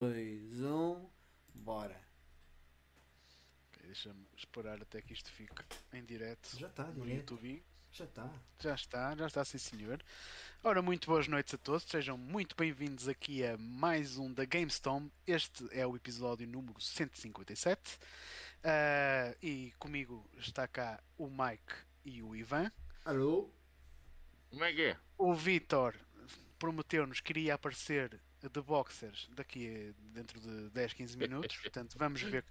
2, 1, bora. Ok, Deixa-me esperar até que isto fique em direto Já está, no direto. YouTube. Já está. Já está, já está, sim senhor. Ora, muito boas noites a todos, sejam muito bem-vindos aqui a mais um da GameStorm. Este é o episódio número 157. Ah, e comigo está cá o Mike e o Ivan. Alô? Como é que é? O Vitor prometeu-nos que iria aparecer de boxers daqui a dentro de 10, 15 minutos, portanto vamos ver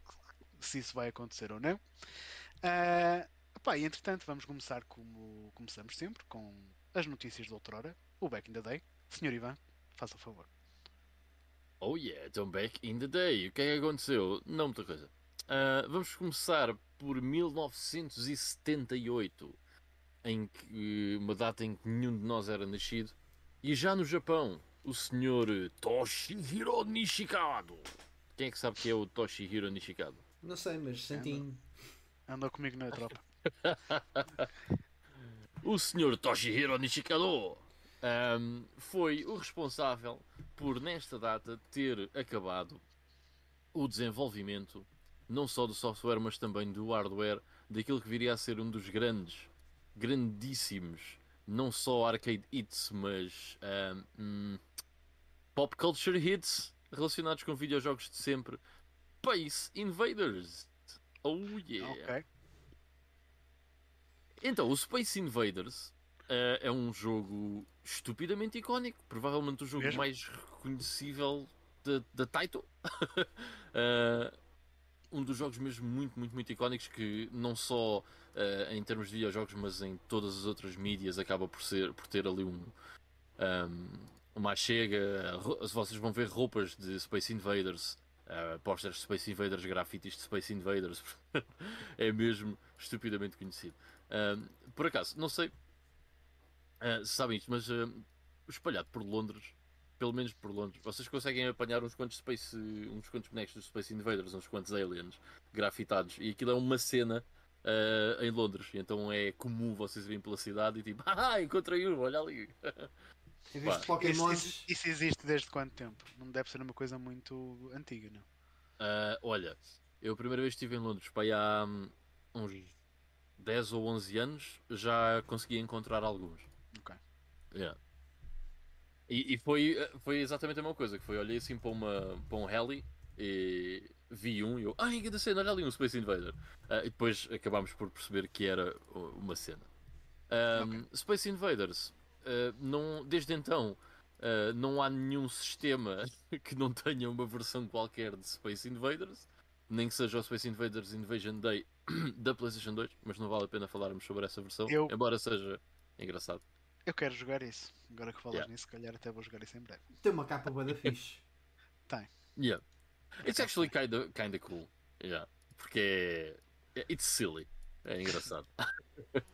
se isso vai acontecer ou não. Ah, pá, e entretanto vamos começar como começamos sempre, com as notícias de outrora, o Back in the Day. Senhor Ivan, faça o favor. Oh yeah, então back in the day. O que é que aconteceu? Não muita coisa. Ah, vamos começar por 1978, em que uma data em que nenhum de nós era nascido. E já no Japão, o senhor Toshihiro Nishikado. Quem é que sabe que é o Toshihiro Nishikado? Não sei, mas sentinho. Andou comigo na tropa. O senhor Toshihiro Nishikado ahm, foi o responsável por, nesta data, ter acabado o desenvolvimento não só do software, mas também do hardware daquilo que viria a ser um dos grandes, grandíssimos, não só arcade hits, mas ahm, hum, pop culture hits relacionados com videojogos de sempre. Space Invaders! Oh yeah! Ok. Então, o Space Invaders eh, é um jogo estupidamente icónico, provavelmente o jogo Mesmo? mais reconhecível da Taito. Eh, um dos jogos mesmo muito, muito, muito icónicos que não só eh, em termos de videojogos, mas em todas as outras mídias acaba por ser por ter ali um um, uma chega. Se vocês vão ver roupas de Space Invaders, eh, posters de Space Invaders, grafites de Space Invaders, é mesmo estupidamente conhecido. Um, por acaso, não sei uh, se sabem isto, mas um, espalhado por Londres, pelo menos por Londres, vocês conseguem apanhar uns quantos Space, uns quantos bonecos dos Space Invaders, uns quantos aliens grafitados, e aquilo é uma cena uh, em Londres, e então é comum vocês virem pela cidade e tipo, ah, encontrei um, olha ali. Pá, Isso, isso- isso existe desde quanto tempo? Não deve ser uma coisa muito antiga, não? Uh, olha, eu a primeira vez que estive em Londres, para aí há hum, uns 10 ou 11 anos, já consegui encontrar alguns. Ok. Yeah. E, e foi, foi exatamente a mesma coisa, que foi, olhei assim para, uma, para um heli e vi um e eu, ai, que cena, olha ali um Space Invader. Ah, e depois acabámos por perceber que era uh, uma cena. Um, Space Invaders, ah, não, desde então, ah, não há nenhum sistema que não tenha uma versão qualquer de Space Invaders, nem que seja o Space Invaders Invasion Day da PlayStation 2, mas não vale a pena falarmos sobre essa versão, Eu- embora seja engraçado. Eu quero jogar isso. Agora que falas Yeah. nisso, se calhar até vou jogar isso em breve. Tem uma capa boa da fixe. Yeah. It's actually kinda, kinda cool. Yeah. Porque é. It's silly. É engraçado.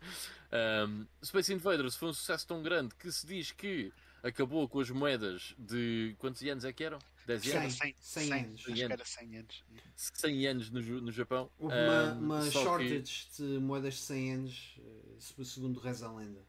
um, Space Invaders foi um sucesso tão grande que se diz que acabou com as moedas de. Quantos anos é que eram? 10 Cem. anos? 100, 100 anos. Acho que era 100 anos. 100 anos no, no Japão. Houve uma, Um, uma só que- shortage de moedas de 100 anos, eh, se- segundo reza a lenda.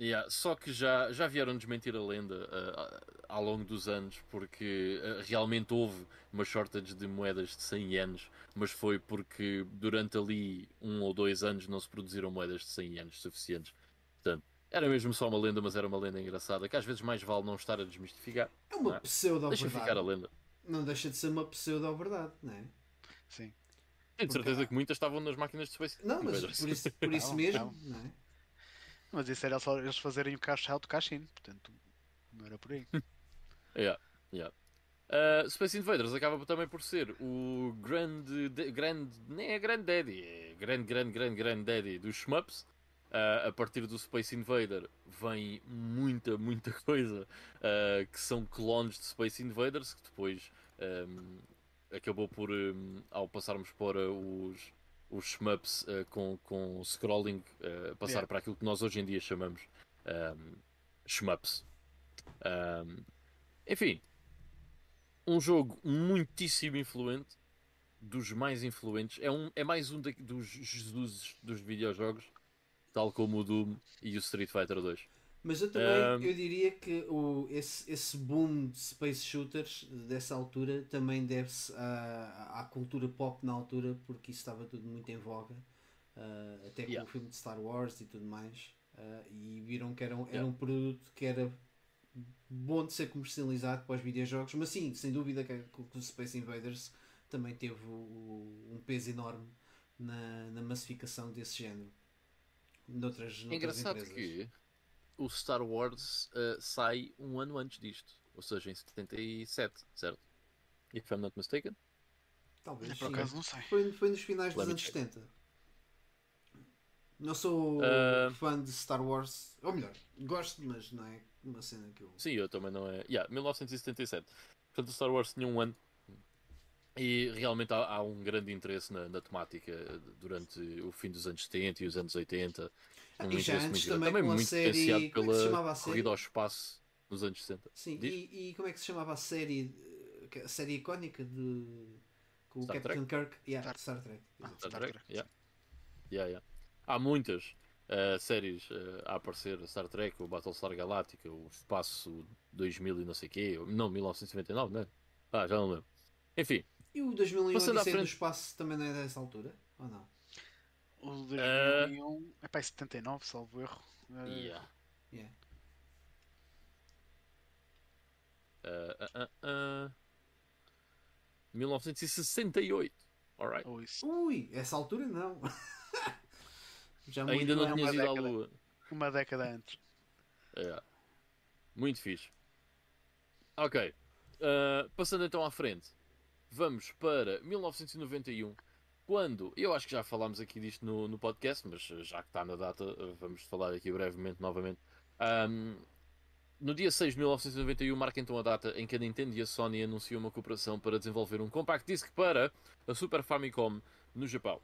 Yeah, só que já, já vieram desmentir a lenda ah, ao longo dos anos, porque ah, realmente houve uma shortage de moedas de 100 anos, mas foi porque durante ali um ou dois anos não se produziram moedas de 100 anos suficientes. Portanto, era mesmo só uma lenda, mas era uma lenda engraçada, que às vezes mais vale não estar a desmistificar. É uma Não é? Deixa pseudo-verdade. ficar a lenda. Não deixa de ser uma pseudo-verdade, não é? Sim. Tenho Porque certeza há- que muitas estavam nas máquinas de Space Não, mas por isso, por isso Não, mesmo, não é? Mas isso era só eles fazerem o cash out, cash in. Portanto, não era por aí. Yeah, yeah. Uh, Space Invaders acaba também por ser o grande, de- grande nem é grande daddy, é grande, grande, grande, grande daddy dos shmups. Uh, a partir do Space Invader vem muita, muita coisa uh, que são clones de Space Invaders que depois um, acabou por, um, ao passarmos para os, os shmups uh, com, com scrolling, uh, passar Yeah. para aquilo que nós hoje em dia chamamos um, shmups. Um, enfim, um jogo muitíssimo influente, dos mais influentes. É, um, é mais um da- dos Jesus dos videojogos, tal como o Doom e o Street Fighter 2. Mas eu também Ahm. eu diria que o, esse, esse boom de space shooters dessa altura também deve-se à, à cultura pop na altura, porque isso estava tudo muito em voga, ah, até com Yeah. o filme de Star Wars e tudo mais, ah, e viram que era um, era Yeah. um produto que era bom de ser comercializado para os videojogos, mas sim, sem dúvida que, que o Space Invaders também teve o- o- um peso enorme na, na massificação desse género. Noutras, É noutras engraçado empresas. que o Star Wars uh, sai um ano antes disto, ou seja, em 77, certo? If I'm not mistaken. Talvez. Por acaso não sei. Foi, foi nos finais dos Let anos check. 70. Não sou Ah. fã de Star Wars, ou melhor, gosto, mas não é uma cena que eu. Sim, eu também não é. Yeah, 1977. Portanto, o Star Wars tinha um ano. E realmente há, há um grande interesse na, na temática durante o fim dos anos 70 e os anos 80. Um e já antes muito grande. também com a série- como é que se chamava pela a série? corrida ao espaço nos anos 60. Sim, e, e como é que se chamava a série? A série icónica de. Com o Star Captain Kirk? Yeah, Star- Star Trek. Ah. Star Star Trek? Trek, Yeah. Yeah, yeah. Há muitas uh, séries uh, a aparecer: Star Trek, o Battlestar Galactica, o Espaço 2000 e não sei o quê. Não, 1999, não é? Ah, já não lembro. Enfim, E o 2001 Passando à Odisseia do. Espaço também não é dessa altura? Ou não? O Ah. 2001, é para 79, salvo erro. Ah, yeah. Yeah. Uh, uh, uh, uh. 1968. Alright. Ui, essa altura não. Ainda não tinhas uma ido à. Lua. Uma década antes. É. Muito fixe. Ok. Uh, passando então à frente. Vamos para 1991. Quando, eu acho que já falámos aqui disto no, no podcast, mas já que está na data, uh, vamos falar aqui brevemente novamente. Um, no dia 6 de 1991 marca então a data em que a Nintendo e a Sony anunciam uma cooperação para desenvolver um Compact Disc para a Super Famicom no Japão.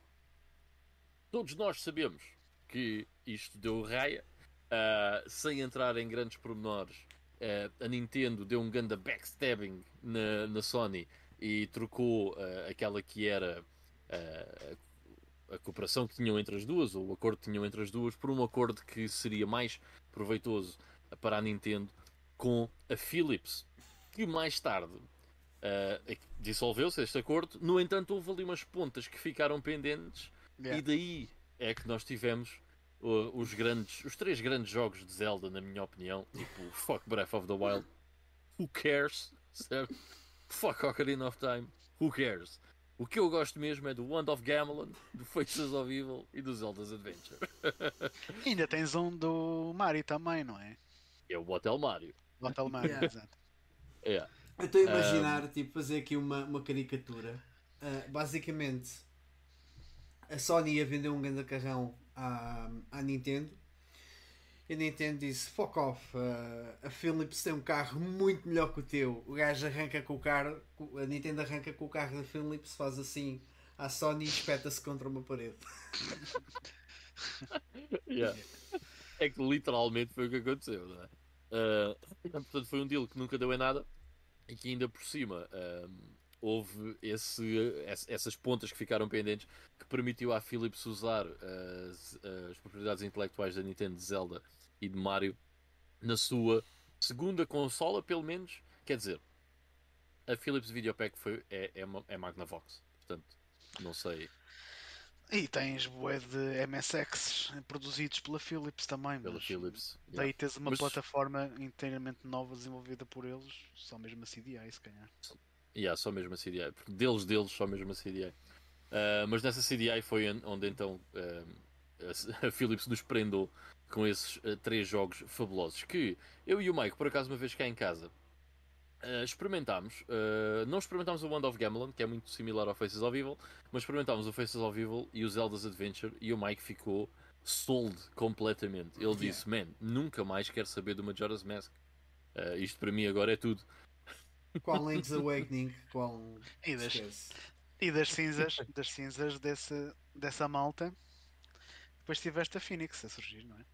Todos nós sabemos que isto deu raia, uh, sem entrar em grandes pormenores. Uh, a Nintendo deu um ganda backstabbing na, na Sony e trocou uh, aquela que era a cooperação que tinham entre as duas, ou o acordo que tinham entre as duas, por um acordo que seria mais proveitoso para a Nintendo com a Philips, que mais tarde uh, dissolveu-se este acordo. No entanto, houve ali umas pontas que ficaram pendentes Yeah. e daí é que nós tivemos uh, os grandes, os três grandes jogos de Zelda, na minha opinião, tipo Fuck Breath of the Wild, Who Cares, certo? Fuck Ocarina of Time, Who Cares? O que eu gosto mesmo é do Wand of Gamelon, do Faces of Evil e do Zelda's Adventure. Ainda tens um do Mario também, não é? É o Hotel Mario. O Hotel Mario, Yeah. exato. É. Eu estou a imaginar, tipo, fazer aqui uma, uma caricatura. Ah, basicamente, a Sony ia vender um grande carrão à, à Nintendo. E a Nintendo disse: Fuck off, ah, a Philips tem um carro muito melhor que o teu. O gajo arranca com o carro, a Nintendo arranca com o carro da Philips, faz assim à Sony e espeta-se contra uma parede. Yeah. É que literalmente foi o que aconteceu, não é? Ah, portanto, foi um deal que nunca deu em nada e que ainda por cima ah, houve esse, ess- essas pontas que ficaram pendentes que permitiu à Philips usar as, as propriedades intelectuais da Nintendo de Zelda e de Mario na sua segunda consola, pelo menos. Quer dizer, a Philips Videopack foi, é, é, é Magnavox, portanto, não sei. E tens bué de MSX produzidos pela Philips também. Pela Philips. yeah. Daí tens uma Mas- plataforma inteiramente nova desenvolvida por eles, só mesmo a CDI, se calhar. Yeah, só mesmo a CDI. Porque deles, deles, só mesmo a CDI. Ah, mas nessa CDI foi on- onde então ah, a, Philips nos prendou com esses ah, três jogos fabulosos. Que eu e o Mike, por acaso, uma vez cá em casa, ah, experimentámos. ah, não experimentámos o Wand of Gamelon, que é muito similar ao Faces of Evil, mas experimentámos o Faces of Evil e o Zelda's Adventure e o Mike ficou sold completamente. Ele Yeah. disse: Man, nunca mais quero saber do Majora's Mask. Ah, isto para mim agora é tudo. Qual Link's Awakening, qual. E das, Esquece. e das cinzas, das cinzas desse, dessa malta, depois tiveste a Phoenix a surgir, não é?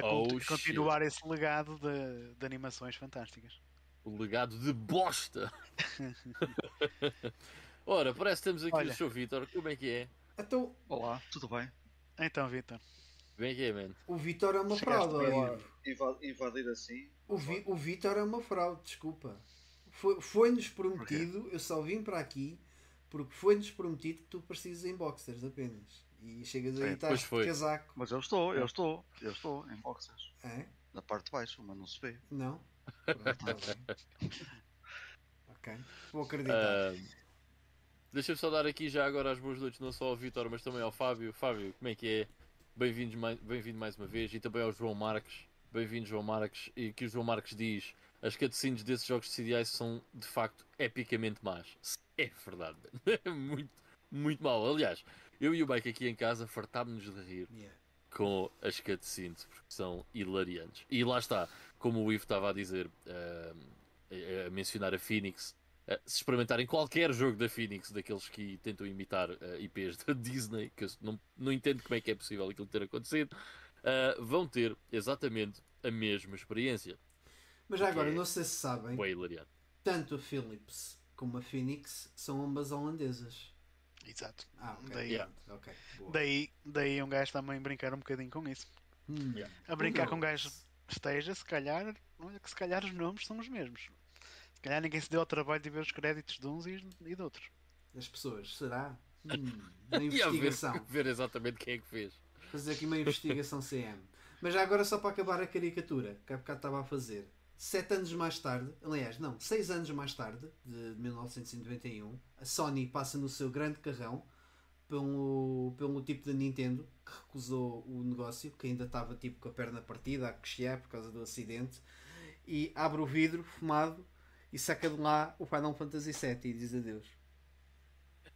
A Oh, conti- continuar esse legado de, de animações fantásticas. O legado de bosta. Ora, parece que temos aqui Olha. o Sr. Vitor. Como é que é? Então, Olá, tudo bem? Então, Vitor, Bem que é, man. O Vitor é uma Chegaste fraude, invadir assim. O, Vi, o Vitor é uma fraude, desculpa. Foi- Foi-nos prometido, eu só vim para aqui porque foi-nos prometido que tu precisas em boxers apenas. E chegas aí É, e estás de casaco. Mas eu estou, eu estou, eu estou em boxers. É? Na parte de baixo, mas não se vê. Não? Bem. ok. Vou acreditar. Ah, Deixa-me só dar aqui já agora as boas noites, não só ao Vitor, mas também ao Fábio. Fábio, como é que é? Bem-vindos mais, bem-vindo mais uma vez. E também ao João Marques. Bem-vindo, João Marques. E que o João Marques diz: as cutscenes desses jogos de CDI são de facto epicamente más. É verdade. É muito, muito mal. Aliás, eu e o Bike aqui em casa fartámos-nos de rir Yeah. com as cutscenes porque são hilariantes. E lá está, como o Ivo estava a dizer, ah, a, mencionar a Phoenix. ah, se experimentarem qualquer jogo da Phoenix, daqueles que tentam imitar ah, IPs da Disney, que eu não, não entendo como é que é possível aquilo ter acontecido, ah, vão ter exatamente a mesma experiência. Mas já agora, é- não sei se sabem, Foi hilariante. tanto a Philips como a Phoenix são ambas holandesas. Exato. Ah, ok. Daí- pronto, ok, boa. Daí, daí um gajo também brincar um bocadinho com isso. Hum. Yeah. A brincar Who com um gajo esteja, se calhar, olha que se calhar os nomes são os mesmos. Se calhar ninguém se deu ao trabalho de ver os créditos de uns e, e de outros. Das pessoas, será? Hum, uma E a ver, investigação. ver exatamente quem é que fez. Fazer aqui uma investigação CM. Mas já agora, só para acabar a caricatura que há bocado estava a fazer. Sete anos mais tarde, aliás, não, seis anos mais tarde, de 1991, a Sony passa no seu grande carrão pelo, pelo tipo da Nintendo que recusou o negócio, que ainda estava tipo com a perna partida, a coxear por causa do acidente, e abre o vidro fumado e saca de lá o Final Fantasy VII e diz adeus.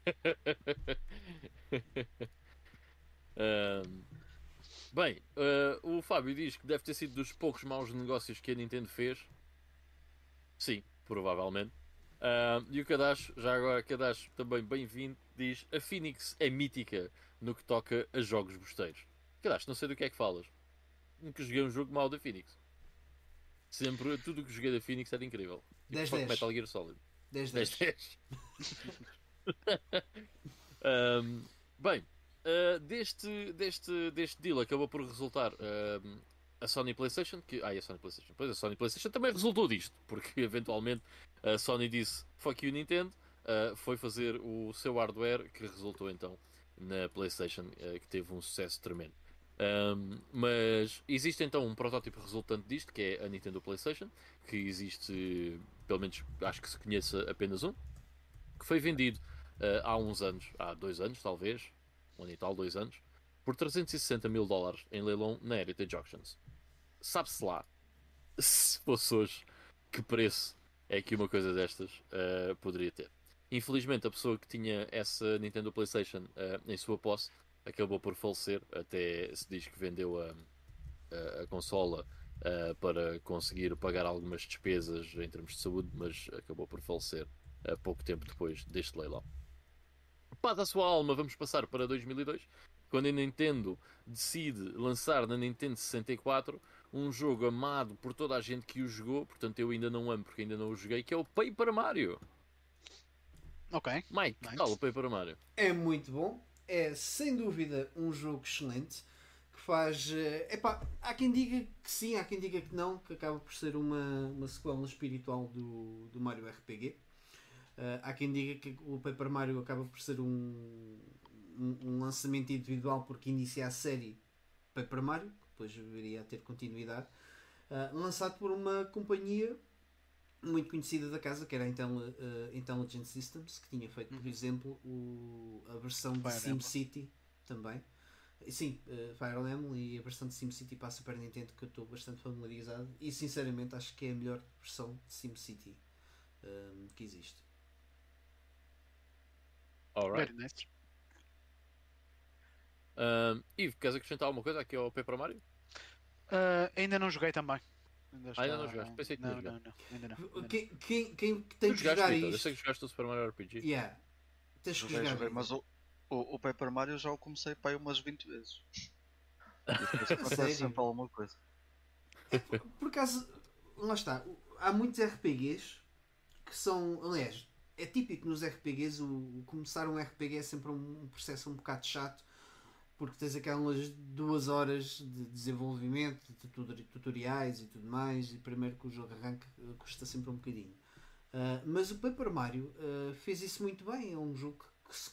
Ahm, bem, ah, o Fábio diz que deve ter sido dos poucos maus negócios que a Nintendo fez. Sim, provavelmente. Ahm, e o Kadash, já agora Kadash também bem-vindo, diz a Phoenix é mítica no que toca a jogos bosteiros. Kadash, não sei do que é que falas. Nunca joguei um jogo mau da Phoenix. Sempre, tudo o que joguei da Phoenix era incrível. Tipo, 10, fuck 10. Metal Gear Solid. 10 10 10. 10. Ahm, bem, ah, deste, deste, deste deal acabou por resultar ahm, a Sony PlayStation, que. E a Sony PlayStation. Pois a Sony PlayStation também resultou disto, porque eventualmente a Sony disse fuck you Nintendo, ah, foi fazer o seu hardware que resultou então na PlayStation, que teve um sucesso tremendo. Ahm, mas existe então um protótipo resultante disto, que é a Nintendo PlayStation, que existe, pelo menos acho que se conheça apenas um, que foi vendido há uns anos, há dois anos talvez, um ano e tal, dois anos, por 360 mil dólares em leilão na Heritage Auctions. Sabe-se lá, se fosse hoje, que preço é que uma coisa destas ah, poderia ter. Infelizmente, a pessoa que tinha essa Nintendo PlayStation ah, em sua posse acabou por falecer. Até se diz que vendeu a, a, a consola ah, para conseguir pagar algumas despesas em termos de saúde, mas acabou por falecer pouco tempo depois deste leilão. Paz à sua alma, vamos passar para 2002, quando a Nintendo decide lançar na Nintendo 64 um jogo amado por toda a gente que o jogou, portanto eu ainda não amo porque ainda não o joguei, que é o Paper Mario. Ok. Mike, Nice. tal o Paper Mario? É muito bom. É sem dúvida um jogo excelente que faz. eh, Epá, há quem diga que sim, há quem diga que não, que acaba por ser uma, uma sequela espiritual do, do Mario RPG. Eh, há quem diga que o Paper Mario acaba por ser um, um, um lançamento individual porque inicia a série Paper Mario, que depois viria a ter continuidade, eh, lançado por uma companhia muito conhecida da casa, que era a Intel, eh, Intelligent Systems, que tinha feito, por exemplo, o, a versão de Fire Emblem. SimCity também. Sim, eh, Fire Emblem e a versão de SimCity para a Super Nintendo que eu estou bastante familiarizado e sinceramente acho que é a melhor versão de SimCity ehm, que existe. Alright. Very nice. Um, Ivo, queres acrescentar alguma coisa aqui ao Paper Mario? Ah, ainda não joguei também. Ainda Ah, ainda não jogaste? Pensei que não, tinhas não, não, ainda não. ainda não. Quem, quem, quem tem tu que jogar Vitor? Eu isto, sei que jogaste o Super Mario RPG. yeah, tens que Joguei, jogar joguei, isto. mas o, o, o Paper Mario já o comecei para aí umas 20 vezes. Acontece sempre alguma coisa. Por acaso, lá está, há muitos RPGs que são, aliás, é típico nos RPGs o, o começar um RPG é sempre um, um processo um bocado chato porque tens aquelas duas horas de desenvolvimento, de tutor- tutoriais e tudo mais, e primeiro que o jogo arranca custa sempre um bocadinho. Ah, mas o Paper Mario ah, fez isso muito bem, é um jogo que se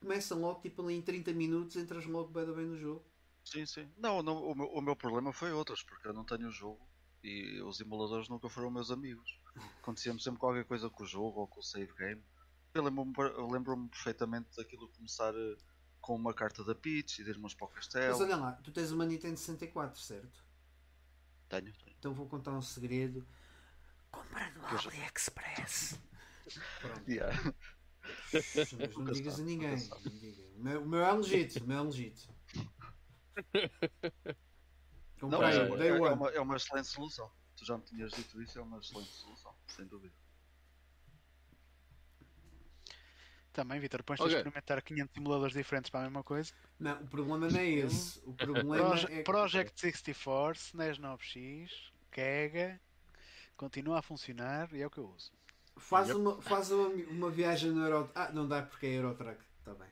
começa logo, tipo ali em 30 minutos, entras logo bem, bem no jogo. Sim, sim. Não, não, o, meu, o meu problema foi outros, porque eu não tenho o jogo e os emuladores nunca foram meus amigos. Acontecia-me sempre qualquer coisa com o jogo ou com o save game. Eu lembro-me eu lembro-me perfeitamente daquilo começar eh, com uma carta da Peach e de irmos para o Mas castelo. olha lá, tu tens uma Nintendo 64, certo? Tenho, tenho. Então vou contar um segredo. Compra no AliExpress. Pronto. Yeah. Mas não digas a ninguém. não diga. O meu, o meu é legítimo, o meu é legítimo. Não, Comprei, mas é, é- é, uma, é uma excelente solução. Tu já me tinhas dito isso, é uma excelente solução, sem dúvida. Também, Vitor, pões-te Ok. a experimentar 500 simuladores diferentes para a mesma coisa. Não, o problema não é esse. O problema Proje- é que- Project 64, SNES 9X, Kega, continua a funcionar e é o que eu uso. Faz, Yep. uma, faz uma, uma viagem no Euro... Ah, não dá porque é Eurotruck. Está bem.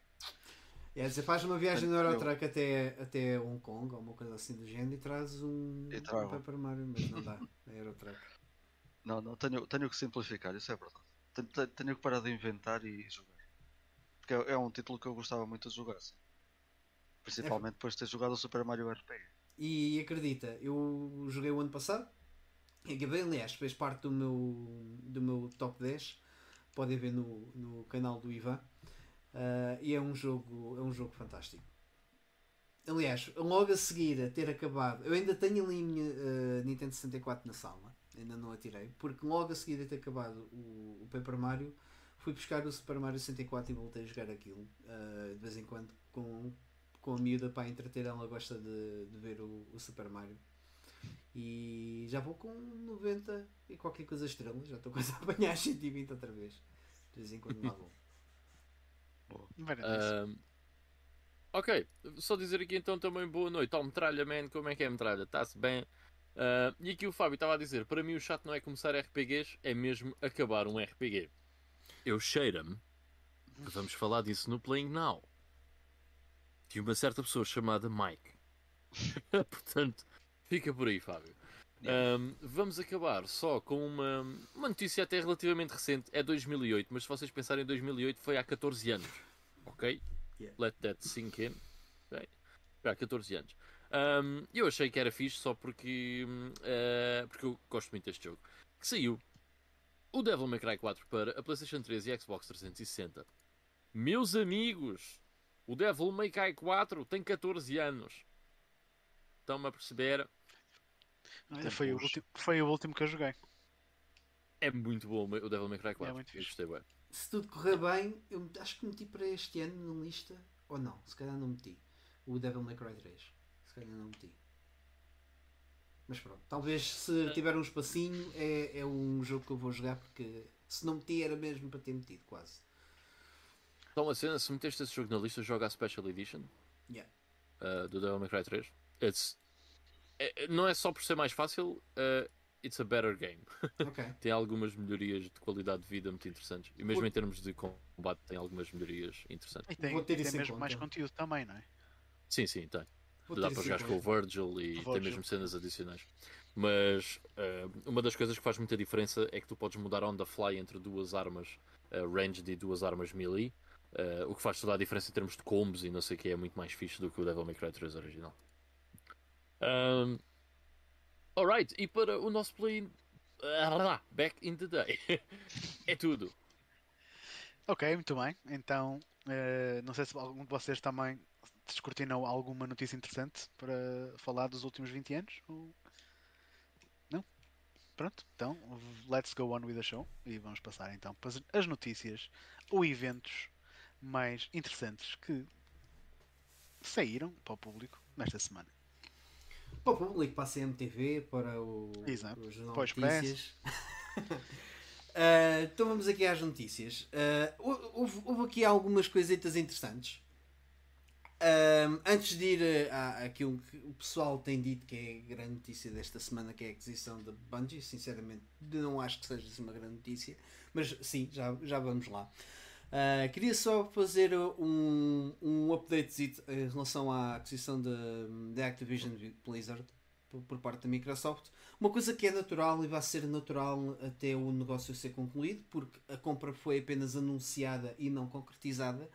É dizer, faz uma viagem no Eu- Eurotruck até, até Hong Kong ou uma coisa assim do género e traz um, E trago. um Paper Mario, mas não dá. É Eurotruck. Não, não, tenho, tenho que simplificar, isso é verdade. Tenho, tenho- que parar de inventar e jogar. Porque é, é um título que eu gostava muito de jogar. Principalmente depois de ter jogado o Super Mario RPG. E acredita, eu joguei o ano passado. E acabei, aliás, fez parte do meu, do meu top 10. Podem ver no, no canal do Ivan. Ah, e é um jogo, é um jogo fantástico. Aliás, logo a seguir a ter acabado, eu ainda tenho ali a minha ah, Nintendo 64 na sala, ainda não a tirei, porque logo a seguir a ter acabado o, o Paper Mario, fui buscar o Super Mario 64 e voltei a jogar aquilo ah, de vez em quando com, com a miúda para entreter, ela gosta de, de ver o, o Super Mario. E já vou com 90 e qualquer coisa estrelas, já estou quase a apanhar 120 outra vez. De vez em quando lá vou. Ok, só dizer aqui então também boa noite ao Metralha Man, como é que é Metralha? Está-se bem? Ah, e aqui o Fábio estava a dizer: para mim o chato não é começar RPGs, é mesmo acabar um RPG. Eu cheira-me que vamos falar disso no Playing Now de uma certa pessoa chamada Mike. Portanto, fica por aí, Fábio. Ahm, vamos acabar só com uma, uma notícia até relativamente recente, é 2008, mas se vocês pensarem em 2008 foi há 14 anos, ok? Yeah. Let that sink in. Ok? Foi há 14 anos. Ahm, eu achei que era fixe só porque, eh, porque eu gosto muito deste jogo. Que saiu o Devil May Cry 4 para a PlayStation 3 e Xbox 360. Meus amigos, o Devil May Cry 4 tem 14 anos. Estão-me a perceber? Olha, foi, o último, foi o último que eu joguei. É muito bom o Devil May Cry 4. É muito fixe. gostei bem. Se tudo correr bem, eu acho que meti para este ano na lista. Ou não, se calhar não meti. O Devil May Cry 3. Se calhar não meti. Mas pronto, talvez se tiver um espacinho é, é um jogo que eu vou jogar porque se não meti era mesmo para ter metido quase. Então a cena, se meteste esse jogo na lista, joga a Special Edition Yeah. uh, do Devil May Cry 3. It's, não é só por ser mais fácil, uh, it's a better game. Ok. tem algumas melhorias de qualidade de vida muito interessantes. E mesmo em termos de combate tem algumas melhorias interessantes. E tem, Vou ter tem mesmo conta. mais conteúdo também, não é? Sim, sim, tem. Vou Dá para jogar com o. Virgil e tem Virgil. mesmo cenas adicionais. Mas uh, uma das coisas que faz muita diferença é que tu podes mudar on the fly entre duas armas uh, ranged e duas armas melee. uh, o que faz toda a diferença em termos de combos e não sei o que é muito mais fixe do que o Devil May Cry 3 original. Um, alright, e para o nosso play ah, back in the day é tudo. Ok, muito bem. Então, eh, não sei se algum de vocês também descortinou alguma notícia interessante para falar dos últimos 20 anos. ou- Não? Pronto, então, let's go on with the show. E vamos passar então para as notícias ou eventos mais interessantes que saíram para o público nesta semana. Para o público, para a CMTV, para o, Exato. o Jornal de Notícias. Ah, então vamos aqui às notícias. Hou- houve, houve aqui algumas coisitas interessantes. Ah, antes de ir àquilo que o pessoal tem dito que é a grande notícia desta semana, que é a aquisição da Bungie, sinceramente não acho que seja assim uma grande notícia, mas sim, já, já vamos lá. Uh, queria só fazer um, um update em relação à aquisição da Activision Blizzard por, parte da Microsoft. Uma coisa que é natural e vai ser natural até o negócio ser concluído, porque a compra foi apenas anunciada e não concretizada.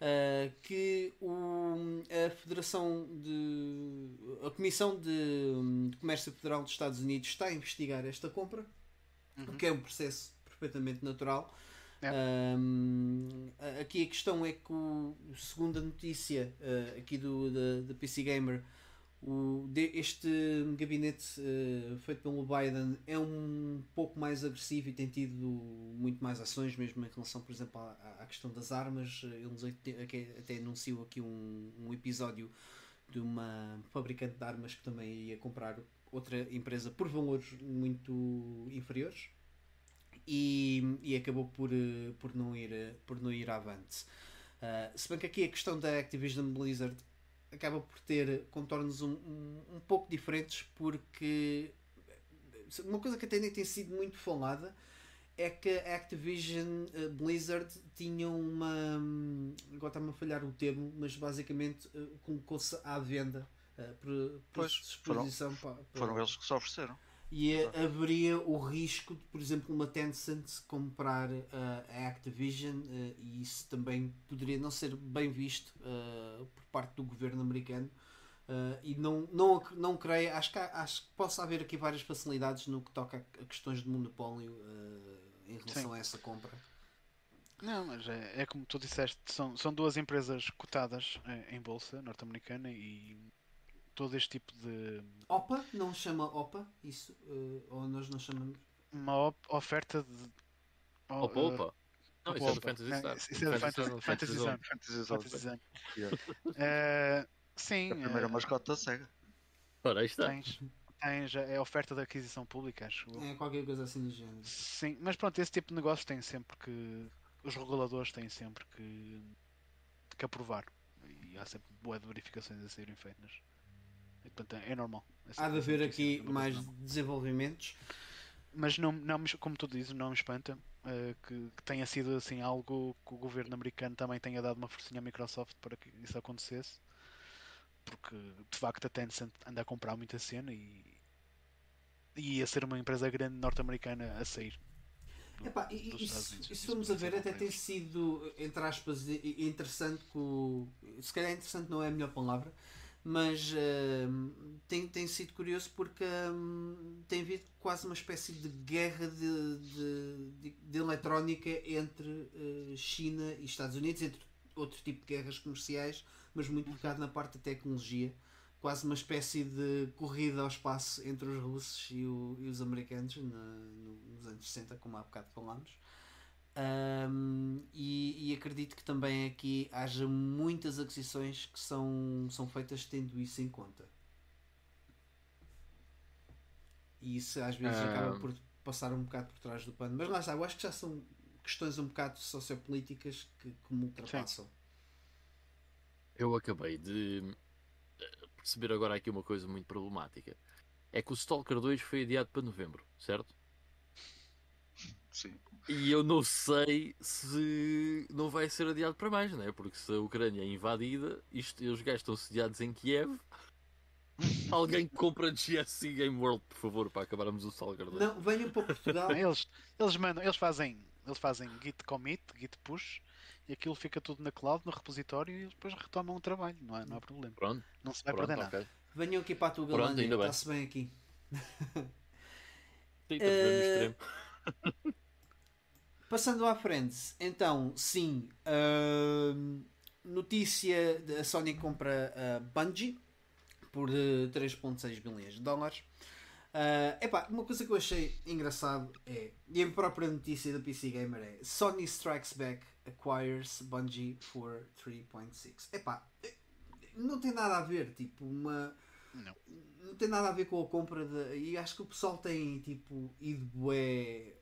Uh, que o, a Federação de. a Comissão de, de, Comércio Federal dos Estados Unidos está a investigar esta compra, uhum. o que é um processo perfeitamente natural. É. Um, aqui a questão é que, o, segundo a notícia uh, aqui do, da, da PC Gamer, o, este gabinete uh, feito pelo Biden é um pouco mais agressivo e tem tido muito mais ações, mesmo em relação, por exemplo, à, à questão das armas. Eles até, até anunciou aqui um, um episódio de uma fabricante de armas que também ia comprar outra empresa por valores muito inferiores e, e acabou por, eh, por, não ir, eh, por não ir avante. Uh, se bem que aqui a questão da Activision Blizzard acaba por ter contornos um, um, um, pouco diferentes porque uma coisa que até nem tem sido muito falada é que a Activision Blizzard tinha uma agora está-me a falhar o termo mas basicamente colocou-se à venda uh, por, por pois, exposição foram, para, para... foram eles que se ofereceram e haveria o risco de, por exemplo, uma Tencent comprar uh, a Activision uh, e isso também poderia não ser bem visto uh, por parte do governo americano. e não, não, não creio, acho que, acho que possa haver aqui várias facilidades no que toca a questões de monopólio em relação Sim. a essa compra. Não, mas é, é, como tu disseste, são, são duas empresas cotadas em bolsa norte-americana e todo este tipo de. OPA? Não chama OPA? Isso? Uh, ou nós não chamamos. Uma op oferta de. Oh, opa, opa. Não, isso é do Fantasy Star. Isso é do Fantasy Zone. Fantasy Zone. Eh, sim. A primeira uh, mascota da SEGA. Ora, aí está. Tens, tens, é a oferta da aquisição pública, acho. É qualquer coisa assim do género. Sim, mas pronto, esse tipo de negócio tem sempre que. Os reguladores têm sempre que, que aprovar. E há sempre boas verificações a serem feitas. Portanto, é normal. Há de haver aqui mais desenvolvimentos. Mas não, não, como tu dizes, não me espanta uh, que, que, tenha sido assim algo que o governo americano também tenha dado uma forcinha à Microsoft para que isso acontecesse. Porque de facto a Tencent anda a comprar muita cena e, e ia ser uma empresa grande norte-americana a sair. Do, Epá, e, isso, se formos a ver, até tem sido, entre aspas, interessante. Com, se calhar interessante não é a melhor palavra, mas uh, tem, tem sido curioso porque um, tem havido quase uma espécie de guerra de, de, de, de eletrónica entre uh, China e Estados Unidos, entre outro tipo de guerras comerciais, mas muito focado na parte da tecnologia. Quase uma espécie de corrida ao espaço entre os russos e, o, e os americanos na, nos anos 60, como há bocado falámos. Um, e, e, acredito que também aqui haja muitas aquisições que são, são feitas tendo isso em conta. E isso às vezes um... acaba por passar um bocado por trás do pano. Mas lá está, eu acho que já são questões um bocado sociopolíticas que, que me ultrapassam. Eu acabei de perceber agora aqui uma coisa muito problemática. É que o Stalker 2 foi adiado para novembro, certo? Sim. E eu não sei se não vai ser adiado para mais, não é? Porque se a Ucrânia é invadida, isto, os gajos estão sediados em Kiev. Alguém compra GSC Game World, por favor, para acabarmos o Salgar Não, venham para Portugal. eles, eles, mandam, eles, fazem, eles fazem git commit, git push e aquilo fica tudo na cloud, no repositório e depois retomam o trabalho, não há, não há problema. Pronto. Não se vai Pronto, perder okay. nada. Venham aqui para a tua Galândia, está-se bem aqui. Sim, uh... Passando à frente, então, sim, uh, notícia: a Sony compra a Bungie por 3,6 eh, bilhões de dólares. Uh, epá, uma coisa que eu achei engraçado é, e a própria notícia da PC Gamer é Sony Strikes Back acquires Bungie for 3.6. Epá, não tem nada a ver, tipo, uma. Não. não tem nada a ver com a compra de. E acho que o pessoal tem tipo ido bué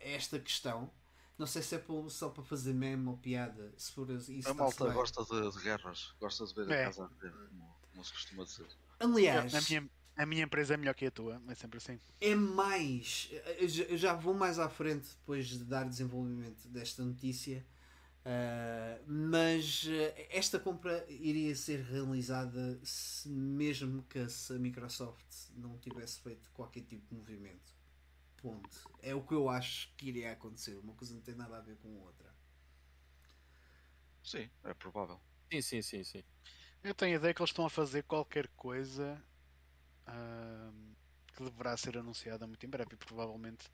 esta questão. Não sei se é só para fazer meme ou piada. Se for isso, a malta bem. gosta de, de, guerras, gosta de ver é. a casa como, como se costuma dizer. Aliás, a minha, a minha empresa é melhor que a tua, é sempre assim. É mais. Eu já vou mais à frente depois de dar desenvolvimento desta notícia. Uh, mas uh, esta compra iria ser realizada se, mesmo que se a Microsoft não tivesse feito qualquer tipo de movimento. Ponto. É o que eu acho que iria acontecer. Uma coisa não tem nada a ver com a outra. Sim, é provável. Sim, sim, sim, sim. Eu tenho a ideia que eles estão a fazer qualquer coisa uh, que deverá ser anunciada muito em breve e provavelmente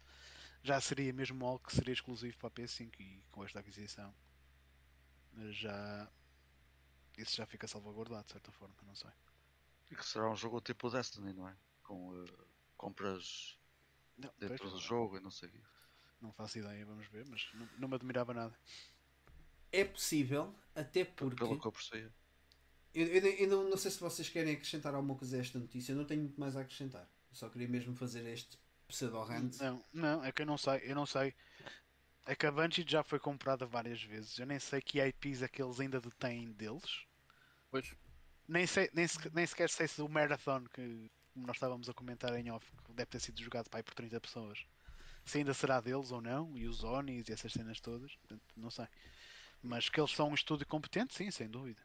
já seria mesmo algo que seria exclusivo para a PS5 e com esta aquisição já isso já fica salvaguardado de certa forma, não sei. E que será um jogo tipo Destiny, não é? Com uh, compras não, dentro do jogo e não sei Não faço ideia, vamos ver, mas não, não me admirava nada. É possível, até porque. Pelo que eu percebi. Eu, eu, eu não, não, sei se vocês querem acrescentar alguma coisa a esta notícia, eu não tenho muito mais a acrescentar. Eu só queria mesmo fazer este pseudo-rant. Não, não, é que eu não sei, eu não sei. É que a Bungie já foi comprada várias vezes. Eu nem sei que IPs é que eles ainda detêm deles. Pois. Nem, sei, nem, nem sequer sei se o Marathon, que nós estávamos a comentar em off, que deve ter sido jogado para aí por 30 pessoas, se ainda será deles ou não, e os Onis e essas cenas todas, portanto, não sei. Mas que eles são um estúdio competente, sim, sem dúvida.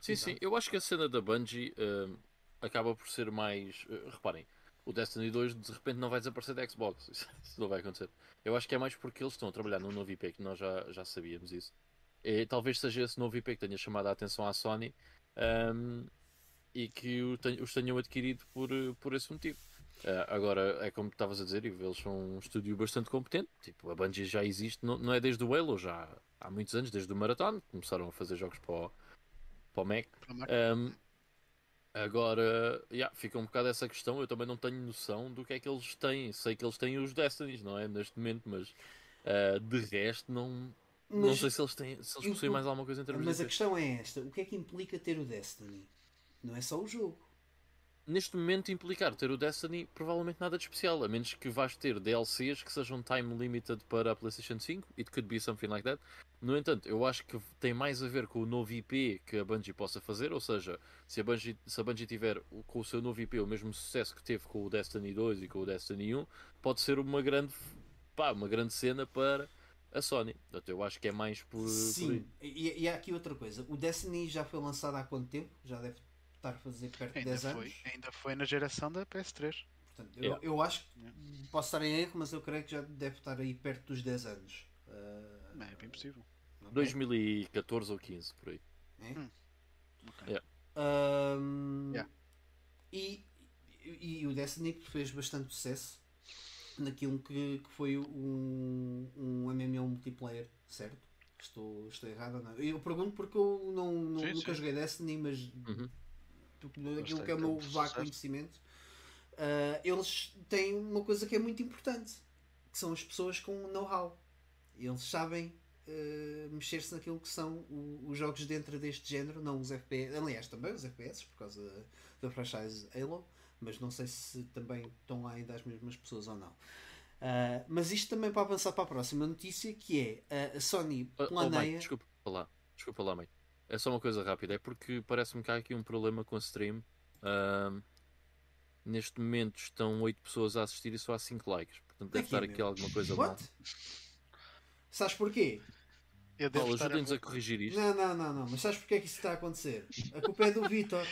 Sim, Exato. sim. Eu acho que a cena da Bungie uh, acaba por ser mais. Uh, reparem, o Destiny 2 de repente não vai desaparecer da Xbox. Isso não vai acontecer. Eu acho que é mais porque eles estão a trabalhar num novo IP que nós já, já sabíamos isso. E talvez seja esse novo IP que tenha chamado a atenção à Sony um, e que os tenham adquirido por, por esse motivo. Uh, agora, é como estavas a dizer, eles são um estúdio bastante competente. Tipo, a Bungie já existe, não, não é desde o Halo, já há muitos anos, desde o Marathon, começaram a fazer jogos para o, para o Mac. Um, Agora, yeah, fica um bocado essa questão. Eu também não tenho noção do que é que eles têm. Sei que eles têm os Destinies, não é? Neste momento, mas uh, de resto, não, mas, não sei se eles, têm, se eles possuem mais alguma coisa em termos Mas de a questão é esta: o que é que implica ter o Destiny? Não é só o jogo. Neste momento, implicar ter o Destiny, provavelmente nada de especial, a menos que vais ter DLCs que sejam time limited para a PlayStation 5. It could be something like that. No entanto, eu acho que tem mais a ver com o novo IP que a Bungie possa fazer, ou seja, se a Bungie, se a Bungie tiver com o seu novo IP o mesmo sucesso que teve com o Destiny 2 e com o Destiny 1, pode ser uma grande, pá, uma grande cena para a Sony. Portanto, eu acho que é mais por. Sim, por e, e, há aqui outra coisa: o Destiny já foi lançado há quanto tempo? Já deve estar a fazer perto ainda de 10 foi, anos. Ainda foi na geração da PS3. Portanto, eu, yeah. eu acho que posso estar em erro, mas eu creio que já deve estar aí perto dos 10 anos. Uh, é bem possível. 2014 ou 15 por aí. É? Hum. Okay. Yeah. Um, yeah. E, e, e, o Destiny fez bastante sucesso naquilo que, que foi um, um MMO multiplayer, certo? Estou, estou errado ou não? Eu pergunto porque eu não, não sim, nunca sim. joguei Destiny, mas uhum. Aquilo que é o meu vago conhecimento, uh, eles têm uma coisa que é muito importante, que são as pessoas com know-how. Eles sabem uh, mexer-se naquilo que são o, os jogos dentro deste género, não os FPS, aliás, também os FPS, por causa da franchise Halo, mas não sei se também estão lá ainda as mesmas pessoas ou não. Uh, mas isto também para avançar para a próxima notícia, que é a Sony planeia. Oh, mãe, desculpa lá, desculpa lá, mãe. É só uma coisa rápida, é porque parece-me que há aqui um problema com a stream. Uh, neste momento estão 8 pessoas a assistir e só há 5 likes. Portanto, deve aqui, estar aqui meu. alguma coisa What? mal. Sabes porquê? Eu Paulo, ajudem-nos a... a corrigir isto. Não, não, não, não. Mas sabes porque é que isso está a acontecer? A culpa é do Vitor.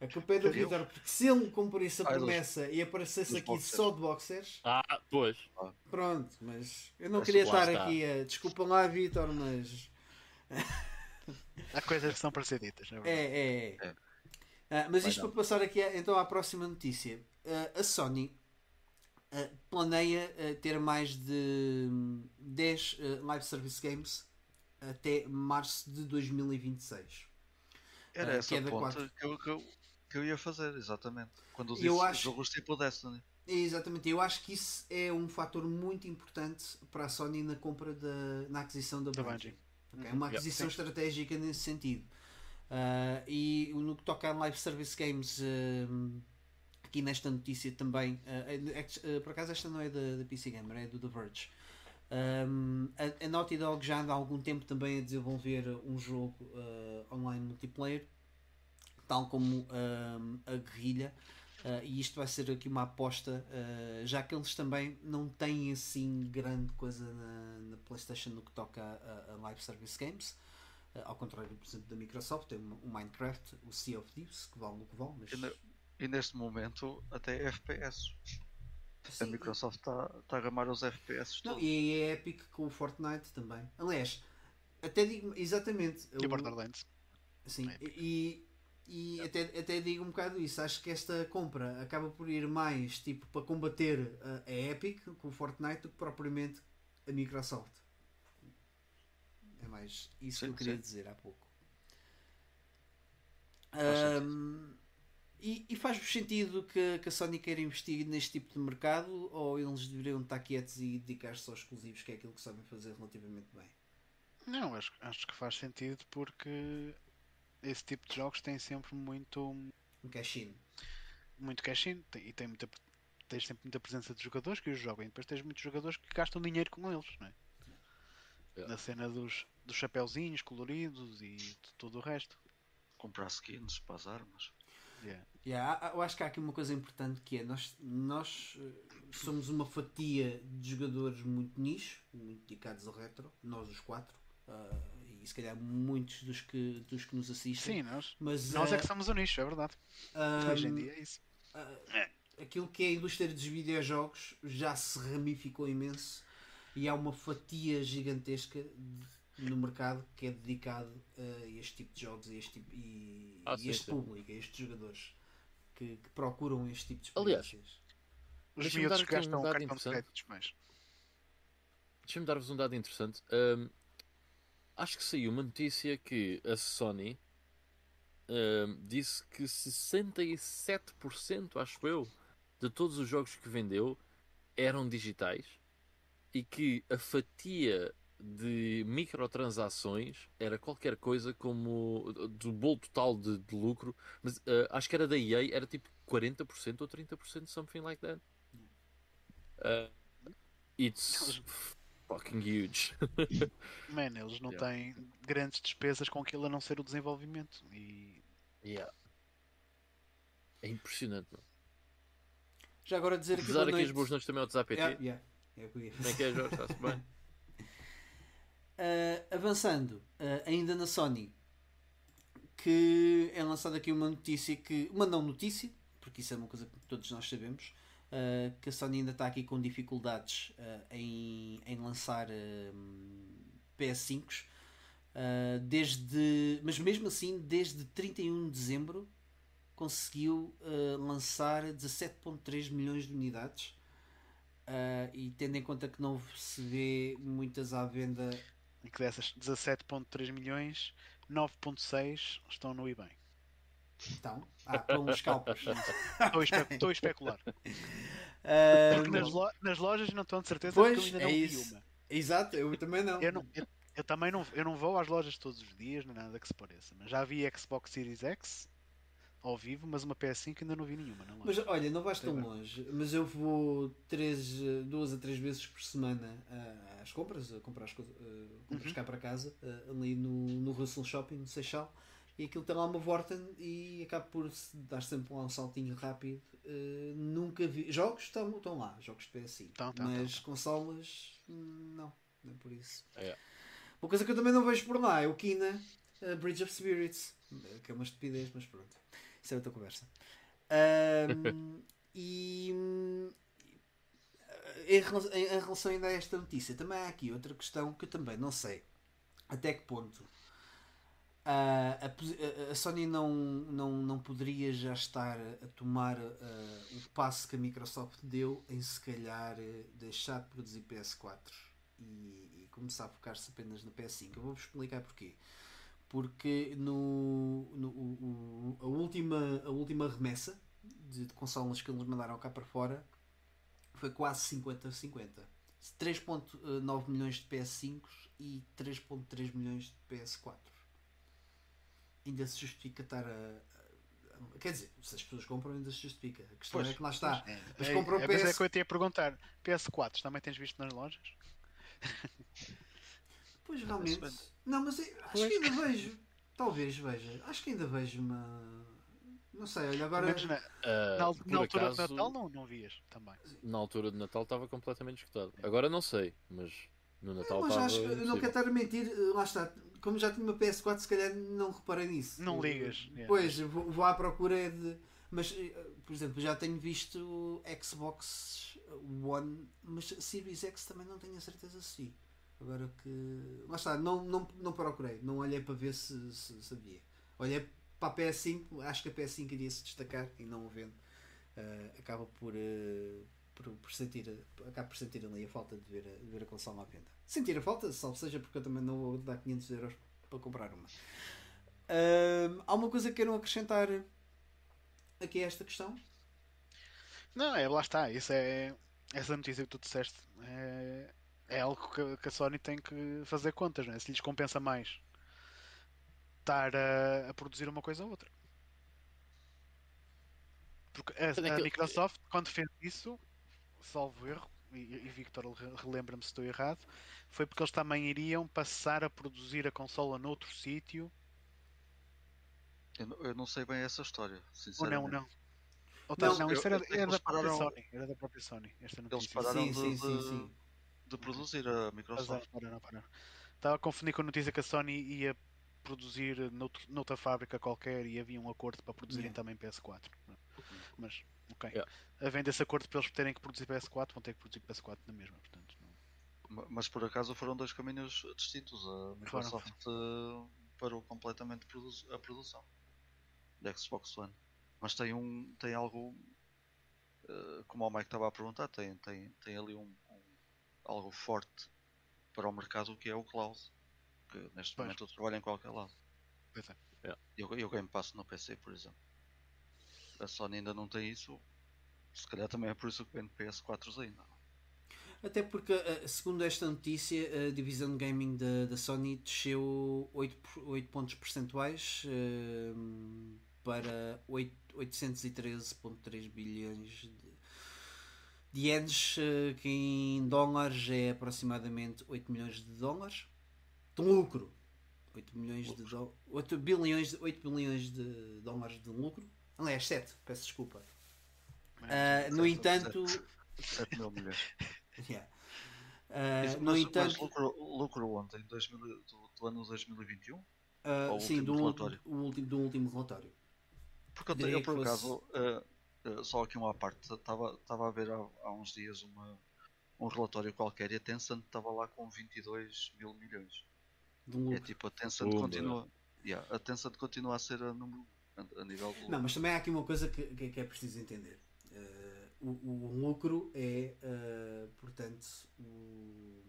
A culpa é do Vitor, porque se ele cumprisse a promessa e aparecesse aqui boxers. só de boxers. Ah, pois. Pronto, mas eu não queria estar está. aqui a. Desculpa lá, Vitor, mas. Há coisas que são para ser ditas, não é? É, é. é. Ah, mas isto para passar aqui então à próxima notícia. Uh, a Sony uh, planeia uh, ter mais de 10 live service games até março de 2026. Era essa a ponta que eu, que, eu, que eu ia fazer, exatamente. Quando disse eu acho... jogos tipo Destiny. Exatamente, eu acho que isso é um fator muito importante para a Sony na compra da na aquisição da Bungie. Okay? Uma aquisição yeah, estratégica nesse sentido. Uh, e no que toca a live service games, uh, aqui nesta notícia também, uh, por acaso esta não é da, da PC Gamer, é do The Verge. Um, a, a, Naughty Dog já anda há algum tempo também a desenvolver um jogo online multiplayer, tal como um, a Guerrilha. Uh, e isto vai ser aqui uma aposta, uh, já que eles também não têm assim grande coisa na, na PlayStation no que toca a, a live service games. Uh, ao contrário, por exemplo, da Microsoft, tem o Minecraft, o Sea of Thieves, que vale no que vale. Mas... E, ne- e neste momento, até FPS. A Sim, Microsoft está tá a ramar os FPS Não, todos. e é Epic com o Fortnite também. Aliás, até digo exatamente. E o- Borderlands. Sim, É e, e até, até digo um bocado isso. Acho que esta compra acaba por ir mais tipo para combater a, a Epic com o Fortnite do que propriamente a Microsoft. É mais isso que Sim, eu queria sim. dizer há pouco. Faz. Ahm, e, e faz-vos sentido que, que a Sony queira investir neste tipo de mercado ou eles deveriam estar quietos e dedicar-se aos exclusivos, que é aquilo que sabem fazer relativamente bem? Não, acho, acho que faz sentido porque esse tipo de jogos tem sempre muito, Um cash-in. muito cash-in e tem muita, tens sempre muita presença de jogadores que os jogam e depois tens muitos jogadores que gastam dinheiro com eles, não é? Yeah. Na cena dos, dos chapeuzinhos coloridos e de tudo o resto. Comprar skins para as armas. Yeah. Yeah, eu acho que há aqui uma coisa importante que é nós, nós eh, somos uma fatia de jogadores muito nicho, muito dedicados ao retro, nós os quatro, e se calhar muitos dos que, dos que nos assistem. Sim, nós, mas nós é ah, que somos o nicho, é verdade. ah, Hoje em dia é isso. aquilo que é a indústria dos videojogos já se ramificou imenso e há uma fatia gigantesca de- no mercado que é dedicado a este tipo de jogos e este, tipo, e, Ah, e sim, este sim. público, a estes jogadores que, que procuram este tipo de Aliás, experiências. Os Deixa-me miúdos um gastam dado cartão de créditos mais. Deixa-me dar-vos um dado interessante. Ahm, acho que saiu uma notícia que a Sony ahm, disse que 67%, acho eu, de todos os jogos que vendeu eram digitais e que a fatia de microtransações era qualquer coisa como do bolo total de, de lucro, mas ah, acho que era da EA, era tipo 40% ou 30%, something like that. Ah, it's fucking huge. Man, eles não Yeah. têm grandes despesas com aquilo a não ser o desenvolvimento. E Yeah. É impressionante. Não? Já agora dizer aqui boa dar aqui as boas noites também ao DZAPT. Yeah, yeah. É o que eu ia Como é que é, Jorge? Está-se bem? Uh, avançando, uh, ainda na Sony, que é lançada aqui uma notícia que. Uma não notícia, porque isso é uma coisa que todos nós sabemos, uh, que a Sony ainda está aqui com dificuldades uh, em, em lançar um, PS5s. uh, desde, mas mesmo assim, desde 31 de dezembro conseguiu lançar 17.3 milhões de unidades. E tendo em conta que não se vê muitas à venda e que dessas 17.3 milhões, 9.6 estão no eBay. Então, ah, com os scalpers. Estou a, espe- estou a especular. Porque nas, lo- nas lojas não estão de certeza Pois, porque eu ainda é não vi isso. uma. Exato, eu também não. Eu, não, eu, eu também não, eu não vou às lojas todos os dias, nem nada que se pareça. Mas já vi Xbox Series X ao vivo, mas uma PS5 ainda não vi nenhuma. Não Mas olha, não vais tão longe, mas eu vou três, duas a três vezes por semana ah, às compras, a comprar as coisas, ah, compras Uhum. cá para casa, ah, ali no, no Russell Shopping, no Seixal, e aquilo tem lá uma Vorten e acaba por se dar sempre lá um saltinho rápido. Ah, nunca vi. Jogos estão, estão lá, jogos de PS5, Estão, estão, mas estão, consolas, hum, não, não é por isso. É. Uma coisa que eu também não vejo por lá é o Kina uh, Bridge of Spirits, que é uma estupidez, mas pronto, isso é outra conversa. E em relação, em em relação ainda a esta notícia, também há aqui outra questão que eu também não sei até que ponto ah, a, a- Sony não, não, não poderia já estar a tomar ah, o passo que a Microsoft deu em se calhar deixar de produzir PS4 e, e começar a focar-se apenas na PS5. Eu vou-vos explicar porquê. Porque no, no o- o- a, última, a última remessa de, de consolas que eles mandaram cá para fora foi quase 50-50. 3.9 milhões de PS5 e 3.3 milhões de PS4. Ainda se justifica estar a, Quer dizer, se as pessoas compram, ainda se justifica. A questão Pois, é que lá está. É, Mas é, comprou é, mas é PS que eu te ia perguntar. PS4 também tens visto nas lojas? Pois realmente. Mas- Não, mas eu acho que ainda vejo. Talvez veja. Acho que ainda vejo uma. Não sei, olha, agora. Menos na, Ah, na, na altura acaso, de Natal não, não vias também. Na altura de Natal estava completamente escutado. Agora não sei, mas no Natal Mas estava. acho não quero estar a mentir, lá está. Como já tinha uma PS4, se calhar não reparei nisso. Não ligas. yeah. Pois, vou, vou à procura de. Mas, eh, por exemplo, já tenho visto Xbox One, mas Series X também não tenho a certeza se vi. Agora que. Lá está, não, não, não procurei, não olhei para ver se, se, havia. Olhei para a PS5, acho que a PS5 iria se destacar e não o vendo. eh, acaba por, eh, por, por sentir, acaba por sentir ali a falta de ver, a- de ver a consola à venda. Sentir a falta, salvo seja porque eu também não vou dar 500 euros para comprar uma. Há uma coisa que queiram acrescentar aqui a esta questão? Não, é, lá está. Isso é, essa notícia que tu disseste é, é algo que, que a Sony tem que fazer contas, não é? Se lhes compensa mais estar a, a produzir uma coisa ou outra. Porque a, a Microsoft, quando fez isso, salvo erro, e, e Victor re- relembra-me se estou errado, foi porque eles também iriam passar a produzir a consola noutro sítio. Eu, não- eu não sei bem essa história, Ou não, sinceramente. não. Ou tá- Não, não, isto eu- era, era da eles própria pararam- Sony. Era da própria Sony. Esta Eles notícia. pararam sim, de, sim, sim, sim. de produzir a Microsoft. Pararam, pararam, pararam. Estava a confundir com a notícia que a Sony ia produzir noutro- noutra fábrica qualquer e havia um acordo para produzirem Yeah. também PS4. Mas, ok. Yeah. Havendo esse acordo para eles terem que produzir PS4, vão ter que produzir PS4 na mesma. Portanto, não- Ma- Mas por acaso foram dois caminhos distintos. A Microsoft eh, parou completamente a produção da Xbox One. Mas tem um tem algo eh, como o Mike estava a perguntar, tem, tem, tem ali um, um- algo forte para o mercado que é o cloud. Que neste Pois. momento trabalha em qualquer lado. Pois é. E o, e o Game Pass no PC, por exemplo. A Sony ainda não tem isso. Se calhar também é por isso que vende PS4 ainda. Até porque, eh, segundo esta notícia, a divisão de gaming da, da Sony desceu 8, por- 8 pontos percentuais eh, para 8 813,3 bilhões de, de ienes, eh, que em dólares é aproximadamente 8 milhões de dólares. De lucro. 8 milhões de dólares. 8 bilhões, de- 8 bilhões de dólares de lucro. Aliás, 7, peço desculpa. Ah, no entanto. 7 mil milhões. Yeah. Isso, no mas, entanto, mas lucro, lucro ontem, 2000, do, do ano 2021? ah, ao sim, último do, relatório. o último, do último relatório. Porque eu, Diria eu, por fosse- acaso, eh, eh, só aqui uma parte, estava a ver há, há uns dias uma, um relatório qualquer e a Tencent estava lá com 22 mil milhões. De um É tipo, a Tencent continua. Yeah, a Tencent continua a ser a número a, a nível do. Não, mas também há aqui uma coisa que, que- que é preciso entender. Ah, o, o lucro é, ah, portanto, o-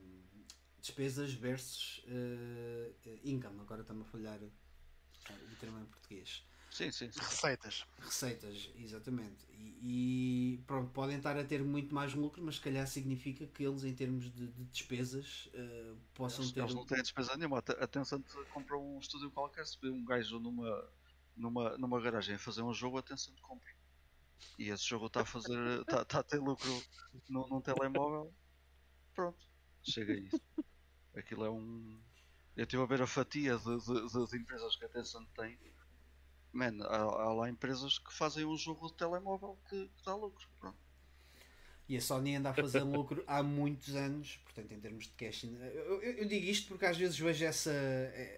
despesas versus ah, income. Agora está-me a falhar o termo em português. Sim, sim, sim. Receitas. Receitas, exatamente. E, e, pronto, podem estar a ter muito mais lucro, mas se calhar significa que eles, em termos de, de despesas, ah, possam Eles, ter. eles não têm despesa nenhuma. A Te- A Tencent comprou um estúdio qualquer, se vê um gajo numa, numa, numa garagem a fazer um jogo, a Tencent compra. E esse jogo está a fazer. está tá a ter lucro num, num telemóvel. Pronto, chega a isso. Aquilo é um. Eu estive a ver a fatia de, de, de- de empresas que a Tencent tem. Man, há, há lá empresas que fazem um jogo de telemóvel que, que dá lucro. Pronto. E a Sony anda a fazer lucro há muitos anos, portanto, em termos de cash. eu- eu digo isto porque às vezes vejo essa,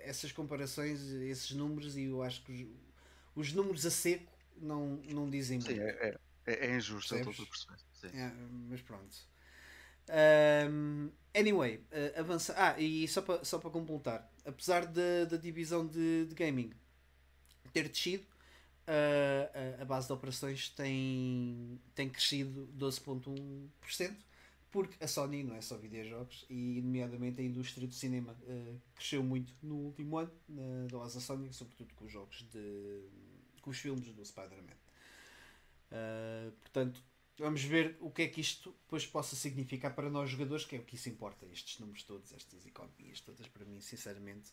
essas comparações, esses números, e eu acho que os, os números a seco não, não dizem Sim, muito. é, é, é, é injusto, eu estou a perceber. Sim. É, mas pronto. Um, anyway, uh, avança. Ah, e só para só para completar, apesar da, da divisão de, de gaming ter descido, uh, a, a base de operações tem, tem crescido 12,1%, porque a Sony não é só videojogos, e nomeadamente a indústria do cinema uh, cresceu muito no último ano, na, da da Sony, sobretudo com os jogos de. com os filmes do Spider-Man. Uh, portanto, vamos ver o que é que isto depois possa significar para nós jogadores, que é o que isso importa. Estes números todos, estas economias todas, para mim, sinceramente,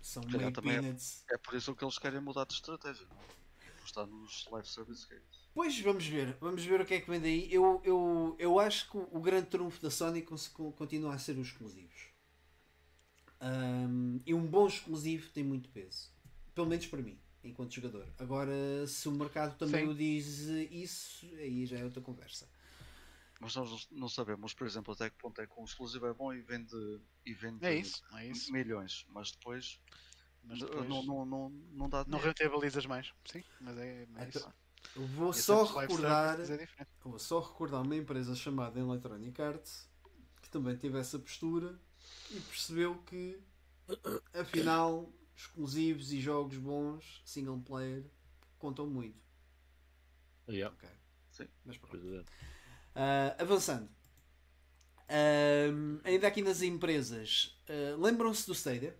são meio também é- peanuts. É por isso que eles querem mudar de estratégia, não é? Apostar nos live service games. Pois vamos ver, vamos ver o que é que vem daí. Eu, eu, eu acho que o grande trunfo da Sony continua a ser os exclusivos. Um, e um bom exclusivo tem muito peso. Pelo menos para mim. enquanto jogador. Agora, se o mercado também Sim. o diz isso, aí já é outra conversa. Mas nós não sabemos, por exemplo, até que ponto é que um exclusivo é bom e vende, e vende É isso, é isso. milhões, mas depois, Mas depois não, não, não, não dá não rentabilizas mais. Sim, mas é, é Então, isso. Eu vou Esse só recordar, é vou só recordar uma empresa chamada Electronic Arts que também teve essa postura e percebeu que afinal exclusivos e jogos bons, single player, contam muito. Yeah, Ok. Sim. Mas pronto. Ah, avançando. Ahm, ainda aqui nas empresas, ah, lembram-se do Stadia?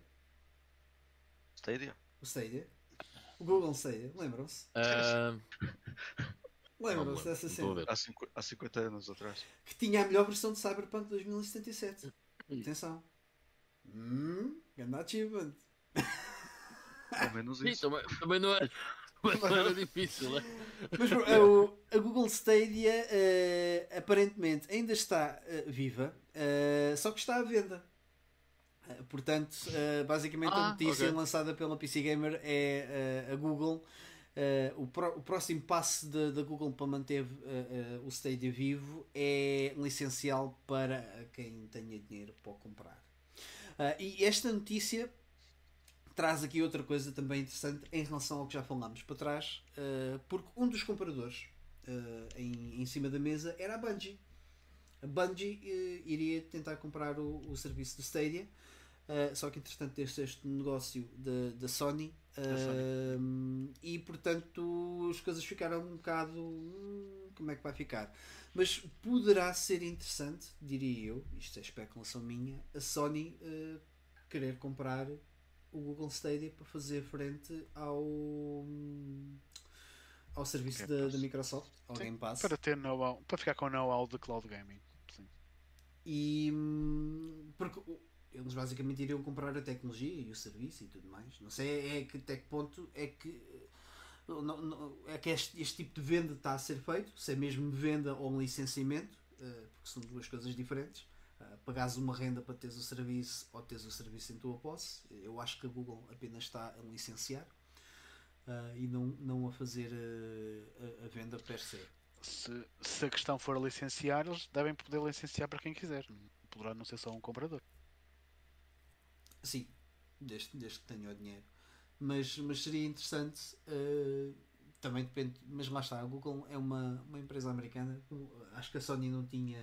Stadia? O Stadia? O Google Stadia, lembram-se? Ah, Lembram-se dessa a cena? Há, cinco, há 50 anos atrás. Que tinha a melhor versão de Cyberpunk 2077. Atenção. Hum, grande achievement. Ao menos Sim, também, também não era, também não era difícil, é? Mas a, a Google Stadia eh, aparentemente ainda está eh, viva, eh, só que está à venda. Portanto, basicamente a Ah, notícia ok. lançada pela PC Gamer é a Google. Eh, o, pró- o próximo passo da Google para manter eh, eh, o Stadia vivo é licenciá-lo para quem tenha dinheiro para comprar. E esta notícia traz aqui outra coisa também interessante em relação ao que já falámos para trás, porque um dos compradores em, em cima da mesa era a Bungie. A Bungie iria tentar comprar o, o serviço do Stadia, só que entretanto teve este negócio da Sony, eh, e portanto as coisas ficaram um bocado. hum, como é que vai ficar? Mas poderá ser interessante, diria eu, isto é especulação minha, a Sony eh, querer comprar o Google Stadia para fazer frente ao ao serviço da, da Microsoft, ao Sim, Game Pass. Para, ter know para ficar com o know-how de cloud gaming. Sim. E hum, porque eles basicamente iriam comprar a tecnologia e o serviço e tudo mais. Não sei é que, até que ponto é que eh, não, não- é que este, este tipo de venda está a ser feito, se é mesmo venda ou um licenciamento, eh, porque são duas coisas diferentes. Uh, pagares uma renda para teres o serviço ou teres o serviço em tua posse. Eu acho que a Google apenas está a licenciar e não, não a fazer a, a venda per se. Se, se a questão for licenciar, eles devem poder licenciar para quem quiser. Poderá não ser só um comprador. Sim, desde, desde que tenha o dinheiro. Mas, mas seria interessante, eh, também depende, mas lá está, a Google é uma, uma empresa americana, acho que a Sony não tinha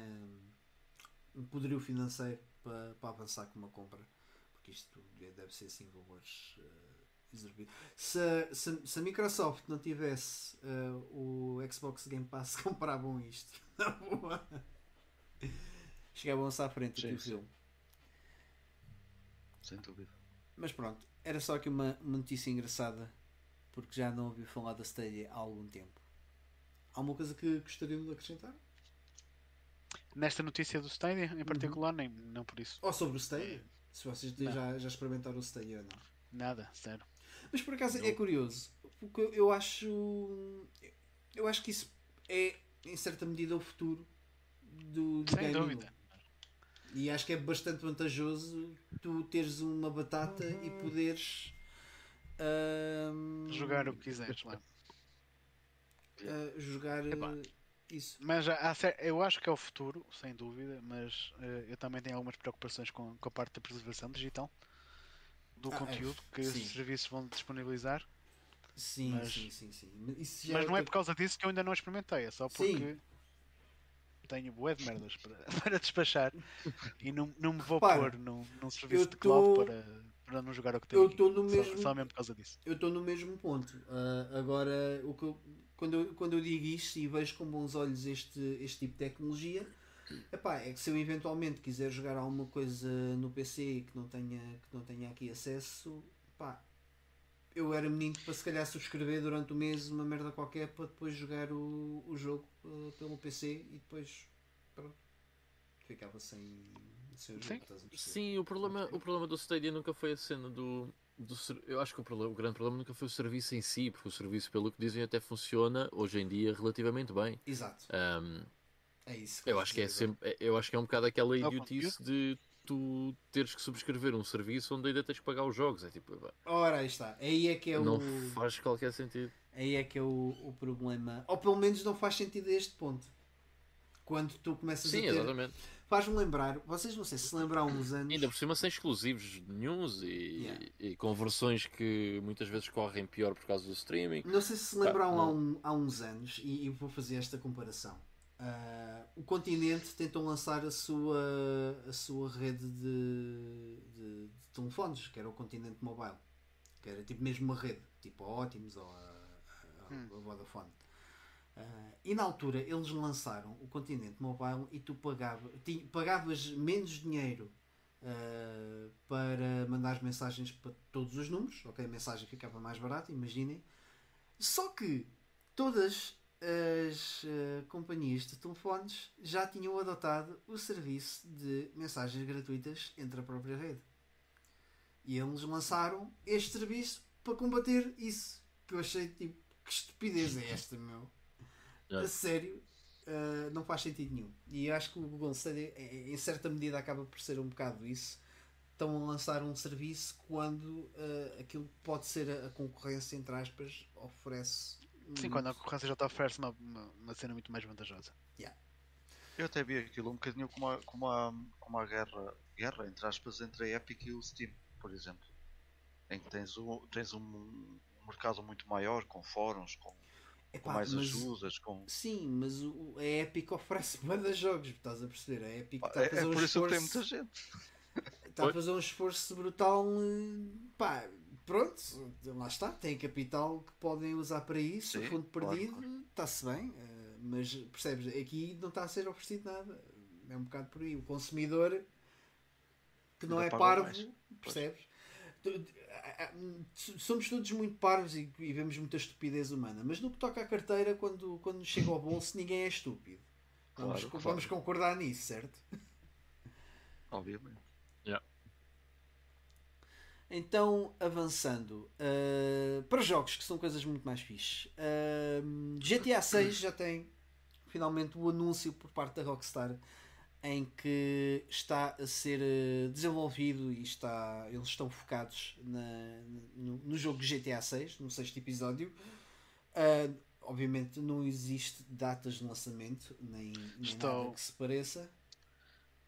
um poderio financeiro para, para avançar com uma compra, porque isto deve ser assim valores eh, exorbitantes. Se, a- se, se a Microsoft não tivesse eh, o Xbox Game Pass, compravam isto. Chegavam-se à frente Sim, aqui o sim. filme. Sem dúvida. Mas pronto, era só aqui uma, uma notícia engraçada porque já não ouvi falar da Stadia há algum tempo. Há uma coisa que gostariam de acrescentar? Nesta notícia do Stadia, em particular, nem, não por isso. Ou sobre o Stadia? Se vocês Não. já, já experimentaram o Stadia ou não. Nada, zero. Mas por acaso é Não. curioso, porque eu- eu acho eu acho que isso é em certa medida o futuro do, do Sem gaming. dúvida. E acho que é bastante vantajoso tu teres uma batata e poderes ahm, Jogar o que quiseres lá. ah, jogar Epá. ah, isso. Mas há- eu acho que é o futuro, sem dúvida, mas eh, eu também tenho algumas preocupações com, com a parte da preservação digital do Ah, é, conteúdo que sim. esses serviços vão disponibilizar. Sim, Mas- sim, sim, sim. Mas, isso já Mas não é outra- por causa disso que eu ainda não experimentei, é só Sim. Tenho bué de merdas para, para despachar e não, não me vou Repara, pôr num, num serviço de cloud para, para não jogar o que tenho. eu estou no Só- mesmo Só, mesmo por causa disso. eu estou no mesmo ponto. Ah, agora, o que eu- quando, eu, quando eu digo isto e vejo com bons olhos este, este tipo de tecnologia, epá, é que se eu eventualmente quiser jogar alguma coisa no PC que não tenha, que não tenha aqui acesso, pá, eu era menino para se calhar subscrever durante o mês uma merda qualquer para depois jogar o, o jogo ah, pelo PC e depois pronto, ficava sem, sem o jogo. Sim. estás a perceber? Sim, o problema, o problema do Stadia nunca foi a cena do. do eu acho que o, problema, o grande problema nunca foi o serviço em si, porque o serviço, pelo que dizem, até funciona hoje em dia relativamente bem. Exato, Ahm, é isso. que eu acho que é sempre. é- Eu acho que é um bocado aquela Ao idiotice de tu teres que subscrever um serviço onde ainda tens que pagar os jogos. É tipo, Ora, aí está. Aí é que é não o. faz qualquer sentido. Aí é que é o, o problema. Ou pelo menos não faz sentido a este ponto. Quando tu começas Sim, a ter. exatamente. Faz-me lembrar, vocês não sei se lembram há uns anos. Ainda por cima sem exclusivos nenhums e, Yeah. e com versões que muitas vezes correm pior por causa do streaming. Não sei se se Pá, lembram há, não. um- há uns anos, e, e vou fazer esta comparação. Ah, o continente tentou lançar a sua, a sua rede de, de- de telefones, que era o continente mobile, que era tipo mesmo uma rede, tipo a Optimus ou a, a- Hum. a Vodafone. Ah, e na altura eles lançaram o continente mobile e tu pagava, ti- pagavas menos dinheiro ah, para mandar mensagens para todos os números, ok? A mensagem ficava mais barata, imaginem. Só que todas as eh, companhias de telefones já tinham adotado o serviço de mensagens gratuitas entre a própria rede. E eles lançaram este serviço para combater isso. Que eu achei tipo, que estupidez é esta, meu? A sério, eh, não faz sentido nenhum. E acho que o Google Stadia, em certa medida, acaba por ser um bocado isso. Estão a lançar um serviço quando eh, aquilo que pode ser a, a concorrência, entre aspas, oferece. Sim, um- quando a concorrência já te oferece uma, uma, uma cena muito mais vantajosa. Eu até vi aquilo um bocadinho como a, como a, como a guerra, guerra, entre aspas, entre a Epic e o Steam, por exemplo. Em que tens, um, tens um, um mercado muito maior, com fóruns, com, com Epá, mais mas- ajudas, com... Sim, mas o, a Epic oferece banda jogos, estás a perceber? A Epic está a É, fazer é um por isso que tem esforço. muita gente. Está a fazer um esforço brutal. eh, Pá, pronto, lá está. Tem capital que podem usar para isso. Sim, o fundo claro, perdido, está-se bem. eh, Mas percebes? Aqui não está a ser oferecido nada. É um bocado por aí. O consumidor que não Ainda é parvo, mais. percebes? Tu- a- a- Somos todos muito parvos e, e vemos muita estupidez humana, mas no que toca à carteira, quando, quando chega ao bolso, ninguém é estúpido. Vamos, Claro, claro. vamos concordar nisso, certo? Obviamente. Então, avançando uh, para jogos que são coisas muito mais fixe. Uh, GTA 6 já tem finalmente o anúncio por parte da Rockstar em que está a ser uh, desenvolvido e está, eles estão focados na- no, no jogo GTA 6, no sexto episódio. Uh, obviamente não existe datas de lançamento, nem, nem Estou- nada que se pareça.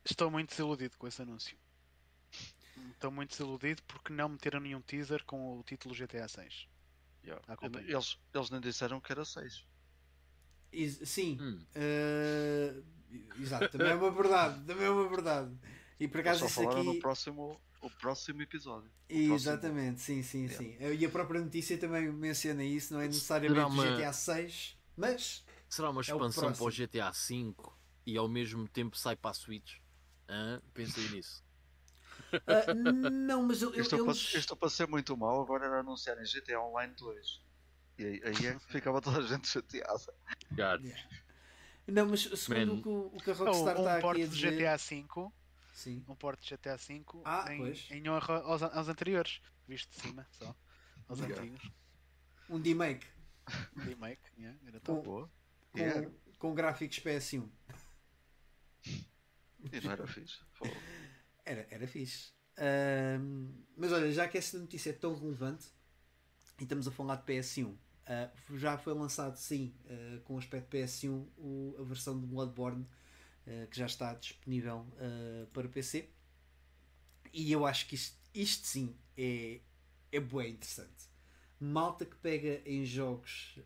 Estou muito desiludido com esse anúncio. Estou muito desiludido porque não meteram nenhum teaser com o título GTA 6. Yeah. Ah. Eles, eles nem disseram que era 6. Is- sim, Hum. Uh, exato, também é uma verdade, também é uma verdade. E por acaso isso aqui. no próximo, o próximo episódio. O Exatamente, sim, sim, Yeah. sim. E a própria notícia também menciona isso, não é necessariamente uma- GTA 6, mas Será uma É o expansão para o próximo. GTA V e ao mesmo tempo sai para a Switch? Hã? Pensei nisso. Ah, não, mas eu, eu, Isto, eles- para, isto para ser muito mal, agora era anunciarem GTA Online 2. E aí, aí é que ficava toda a gente chateada. God. Yeah. Não, mas segundo Man. o que, o- que a Rockstar está um aqui porte a de dizer. GTA V, Sim. um porte de GTA V Ah, em, pois. em honra aos, aos anteriores, visto de cima só, aos Yeah. antigos. Um remake Remake, yeah, era com, top. Boa. com, Yeah. com gráficos PS1. E não era fixe. Era, era fixe. Mas olha, já que esta notícia é tão relevante e estamos a falar de PS1, ah, já foi lançado sim ah, com o aspecto PS1 o- a versão de Bloodborne ah, que já está disponível para PC. E eu acho que isto, isto sim é, é bem interessante. Malta que pega em jogos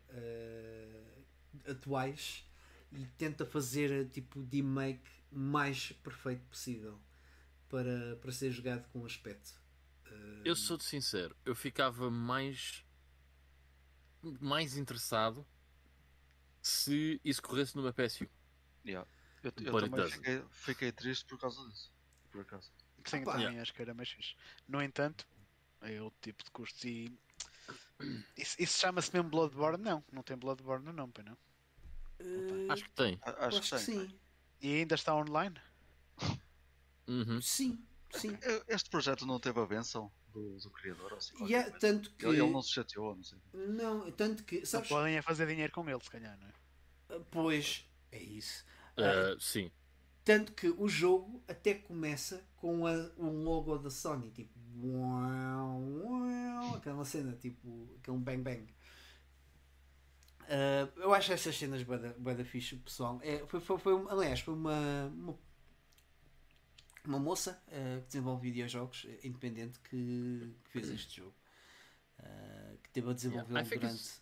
atuais e tenta fazer tipo de remake mais perfeito possível para, para ser jogado com aspecto. Ah, Eu sou-te sincero, eu ficava mais mais interessado se isso corresse numa PSU. Yeah. Eu, eu But também fiquei, fiquei triste por causa disso. Por acaso. Sim, Opa. também acho que era mais fixe. No entanto, é outro tipo de custos e. Isso, isso chama-se mesmo Bloodborne? Não, não tem Bloodborne não, pai não. ah, Acho que tem. A- Acho, acho que que tem. sim. E ainda está online? Uhum. Sim, sim. Eh, Este projeto não teve a benção do, do criador. Assim, E é tanto que. ele, ele não se chateou, não sei. Não, tanto que. Sabes? podem é fazer dinheiro com ele, se calhar, não é? Pois, é isso. Uh, sim. Tanto que o jogo até começa com a, um logo da Sony, tipo, uau, uau, aquela cena, tipo, aquele bang bang. Uh, eu acho essas cenas bada, bada fixe, pessoal. É, foi, foi, foi, aliás, foi uma, uma, uma moça uh, que desenvolve videojogos eh, independente que, que fez este jogo. Uh, que teve a desenvolvê-lo Yeah, durante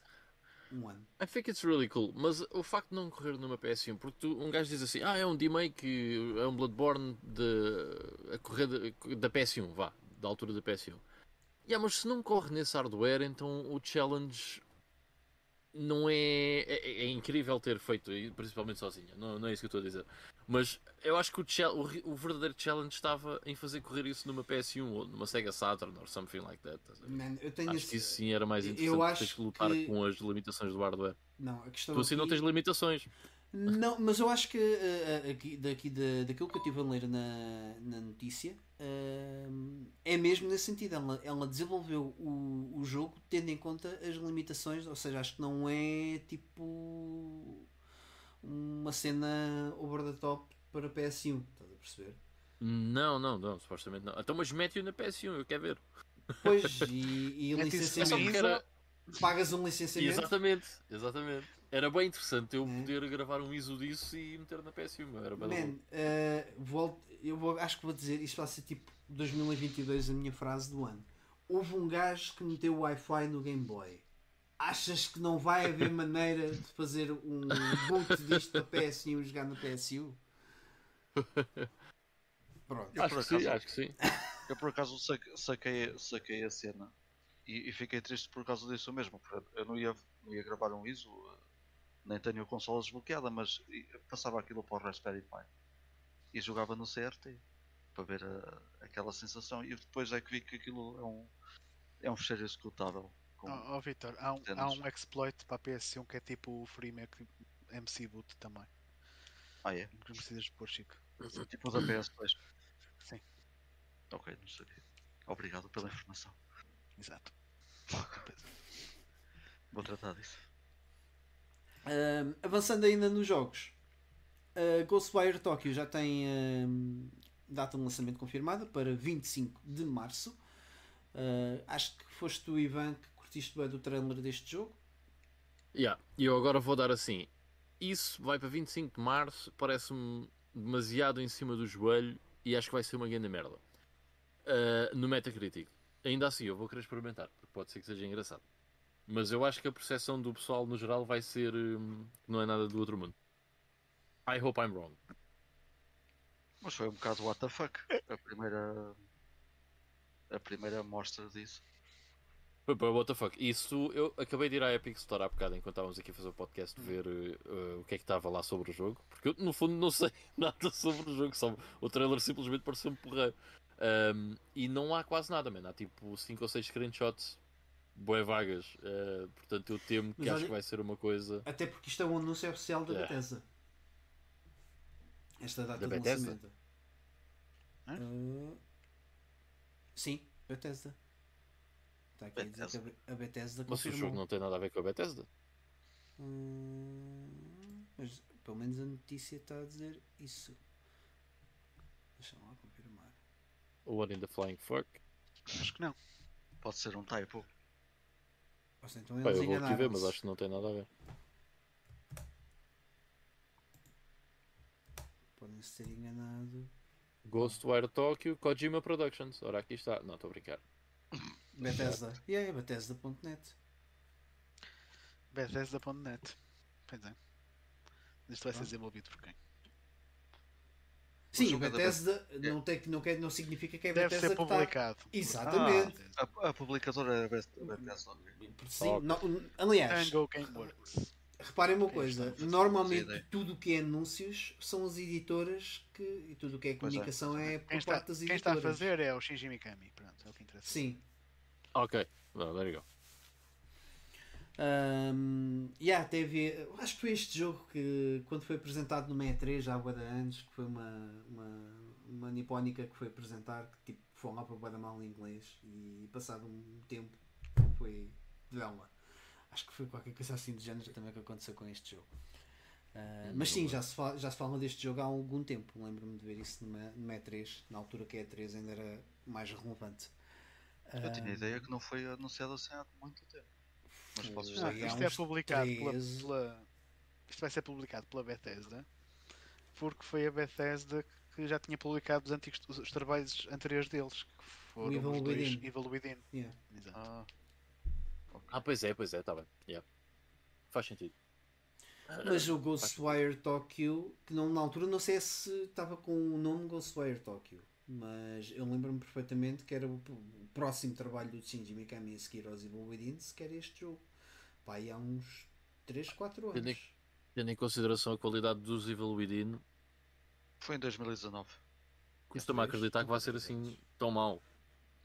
um ano. I think it's really cool, mas o facto de não correr numa PS1, porque tu, um gajo diz assim, ah, é um remake, é um Bloodborne de, a correr de- da PS1, vá, da altura da PS1. Yeah, mas se não corre nesse hardware, então o challenge não é, é, é incrível ter feito, principalmente sozinha, não, não é isso que eu estou a dizer. Mas eu acho que o, o o verdadeiro challenge estava em fazer correr isso numa PS1 ou numa Sega Saturn or something like that. Man, eu tenho Acho esse- que isso sim era mais eu interessante, acho tens que lutar que- com as limitações do hardware. Não, a questão Tu assim não aqui- tens limitações. Não, mas eu acho que uh, aqui, daqui, da, daquilo que eu estive a ler na, na notícia uh, é mesmo nesse sentido. Ela, ela desenvolveu o, o jogo tendo em conta as limitações, ou seja, acho que não é tipo uma cena over the top para PS1, estás a perceber? Não, não, não, supostamente não. Então, mas mete-o na PS1, eu quero ver. Pois, e, e É É licenciamento, era... pagas um licenciamento. Exatamente, exatamente. Era bem interessante eu poder gravar um ISO disso e meter na PS1. Era bem Man, uh, volto, eu vou, acho que vou dizer, isto vai ser tipo 2022 a minha frase do ano. Houve um gajo que meteu Wi-Fi no Game Boy. Achas que não vai haver maneira de fazer um boot disto da PS1 e jogar na PSU? Pronto. Eu, Acho por que sim, acaso- acho que sim. Eu por acaso saque- saquei, saquei a cena e, e fiquei triste por causa disso mesmo. porque Eu não ia, não ia gravar um ISO, nem tenho a consola desbloqueada, mas passava aquilo para o Raspberry Pi e jogava no CRT para ver a- aquela sensação. E depois é que vi que aquilo é um, é um fecheiro executável. Com, Ó oh, Vitor, há, um, há um exploit para a PS1 que é tipo o FreeMac MC Boot também. Ah, é? Não precisas pôr Chico. Tipo da PS2. Sim, Ok, não sabia. Obrigado pela informação. exato. Vou tratar disso. Avançando ainda nos jogos, uh, Ghostwire Tokyo já tem data de lançamento confirmada para 25 de março. Uh, acho que foste tu, Ivan, que curtiste bem do trailer deste jogo. Yeah. E eu agora vou dar assim. Isso vai para 25 de março, parece-me demasiado em cima do joelho e acho que vai ser uma grande merda. Uh, no Metacritic. Ainda assim, eu vou querer experimentar, porque pode ser que seja engraçado. Mas eu acho que a percepção do pessoal no geral vai ser hum, que não é nada do outro mundo. I hope I'm wrong. Mas foi um bocado what the fuck. A primeira. A primeira mostra disso. Pá, What the fuck? Isso eu acabei de ir à Epic Store há bocado enquanto estávamos aqui a fazer o podcast ver uh, o que é que estava lá sobre o jogo, porque eu no fundo não sei nada sobre o jogo, só o trailer simplesmente pareceu-me porreiro. Um, e não há quase nada, mano. Há tipo 5 ou 6 screenshots bué vagas. Uh, portanto eu temo que Mas acho olha- que vai ser uma coisa. Até porque isto é um anúncio oficial da Yeah. Bethesda. Esta data Da de Bethesda? lançamento. Uh, sim, Bethesda. Está aqui a dizer que a Be- a Bethesda Mas o jogo confirmou. não tem nada a ver com a Bethesda. Hum, mas pelo menos a notícia está a dizer isso. Deixa lá confirmar. O One in the Flying Fuck. Acho que não. Pode ser um typo. Então Pá, eu vou aqui ver, mas acho que não tem nada a ver. Podem-se ter enganado. Ghostwire Tokyo, Kojima Productions. Ora, aqui está. Não, estou a brincar. Bethesda. E aí, Bethesda.net. Bethesda.net. Pois é. Isto vai ser desenvolvido por quem? Sim, é da Bethesda não, tem, não, quer, não significa que é Deve Bethesda ser que está- publicado. Exatamente. Ah, A, a publicadora é Bethesda. Sim, não- aliás, Tango Gameworks. reparem uma coisa: está. normalmente tudo o que é anúncios são as editoras que, e tudo o que é é, comunicação é. é por Quem está, parte das quem está editoras. a fazer é o Shinji Mikami. Pronto, é o que interessa. Sim. Ok, well, there you go. Um, yeah, teve, acho que foi este jogo que, quando foi apresentado no E3 já há de anos, que foi uma, uma, uma nipónica que foi apresentar, que tipo, foi lá para da mal em inglês e passado um tempo foi dela. Acho que foi qualquer coisa assim do género também que aconteceu com este jogo. Uh, mas sim, já se, fala, já se fala deste jogo há algum tempo. Lembro-me de ver isso numa, numa E3, na altura que a E3 ainda era mais relevante. Eu tinha a ideia que não foi anunciado assim há muito tempo. Mas posso há isto é publicado pela, 13. pela- Isto vai ser publicado pela Bethesda porque foi a Bethesda que já tinha publicado os, antigos, os, os trabalhos anteriores deles, que foram Evil os dois Within. Evil Within. Yeah. Exato. Ah, Ah, pois é, pois é, está bem. Yeah. Faz sentido. Mas o Ghostwire Tokyo, que não, na altura não sei se estava com o nome Ghostwire Tokyo, mas eu lembro-me perfeitamente que era o, o próximo trabalho do Shinji Mikami a seguir aos Evil Within, que era este jogo. Pá, aí há uns 3, 4 Tendo em- anos. Tendo em consideração a qualidade dos Evil Within, foi em 2019. custa-me acreditar que vai ser assim tão mau.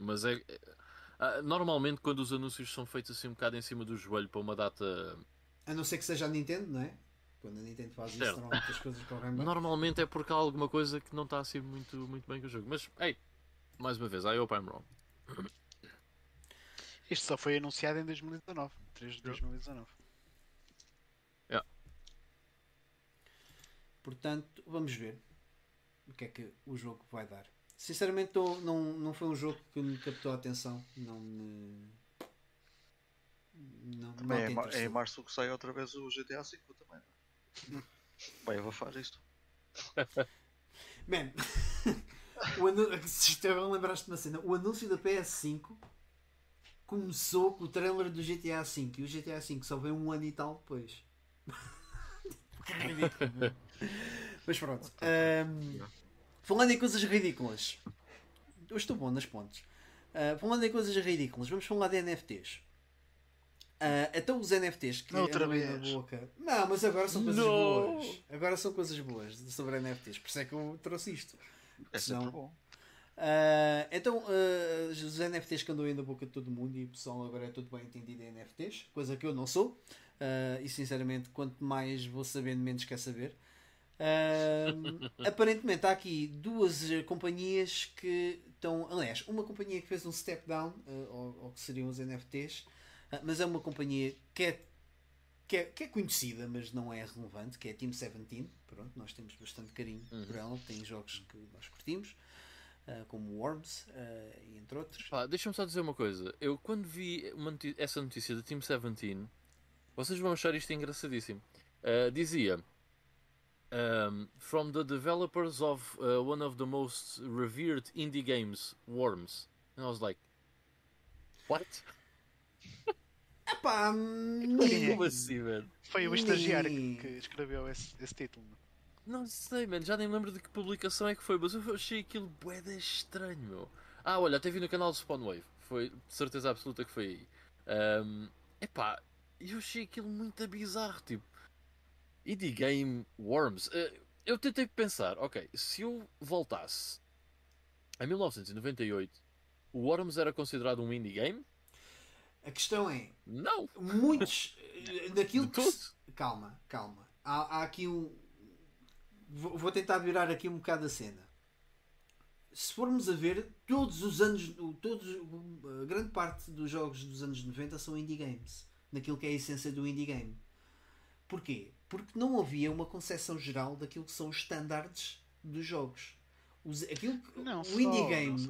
Mas é. é- ah, normalmente, quando os anúncios são feitos assim um bocado em cima do joelho para uma data. A não ser que seja a Nintendo, não é? Quando a Nintendo faz isso, Certo. normalmente as coisas correm bem. Normalmente é porque há alguma coisa que não está assim muito, muito bem com o jogo. Mas, ei, mais uma vez, I hope I'm wrong. Isto só foi anunciado em 2019, 3 de 2019. Portanto, vamos ver o que é que o jogo vai dar. Sinceramente, não, não, não foi um jogo que me captou a atenção. Não me. Não, não é, mar- é em março que sai outra vez o GTA V também. não é? Vai abafar isto. Man, o anu... se estava a lembrar-te de uma cena. O anúncio da PS5 começou com o trailer do GTA V e o GTA V só veio um ano e tal depois. Que ridículo. Mas pronto. Ahm, falando em coisas ridículas, eu estou bom nas pontes. Ah, falando em coisas ridículas, vamos falar de NFTs. Ah, então os NFTs que Outra vez. boca. Não, mas agora são coisas Não. boas. Agora são coisas boas sobre NFTs. Por isso é que eu trouxe isto. É sempre Não. bom. Ah, então, ah, os NFTs que andam aí na boca de todo mundo e o pessoal agora é tudo bem entendido em NFTs, coisa que eu não sou. Ah, e sinceramente, quanto mais vou sabendo, menos quer saber. Aparentemente, há aqui duas companhias que estão. Aliás, uma companhia que fez um step down ao, ao que seriam os NFTs, mas é uma companhia que é, que, é, que é conhecida, mas não é relevante, que é a Team 17. Pronto, nós temos bastante carinho por ela, tem jogos que nós curtimos. Uh, como Worms uh, e entre outros. Pá, Deixa-me só dizer uma coisa. Eu quando vi uma noti- essa notícia da Team 17, vocês vão achar isto engraçadíssimo. Uh, dizia um, From the developers of uh, one of the most revered indie games, Worms. And I was like, What? Epá, é? Como assim, man? Foi o estagiário que escreveu esse, esse título. Não sei, mano, já nem lembro de que publicação é que foi, mas eu achei aquilo boeda estranho, meu. Ah, olha, até vi no canal do Spawnwave, foi de certeza absoluta que foi aí. Ahm, epá, eu achei aquilo muito bizarro, tipo, indie game Worms. Eh, eu tentei pensar, ok, se eu voltasse a 1998, o Worms era considerado um indie game? a questão é: Não, muitos daquilo que. se- Calma, calma. Há, há aqui um. Vou, tentar virar aqui um bocado a cena. Se formos a ver, todos os anos, o- todos, a grande parte dos jogos dos anos 90 são indie games, naquilo que é a essência do indie game. Porquê? Porque não havia uma concepção geral daquilo que são os standards dos jogos. Os, aquilo que, Não, o só, indie game.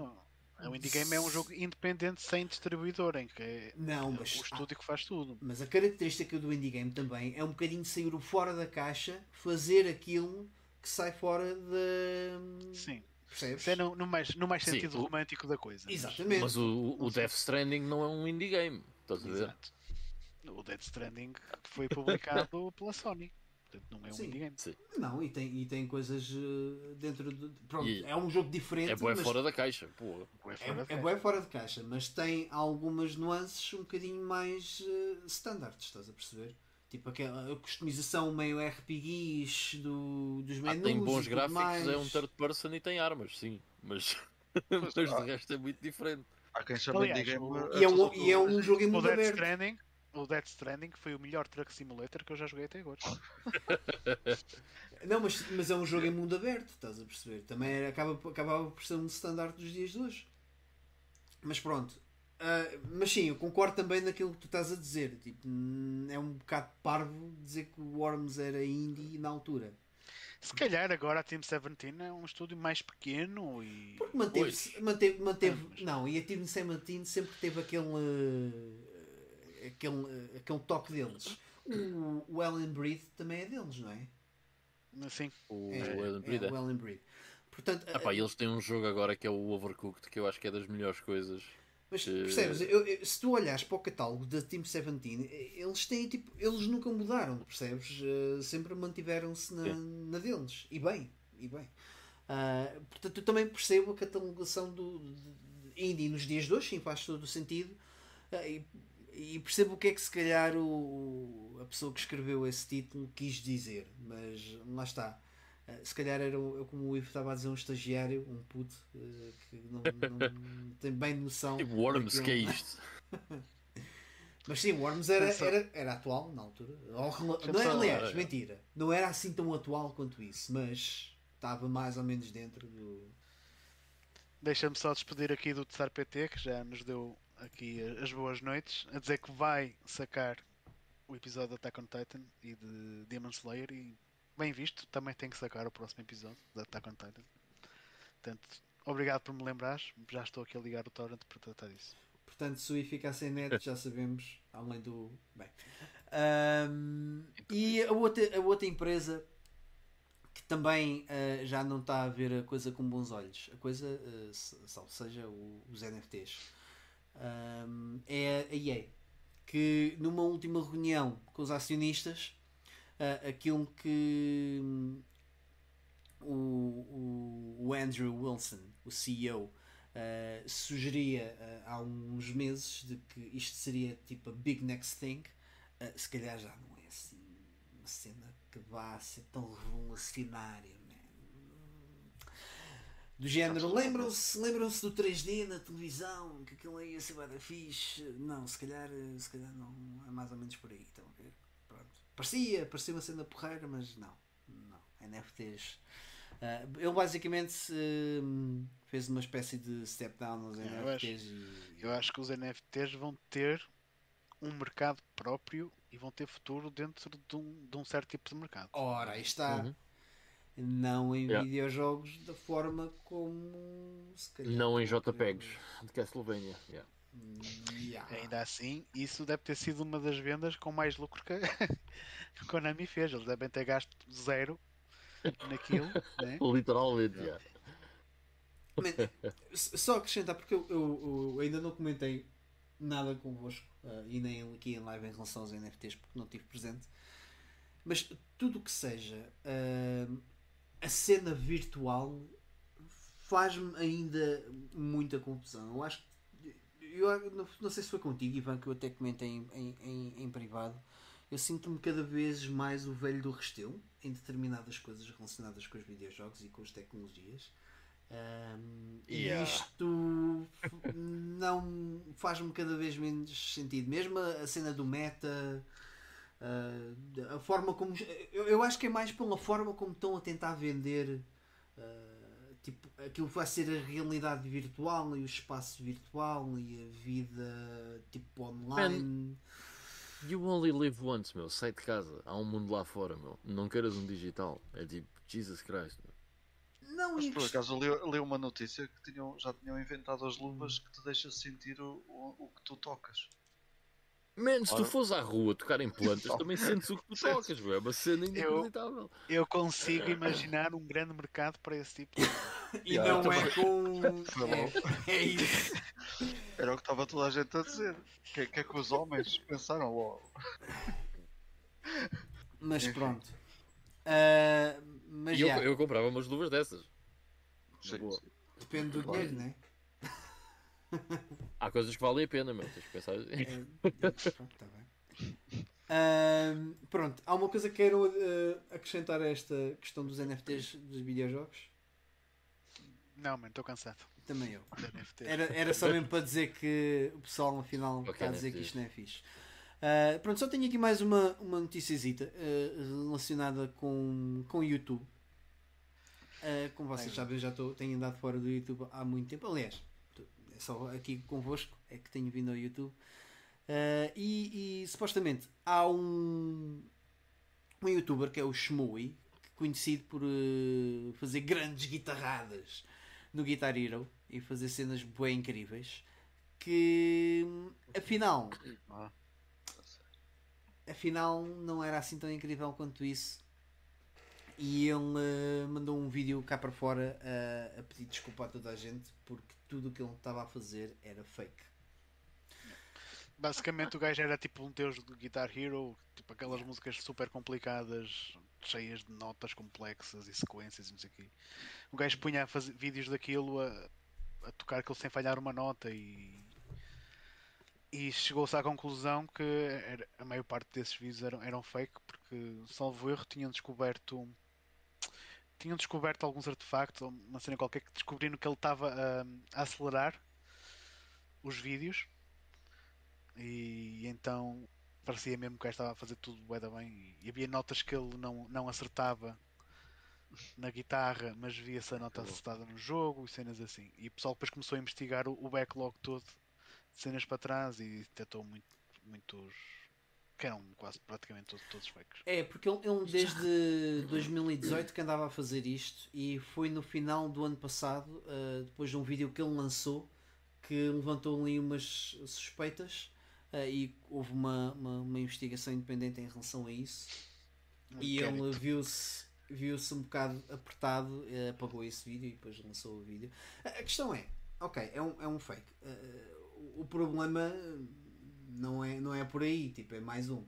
O indie game é um jogo independente sem distribuidor, em que é Não, o mas, estúdio que faz tudo. mas a característica do indie game também é um bocadinho sair fora da caixa, fazer aquilo que sai fora da. Sim. Percebes? É no, no mais, no mais Sim, sentido o- romântico da coisa. mas- Exatamente. Mas o, o Death Stranding não é um indie game, estás a ver? Exato. O Dead Stranding foi publicado pela Sony. Portanto, não é um Sim. indie game. Não, e tem, e tem coisas eh, dentro de. Pronto, E- é um jogo diferente. É bué mas fora da caixa, pô. É É, fora da é caixa. bué fora de caixa, mas tem algumas nuances um bocadinho mais eh, standards, estás a perceber? Tipo aquela customização meio RPGs do, dos Ah, menus. tem e bons tudo gráficos, mais. é um third person e tem armas, sim. Mas, mas ah. de resto é muito diferente. Há quem chama Aliás, de game. o- a E é, um, e é um jogo em mundo aberto. Stranding, o Dead Stranding foi o melhor truck simulator que eu já joguei até agora. Não, mas, mas é um jogo em mundo aberto, estás a perceber? Também era, acaba, acabava por ser um standard dos dias de hoje. Mas pronto, Ah, mas sim, eu concordo também naquilo que tu estás a dizer. Tipo, é um bocado parvo dizer que o Worms era indie na altura. Se calhar agora a Team 17 é um estúdio mais pequeno e. Porque manteve, manteve, manteve não, e a Team 17 sempre teve aquele, uh, aquele, uh, aquele toque deles. O, o Ellen Breed também é deles, não é? Sim. O É, Ellen é, Breed, é. o Ellen Breed. Portanto, Ah pá, eles têm um jogo agora que é o Overcooked, que eu acho que é das melhores coisas. Mas Eh, percebes, eu- eu- se tu olhares para o catálogo da Team 17, eh, eles têm tipo, eles nunca mudaram, percebes? Eh, sempre mantiveram-se na, na deles. E bem, e bem. Ah, portanto, eu também percebo a catalogação do de indie nos dias de hoje, sim, faz todo o sentido. Ah, e, e percebo o que é que se calhar o, a pessoa que escreveu esse título quis dizer, mas lá está. Ah, se calhar era eu, como o Ivo estava a dizer, um estagiário, um puto, eh, que não, não tem bem noção. Tipo, Worms, que é isto? Mas sim, o Worms era, era, era atual na altura. Não é, aliás, Era. mentira. Não era assim tão atual quanto isso, mas estava mais ou menos dentro do. Deixa-me só despedir aqui do Tsar PT, que já nos deu aqui as boas noites, a dizer que vai sacar o episódio de Attack on Titan e de Demon Slayer e bem visto, também tem que sacar o próximo episódio de Attack on Titan. Portanto, obrigado por me lembrares, já estou aqui a ligar o torrent para tratar disso. Portanto, se o I ficar sem net, já sabemos, além do. Bem. Ahm, e a outra, a outra empresa que também ah, já não está a ver a coisa com bons olhos, a coisa, ah, se- ou seja, o- os NFTs, ahm, é a EA. Que numa última reunião com os acionistas, ah, aquilo que hum, o, o, Andrew Wilson, o CEO, Uh, sugeria uh, há uns meses de que isto seria tipo a big next thing. Uh, se calhar já não é assim uma cena que vá ser tão revolucionária. man. Do género, lembram-se lembram do 3D na televisão, que aquilo aí ia ser bada fixe. Não, se calhar, uh, se calhar não é mais ou menos por aí. Estão a ver? Parecia, parecia uma cena porreira, mas não. Não. NFTs. Uh, ele basicamente hum, fez uma espécie de step down nos É, eu NFTs e Eu acho que os NFTs vão ter um mercado próprio e vão ter futuro dentro de um, de um certo tipo de mercado. ora, aí está. Uhum. Não em Yeah. videojogos da forma como se calhar Não em JPEGs de Castlevania. yeah. Yeah. Ainda assim, isso deve ter sido uma das vendas com mais lucro que a Konami fez. Eles devem ter gasto zero naquilo. né? Literalmente, yeah. Man, Só acrescentar, porque eu, eu- eu ainda não comentei nada convosco ah, e nem aqui em live em relação aos NFTs porque não estive presente. Mas tudo o que seja ah, a cena virtual faz-me ainda muita confusão. Eu acho que eu não, não sei se foi contigo, Ivan, que eu até comentei em, em, em- privado. Eu sinto-me cada vez mais o velho do Restelo em determinadas coisas relacionadas com os videojogos e com as tecnologias. Um, Yeah. E isto não faz-me cada vez menos sentido. Mesmo a, a cena do meta, uh, a forma como. Eu, eu acho que é mais pela forma como estão a tentar vender uh, tipo, aquilo que vai ser a realidade virtual e o espaço virtual e a vida tipo online. You only live once, meu. Sai de casa. Há um mundo lá fora, meu. Não queiras um digital. É tipo, Jesus Christ. meu. Não, Mas por acaso li, li uma notícia que tinham, já tinham inventado as luvas que te deixa sentir o, o, o que tu tocas. Man, se tu fores à rua tocar em plantas, também sentes o que tu tocas. É uma cena inacreditável. Eu consigo imaginar um grande mercado para esse tipo de. e Yeah, não é com. É, é isso. Era o que estava toda a gente a dizer. O que, é- que é que os homens pensaram logo? Mas pronto. Ah, mas E eu, já, eu comprava umas luvas dessas. Sim, sim. depende do Claro. dinheiro, né? Há coisas que valem a pena, meu. Tens que pensar assim. É, pronto, tá bem. Pronto, há uma coisa que quero ah, acrescentar a esta questão dos NFTs dos videojogos. Não, mano, estou cansado. Também eu. Era, era só mesmo para dizer que o pessoal no final Ok, está a dizer que NFTs. isto não é fixe. Ah, pronto, só tenho aqui mais uma, uma noticiazita ah, relacionada com, com o YouTube. Ah, como vocês sabem, já estou, tenho andado fora do YouTube há muito tempo. Aliás, só aqui convosco é que tenho vindo ao YouTube. Uh, e, e, supostamente há um, um youtuber que é o Shmui, conhecido por uh, fazer grandes guitarradas no Guitar Hero e fazer cenas bem incríveis. Que afinal, afinal não era assim tão incrível quanto isso. E ele uh, mandou um vídeo cá para fora a pedir desculpa a toda a gente porque tudo o que ele estava a fazer era fake. Basicamente o gajo era tipo um deus do Guitar Hero, tipo aquelas músicas super complicadas, cheias de notas complexas e sequências e não sei o quê. O gajo punha a fazer vídeos daquilo a, a tocar aquilo sem falhar uma nota e. E chegou-se à conclusão que era- a maior parte desses vídeos eram, eram fake porque, salvo erro, tinham descoberto tinham descoberto alguns artefactos, ou uma cena qualquer que descobriram que ele estava a, a acelerar os vídeos. E então parecia mesmo que o estava a fazer tudo bué da bem. E, e havia notas que ele não, não acertava na guitarra, mas via-se a nota acertada no jogo e cenas assim. E o pessoal depois começou a investigar o, o backlog todo de cenas para trás e detectou muito, muitos que eram quase praticamente todos, todos fakes. É, porque ele, ele desde 2018 que andava a fazer isto e foi no final do ano passado, uh, depois de um vídeo que ele lançou, que levantou ali umas suspeitas uh, e houve uma, uma, uma investigação independente em relação a isso. E ele viu-se viu-se um bocado apertado, eh, apagou esse vídeo e depois lançou o vídeo. A questão é, ok, é um, é um fake. O problema não é, não é por aí, tipo, é mais um.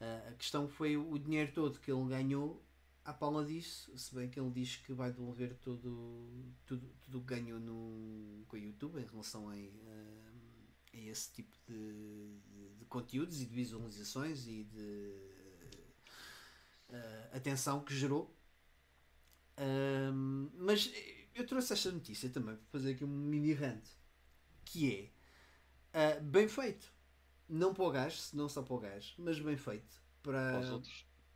Eh, a questão foi o dinheiro todo que ele ganhou à palma disso, se bem que ele diz que vai devolver todo, tudo, o que ganhou no, com o YouTube em relação a, a esse tipo de, de- conteúdos e de visualizações e de eh, atenção que gerou. Mas eu trouxe esta notícia também para fazer aqui um mini rant que é ah, bem feito. Não para o gajo, não só para o gajo, mas bem feito para,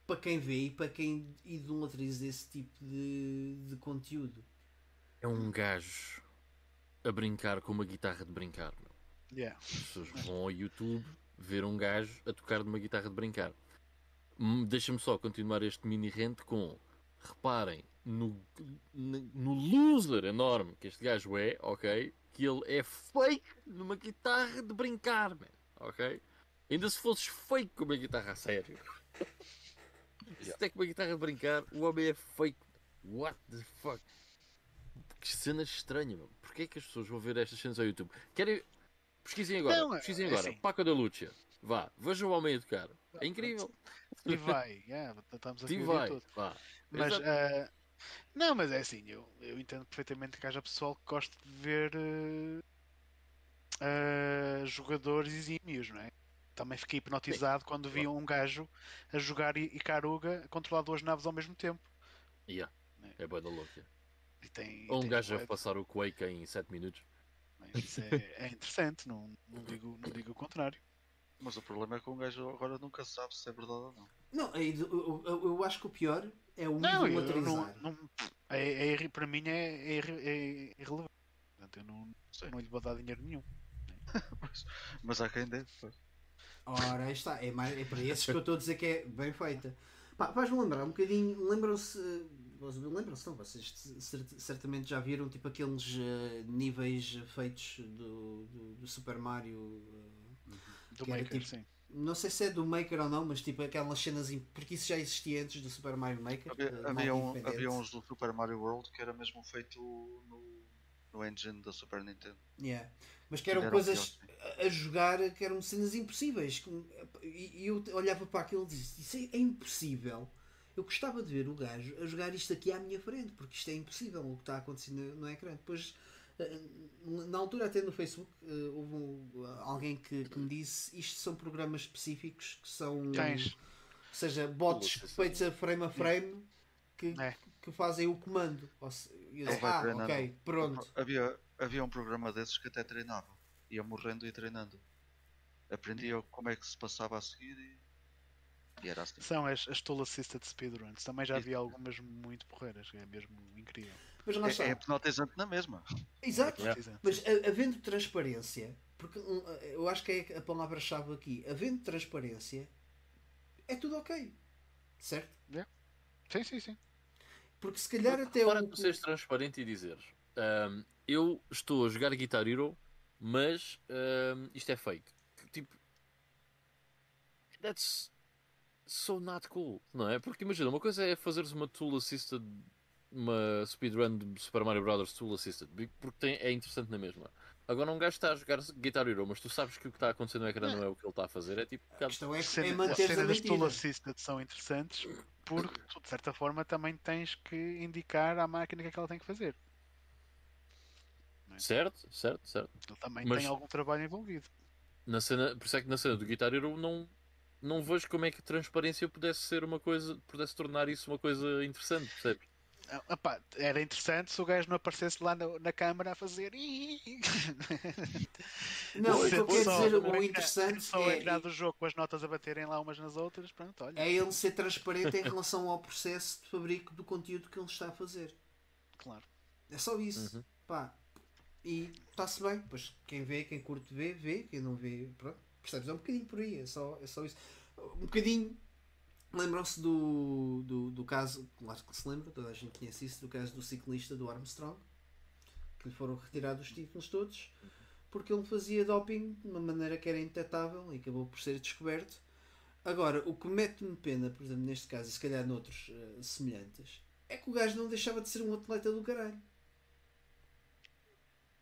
Para quem vê e para quem idolatriza esse tipo de, de conteúdo. É um gajo a brincar com uma guitarra de brincar. meu. Yeah. As pessoas vão ao YouTube ver um gajo a tocar numa guitarra de brincar. Hum, Deixa-me só continuar este mini rant com reparem no, no no loser enorme que este gajo é, ok? Que ele é fake numa guitarra de brincar, man, ok? Ainda se fosses fake com uma guitarra a sério. Se é com uma guitarra de brincar, o homem é fake. What the fuck? Que cena estranha, meu. Porquê é que as pessoas vão ver estas cenas ao YouTube? Querem. Pesquisem agora, Não, é- pesquisem é agora. assim. Paco da Lucha. Vá, vejam o homem a tocar. É incrível. E vai, yeah, estamos a dia vai. todo. Vá. Mas, ah, não, mas é assim, eu, eu entendo perfeitamente que haja pessoal que gosta de ver ah, ah, jogadores exímios, não é? Também fiquei hipnotizado quando vi um gajo a jogar Icaruga a controlar duas naves ao mesmo tempo. Yeah. É boa da louca. E tem, Ou um tem gajo a passar o Quake em 7 minutos. mas Isso é, é interessante, não, não, digo, não digo o contrário. Mas o problema é que um gajo agora nunca sabe se é verdade ou não. Não, é eu, eu- eu acho que o pior é o Não, não, não, é, é para mim é, é é irrelevante. Portanto, eu não, Sim. não lhe vou dar dinheiro nenhum. Mas, mas há quem dê. pois. Ora, está, é, mais, é para esses que eu estou a dizer que é bem feita. Pá, Vais-me lembrar um bocadinho, lembram-se, lembram-se não, vocês cer- certamente já viram tipo aqueles eh, níveis feitos do, do, do Super Mario, eh, Do Que era Maker, tipo- sim. não sei se é do Maker ou não, mas tipo aquelas cenas, porque isso já existia antes do Super Mario Maker. Havia, eh, havia, um- havia uns do Super Mario World que era mesmo feito no, no engine da Super Nintendo. Yeah. Mas que eram Era coisas a- a jogar que eram cenas impossíveis. E eu olhava para aquilo e disse: Isso é, é impossível. Eu gostava de ver o gajo a jogar isto aqui à minha frente, porque isto é impossível o que está acontecendo no, no ecrã. Depois, eh, na altura, até no Facebook, eh, houve um- alguém que, que me disse: Isto são programas específicos que são. Tens. Ou seja, bots feitos a frame a frame que, É. que fazem o comando. Ou se- e eu Ele disse, vai ah, treinando. ok, pronto. Havia, havia um programa desses que até treinava. Ia morrendo e treinando. Aprendia como é que se passava a seguir e E era assim. São as, as tool assisted speedruns. Também já vi algumas muito porreiras, é mesmo incrível. Mas está. É, é hipnotizante na mesma. Exato. Exato. Mas havendo transparência, porque eu acho que é a palavra-chave aqui, havendo transparência, é tudo ok. Certo? Sim, sim, sim. Porque se calhar até Para tu seres transparente e dizeres ahm, eu estou a jogar Guitar Hero, mas ahm, isto é fake. Tipo, that's so not cool, não é? Porque imagina, uma coisa é fazeres uma tool assisted, uma speedrun de Super Mario Bros. tool assisted, porque tem, é interessante na mesma. Agora um gajo está a jogar Guitar Hero, mas tu sabes que o que está a acontecer no ecrã não é o que ele está a fazer, é tipo, A questão é, As é cenas- as manter a cenas mentira. assisted são interessantes porque tu, de certa forma, também tens que indicar à máquina o que é que ela tem que fazer. certo, certo, certo. Ele também Mas- tem algum trabalho envolvido. na cena, por isso é que na cena do Guitar Hero não, não vejo como é que a transparência pudesse ser uma coisa, pudesse tornar isso uma coisa interessante, percebes? Ah, epá, era interessante se o gajo não aparecesse lá na, na câmara a fazer. Não, o que eu quero Só- dizer, só o interessante Só é, entrar do jogo com as notas a baterem lá umas nas outras, pronto, olha. é ele ser transparente em relação ao processo de fabrico do conteúdo que ele está a fazer. Claro. É só isso. Uhum. Pá. E está-se bem. Pois quem vê, quem curte vê, vê. Quem não vê, pronto. Percebes? É um bocadinho por aí. É só, é só isso. Um bocadinho. Lembram-se do, do, do caso, claro que se lembra, toda a gente conhece isso, do caso do ciclista do Armstrong, que lhe foram retirados os títulos todos, porque ele fazia doping de uma maneira que era indetetável e acabou por ser descoberto. Agora, o que mete-me pena, por exemplo, neste caso, e se calhar noutros eh, semelhantes, é que o gajo não deixava de ser um atleta do caralho.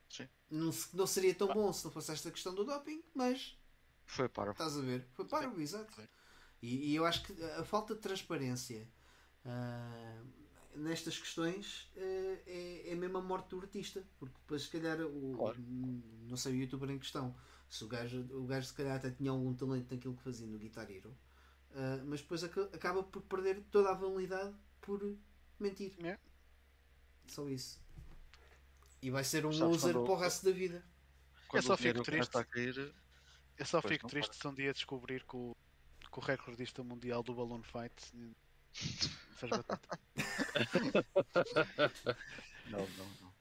Sim. Não, não seria tão bom se não fosse esta questão do doping, mas Foi para. estás a ver? Foi parvo, exato. E, e eu acho que a falta de transparência ah, nestas questões eh, é, é mesmo a morte do artista, porque depois se calhar o, Claro. não sei o youtuber em questão, se o gajo, o gajo se calhar até tinha algum talento naquilo que fazia no Guitar Hero, ah, mas depois aca- acaba por perder toda a validade por mentir. É. Só isso. E vai ser um Sabes loser quando- para o resto da vida. Quando só fico triste. cair, Eu só Pois, fico triste se um dia descobrir que o, que o recordista mundial do Balloon Fight fez batata. não, não, não.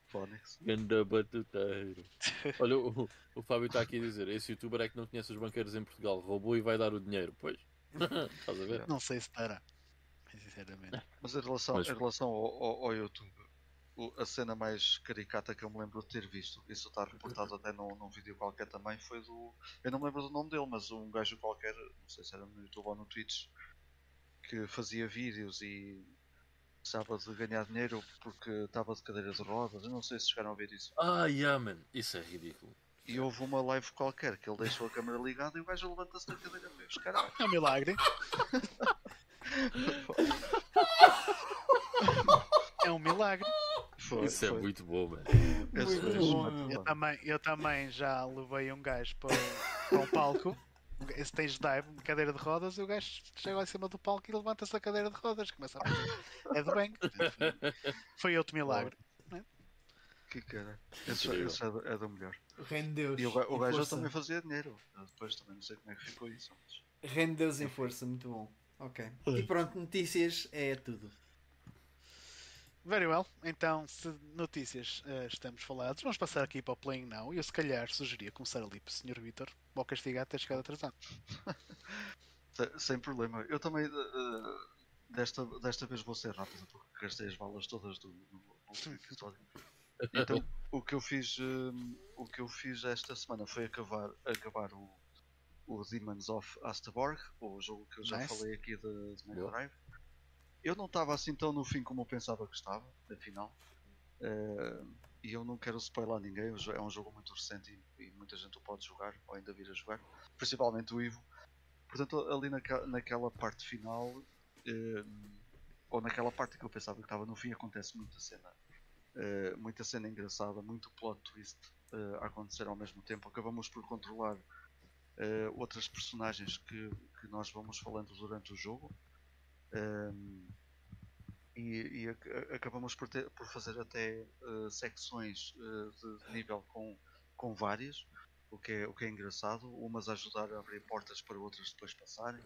Ganda batuteiro. Olha, o, o Fábio está aqui a dizer: esse youtuber é que não conhece os banqueiros em Portugal, roubou e vai dar o dinheiro. Pois, estás a ver? Não sei se estará. Sinceramente. Mas em relação, Mas- em relação ao, ao, ao YouTube, a cena mais caricata que eu me lembro de ter visto, isso está reportado até num, num vídeo qualquer também, foi do. Eu não me lembro do nome dele, mas um gajo qualquer, não sei se era no YouTube ou no Twitch, que fazia vídeos e precisava de ganhar dinheiro porque estava de cadeira de rodas. Eu não sei se chegaram a ver isso. Ah, yeah, man. Isso é ridículo. E houve uma live qualquer que ele deixou a câmera ligada e o gajo levanta-se da cadeira fez caralho. É um milagre. é um milagre. Foi, Isso é foi. muito bom, man. Esse Muito bom. Eu mano. também, eu também já levei um gajo para, para um palco. Esse stage dive, de cadeira de rodas, e o gajo chega lá em cima do palco e levanta-se da cadeira de rodas. Começa a fazer. É do bem. Foi outro milagre. Que cara. Esse, esse é, do- é do melhor. Rende-Deus. E o, o gajo força. também fazia dinheiro. Eu Depois também não sei como é que ficou isso. Mas... Rende-Deus em força, muito bom. Ok. E pronto, notícias é tudo. Very well. Então, se notícias eh, estamos falados, vamos passar aqui para o Playing Now. E eu, se calhar, sugeria começar ali para o Sr. Vitor, para o castigar ter chegado atrasado. Se- Sem problema. Eu também. eh, desta, desta vez vou ser rápido porque gastei as balas todas do, no, no último episódio. Então, o que eu fiz. eh, o que eu fiz esta semana foi acabar, acabar o, o Demons of Astaborg, o jogo que eu já Nice. falei aqui de, de Mega. Drive. Eu não estava assim tão no fim como eu pensava que estava, afinal. Eh, e eu não quero spoiler ninguém, é um jogo muito recente e, e muita gente o pode jogar, ou ainda vir a jogar, principalmente o Ivo. Portanto, ali naquela, parte final, eh, ou naquela parte que eu pensava que estava no fim, acontece muita cena. eh, muita cena engraçada, muito plot twist a acontecer ao mesmo tempo. Acabamos por controlar outras personagens que, que nós vamos falando durante o jogo. Ehm, e, e ac- acabamos por, ter- por fazer até eh, secções eh, de, nível com, com várias, o que, é, o que é engraçado, umas a ajudar a abrir portas para outras depois passarem.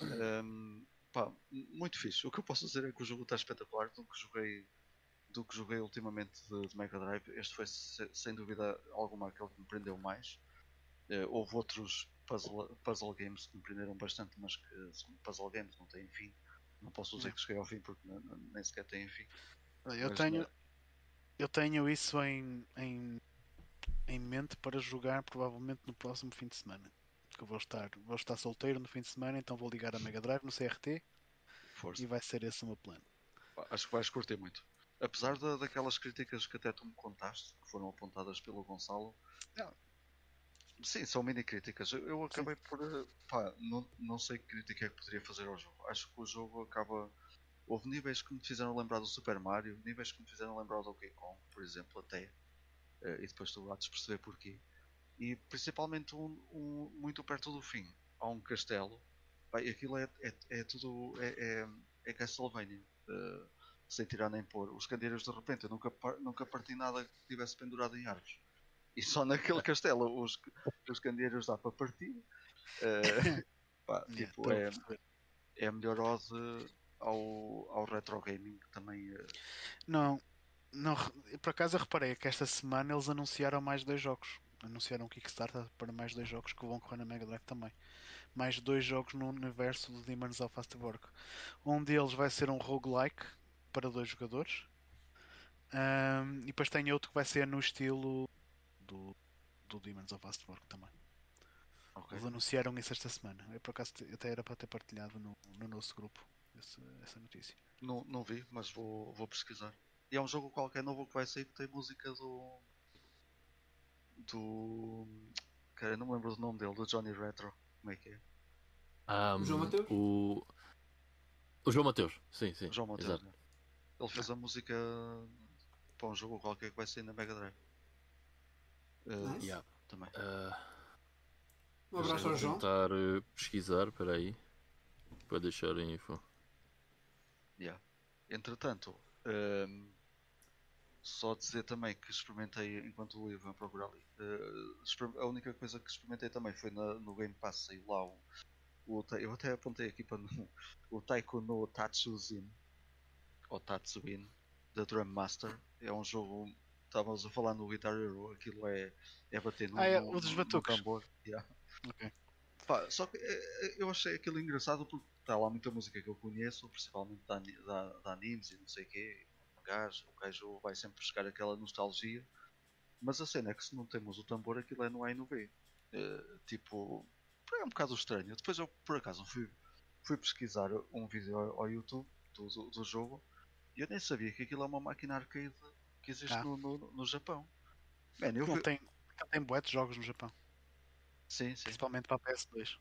Um, pá, muito fixe. O que eu posso dizer é que o jogo está espetacular do que joguei, do que joguei ultimamente de, de Mega Drive. Este foi se- sem dúvida alguma aquele que me prendeu mais. Eh, houve outros puzzle, puzzle games que me prenderam bastante, mas que puzzle games, não têm fim. Não posso dizer que cheguei ao fim porque nem sequer têm fim. Eu Mas, tenho, né, eu tenho isso em, em, em mente para jogar provavelmente no próximo fim de semana. Que eu vou estar, vou estar solteiro no fim de semana, então vou ligar a Mega Drive no CRT força. e vai ser esse o meu plano. Acho que vais curtir muito. Apesar da- daquelas críticas que até tu me contaste, que foram apontadas pelo Gonçalo, Não. Sim, são mini críticas. Eu, eu acabei por. eh, Pá, não, não sei que crítica é que poderia fazer ao jogo. Acho que o jogo acaba. Houve níveis que me fizeram lembrar do Super Mario, níveis que me fizeram lembrar do Donkey Kong, por exemplo, até. Eh, e depois tu há de perceber porquê. E principalmente um, um- muito perto do fim. Há um castelo. Pá, e aquilo é, é, é tudo. É, é, é Castlevania. eh, sem tirar nem pôr. Os candeeiros de repente, eu nunca, nunca parti nada que tivesse pendurado em árvores. E só naquele castelo os, os candeeiros dá para partir. Eh, pá, tipo, é, é a melhor ode ao, ao retro gaming também. eh, Não, não, por acaso eu reparei que esta semana eles anunciaram mais dois jogos. Anunciaram um Kickstarter para mais dois jogos que vão correr na Mega Drive também. Mais dois jogos no universo do Demons of Afterwork. Um deles vai ser um roguelike para dois jogadores. Ahm, e depois tem outro que vai ser no estilo do, do Demons of Afterwork também. ok. Eles anunciaram isso esta semana. Eu por acaso até era para ter partilhado no, no nosso grupo esse- essa notícia. Não, não vi, mas vou, vou pesquisar. E é um jogo qualquer novo que vai sair que tem música do. Do. Cara, não me lembro do nome dele, do Johnny Retro. Como é que é? O João Mateus? O... o João Mateus, sim, sim. O João Mateus. exato. né? Ele fez a música para um jogo qualquer que vai sair na Mega Drive. Nice. Yeah. Também. Ah, Um abraço vou ao João. tentar eh, pesquisar, espera aí, para deixar a info. Yeah. Entretanto, ehm, só dizer também que experimentei enquanto o Ivan procurar ali. exper- a única coisa que experimentei também foi na- no Game Pass saiu lá o, o eu até apontei aqui para no, o Taiko no Tatsuzin ou Tatsuin da Drum Master. É um jogo. Estávamos a falar no Guitar Hero, aquilo é, é bater no, Ah, é, no- o dos no- tambor. Yeah. Ok. Pá, só que eh, eh, eu achei aquilo engraçado porque está lá muita música que eu conheço, principalmente da, da, da animes e não sei o quê. O gajo, o gajo vai sempre buscar aquela nostalgia. Mas a cena é que se não temos o tambor, aquilo é no A e no B. Eh, tipo, é um bocado estranho. Depois eu, por acaso, fui, fui pesquisar um vídeo ao, ao YouTube do, do, do jogo e eu nem sabia que aquilo é uma máquina arcade que existe Ah. no, no, no Japão. Man, eu Não vi- tem, não tem bué de jogos no Japão, Sim, sim. principalmente para a PS2.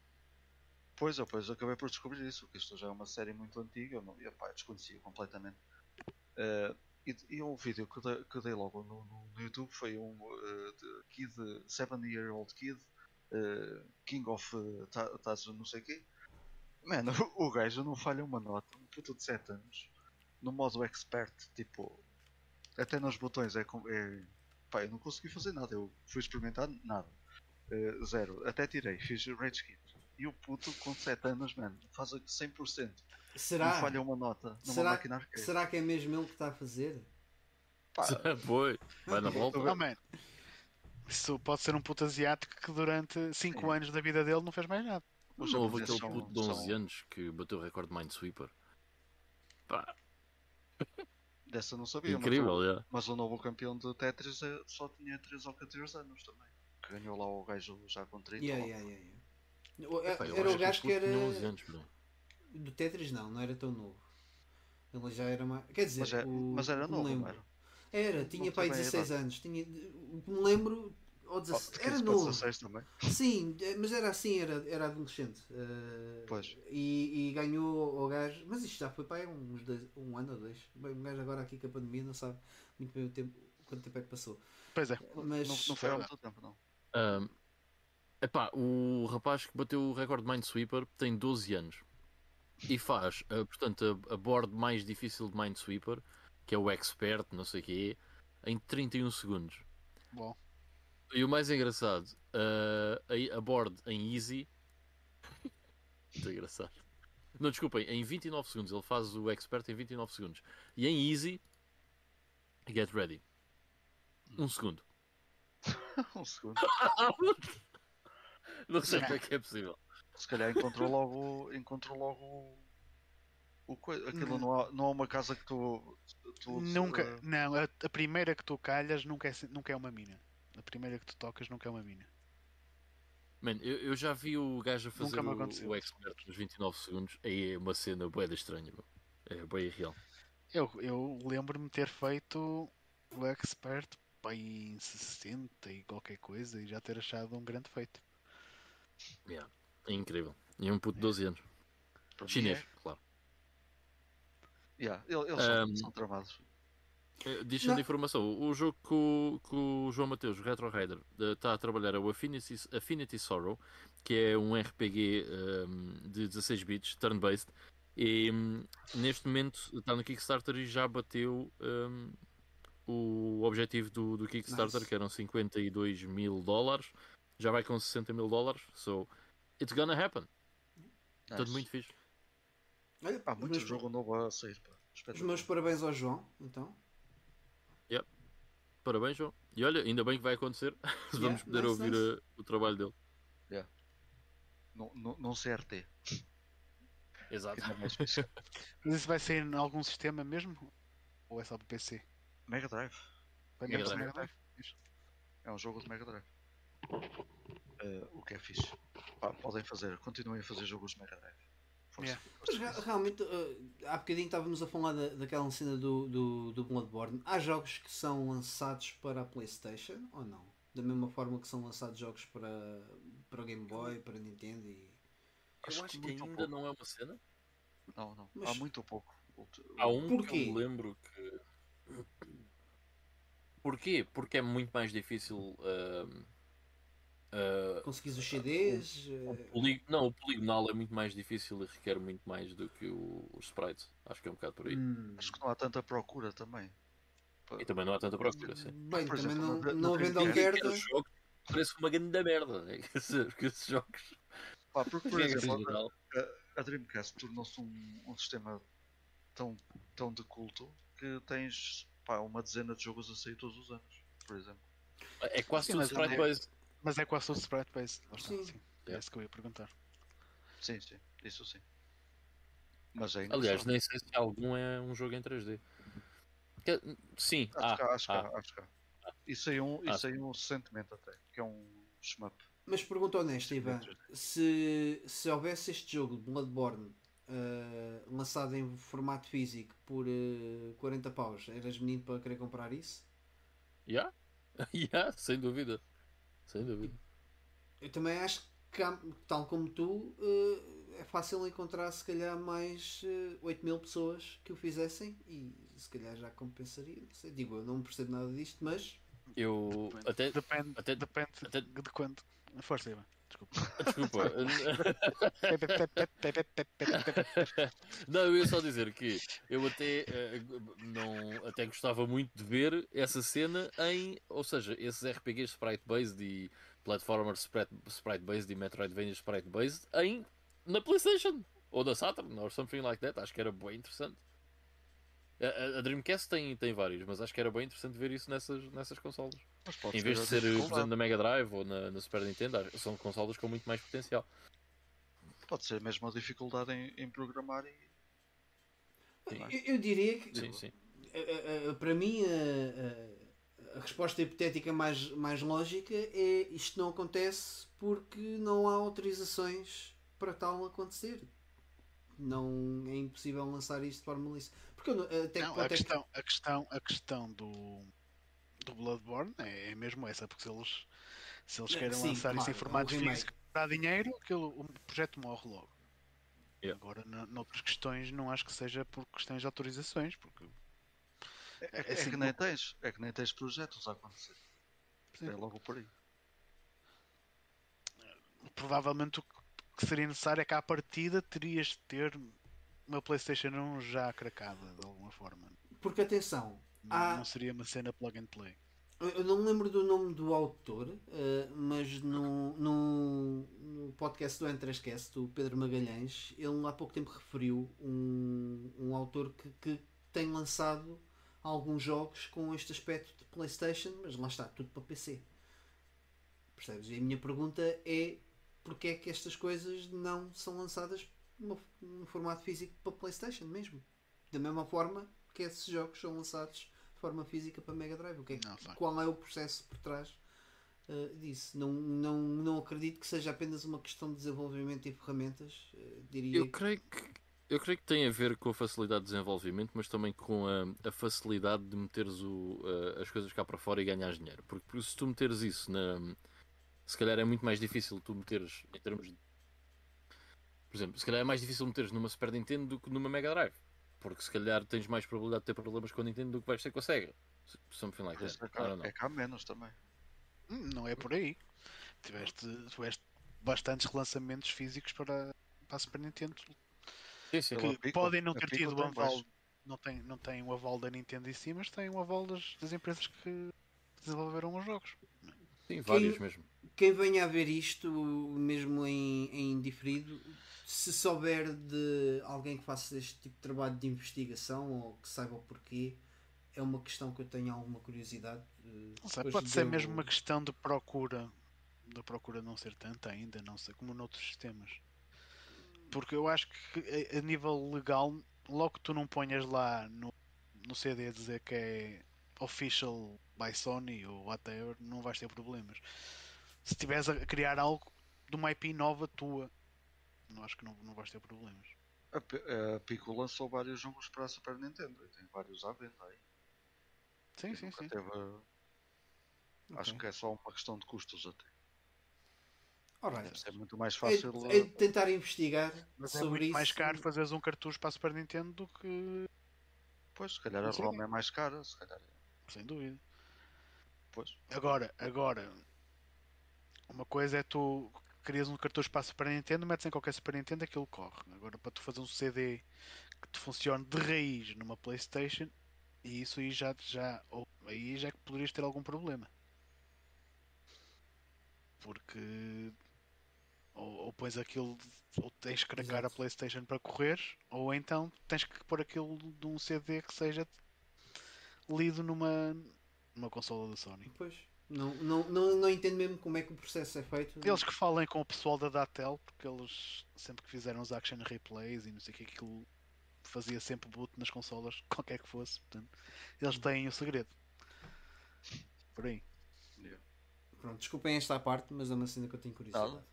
Pois, eu pois acabei por descobrir isso, que isto já é uma série muito antiga, eu, não, eu, pá, desconhecia completamente. Eh, e, e um vídeo que dei, que dei logo no, no- no YouTube foi um de Kid, 7 Year Old Kid, eh, King of uh, Tazo não sei o quê. Mano, o, o gajo não falha uma nota, um puto de 7 anos, no modo expert, tipo, até nos botões é, é pá, eu não consegui fazer nada, eu fui experimentar nada. Eh, zero, até tirei, fiz rage kit. E o puto com 7 anos, mano, faz a 100%. Será? Não falha uma nota numa Será- máquina arcade. Será que é mesmo ele que está a fazer? Pá, Foi, vai na volta. Oh, man. Isso pode ser um puto asiático que durante 5 Sim. anos da vida dele não fez mais nada. Não houve aquele puto de 11 são- anos que bateu o recorde de Minesweeper. Pá, Dessa não sabia, mas incrível, o- já. Mas o novo campeão de Tetris eh, só tinha 3 ou 14 anos também. Que ganhou lá o gajo já com 30. Yeah, yeah, yeah, yeah. Epá, Era o gajo que era. 11 anos. Do Tetris não, não era tão novo. Ele já era mais. Quer dizer, Mas, é- o- mas era novo, não era? Era, tinha pai sei bem a 16 anos. Tinha, o que me lembro. Ou Oh, 16, de era 15 para novo. 16 também. Sim, mas era assim, era, era adolescente. eh, Pois. E, e ganhou o gajo. Mas isto já foi para aí uns dois, um ano ou dois. Bem, um gajo agora aqui com a pandemia não sabe muito bem o tempo, quanto tempo é que passou. Pois é. Mas Não, não foi há muito tempo, não. Ahm, epá, o rapaz que bateu o recorde de Minesweeper tem 12 anos e faz, ah, portanto, a, a board mais difícil de Minesweeper, que é o Expert, não sei o quê, em 31 segundos. Bom. E o mais engraçado, ah, a, a board em Easy, muito engraçado, Não, desculpem, em 29 segundos. Ele faz o expert em 29 segundos. E em easy, get ready. Um segundo. um segundo. Não sei como é que é possível. Se calhar encontrou logo, encontrou logo o- o coi- aquilo não há, não há uma casa que tu, tu Nunca, eh, não, a, a primeira que tu calhas nunca é, nunca é uma mina. A primeira que tu tocas nunca é uma mina. Mano, eu, eu já vi o gajo a fazer o, o expert nos 29 segundos. Aí é uma cena boeda estranha, meu. É bem irreal. Eu, eu lembro-me de ter feito o expert pá, em 60 e qualquer coisa e já ter achado um grande feito. Yeah. É incrível. E um puto de 12 anos. para mim Chinês, é- claro. yeah, ele- eles são, Um, são tramados. Eh, Diz-me de informação. O jogo que o, que o João Mateus, o Retro Raider, eh, está a trabalhar é o Affinity, Affinity Sorrow, que é um RPG ehm, de 16 bits, turn-based. E hum, neste momento está no Kickstarter e já bateu hum, o objetivo do, do Kickstarter, Nice. que eram 52 mil dólares. Já vai com 60 mil dólares. So, it's gonna happen. Tudo Nice. muito fixe. Olha, Há os muito jogo novo a sair. Pá. Os meus parabéns ao João, então. Parabéns, João. E olha, ainda bem que vai acontecer. Vamos Yeah, poder nice, ouvir nice. eh, o trabalho dele. Num- num- Num CRT. Exato. é. Mas isso vai sair em algum sistema mesmo? Ou é só para PC? Mega Drive. Mega Drive. Mega Drive? É um jogo de Mega Drive. Eh, o que é fixe. Pá, podem fazer, continuem a fazer jogos de Mega Drive. Yeah. Mas realmente, uh, há bocadinho estávamos a falar da, daquela cena do, do, do Bloodborne. Há jogos que são lançados para a PlayStation ou não? Da mesma forma que são lançados jogos para, para o Game Boy, para a Nintendo e. Acho Eu acho que muito ainda pouco. não é uma cena. Não, não. Mas- Há muito pouco. Há um Porquê? que eu me lembro que. Porquê? Porque é muito mais difícil. ahm, ah, Conseguis os CDs. o uh, poli- Não, o poligonal é muito mais difícil e requer muito mais do que o, os sprites. Acho que é um bocado por aí. hum. Acho que não há tanta procura também. E também não há tanta procura. Sim. Bem, Por também exemplo, não, não havendo oferta. Jogos parece uma grande merda. Né? Quer dizer, que esses jogos. pá, porque, por regra exemplo, geral, a Dreamcast tornou-se um, um sistema tão, tão de culto que tens pá, uma dezena de jogos a sair todos os anos, por exemplo. é quase Sim, tudo sprite é- based. Mas é quase todo sprite based. Sim. sim. É isso que eu ia perguntar. Sim, sim, isso sim. Mas é Aliás, nem sei se algum é um jogo em 3D. Que- Sim, Acho há, que há, acho que há. há, acho que há. E saiu um, Ah, e saiu um recentemente até, que é um shmup. Mas pergunta honesta, Ivan: se, se houvesse este jogo de Bloodborne uh, lançado em formato físico por uh, 40 paus, eras menino para querer comprar isso? Yeah? yeah, sem dúvida. Sem dúvida. Eu também acho que, tal como tu, uh, é fácil encontrar se calhar mais uh, 8 mil pessoas que o fizessem e se calhar já compensaria. Não sei, digo, eu não percebo nada disto, mas Eu Depende. até. Depende, até- depende até- de quanto. Força, Ivan. Desculpa. Desculpa. Não, eu ia só dizer que eu até eh, não até gostava muito de ver essa cena em, ou seja, esses RPGs sprite based e platformers sprite, sprite based e Metroidvania sprite based em na PlayStation ou da Saturn or something like that. Acho que era bem interessante. A, a- Dreamcast tem, tem vários, mas acho que era bem interessante ver isso nessas, nessas consolas. Em vez de a ser, por exemplo, na Mega Drive ou na, na Super Nintendo, são consolas com muito mais potencial. Pode ser mesmo a dificuldade em, em programar e. Sim. eu, eu diria que Sim, sim. a- a- a- para mim a, resposta hipotética mais, mais lógica é isto não acontece porque não há autorizações para tal acontecer. Não é impossível lançar isto de forma lícita. Porque eu não- até Não, ponto a é que- questão, a questão, a questão do, do Bloodborne é, é mesmo essa, porque se eles, se eles É, querem sim, lançar isso em formato é remake. físico dá dinheiro, aquilo, o projeto morre logo. Yeah. Agora, noutras questões, não acho que seja por questões de autorizações, porque É, é- É é assim que nem tens, é que nem tens projetos a acontecer. Sim. É logo por aí. provavelmente o que seria necessário é que à partida terias de ter uma PlayStation 1 já cracada de alguma forma. Porque atenção, Não, Ah. não seria uma cena plug and play. Eu não me lembro do nome do autor, eh, mas no, no, no podcast do Entrescast, do Pedro Magalhães, ele há pouco tempo referiu um, um autor que, que tem lançado alguns jogos com este aspecto de PlayStation, mas lá está, tudo para PC. Percebes? E a minha pergunta é porque é que estas coisas não são lançadas no, no formato físico para PlayStation mesmo? Da mesma forma que esses jogos são lançados de forma física para Mega Drive. O que é, que- Não qual é o processo por trás uh, disso? Não, não, não acredito que seja apenas uma questão de desenvolvimento e ferramentas. uh, diria Eu creio que eu creio que tem a ver com a facilidade de desenvolvimento, mas também com a, a facilidade de meteres o, a- as coisas cá para fora e ganhar dinheiro. Porque, porque se tu meteres isso na. Se calhar é muito mais difícil tu meteres em termos de. Por exemplo, se calhar é mais difícil meteres numa Super Nintendo do que numa Mega Drive. Porque se calhar tens mais probabilidade de ter problemas com a Nintendo do que vais ter com a Sega. Something like that. é, cá, é cá menos também. Hum, Não é por aí. Tiveste, tiveste bastantes lançamentos físicos para, para a Super Nintendo Sim, sim. que Pico- podem não ter tido o tem aval. Não tem, não tem o aval da Nintendo em si, mas tem o aval das, das empresas que desenvolveram os jogos. Sim, vários mesmo. Quem venha a ver isto, mesmo em, em diferido, se souber de alguém que faça este tipo de trabalho de investigação ou que saiba o porquê, é uma questão que eu tenho alguma curiosidade. eh, sei, pode ser deu- mesmo uma questão de procura. Da procura não ser tanta ainda, não sei, como noutros sistemas. Porque eu acho que a, a nível legal, logo que tu não ponhas lá no, no CD a dizer que é official by Sony ou whatever, não vais ter problemas. Se estiveres a criar algo de uma IP nova tua, não acho que não, não vais ter problemas. A, a Pico lançou vários jogos para a Super Nintendo e tem vários à venda aí. Sim, E sim, sim. teve- Acho Ok. que é só uma questão de custos até. Alright. Deve ser muito mais É, fácil. é eh, de tentar investigar Mas é sobre muito isso. mais caro fazeres um cartucho para a Super Nintendo do que. Pois, se calhar a. ROM é mais cara, se calhar. Sem dúvida. Pois. Agora, agora, uma coisa é tu crias um cartucho para a Super Nintendo, metes em qualquer Super Nintendo, aquilo corre. Agora, para tu fazer um CD que te funcione de raiz numa PlayStation, e isso aí já, já, ou, aí já é que poderias ter algum problema. Porque ou, ou pões aquilo, ou tens que cracar a. PlayStation para correr, ou então tens que pôr aquilo de um CD que seja lido numa, numa consola da Sony. Pois. Não, não, não, não entendo mesmo como é que o processo é feito. Eles que falem com o pessoal da Datel, porque eles sempre que fizeram os action replays e não sei o que aquilo fazia sempre boot nas consolas, qualquer que fosse. Portanto, eles têm o segredo. Por aí. Yeah. Pronto, desculpem esta parte, mas é uma cena que eu tenho curiosidade. Nada.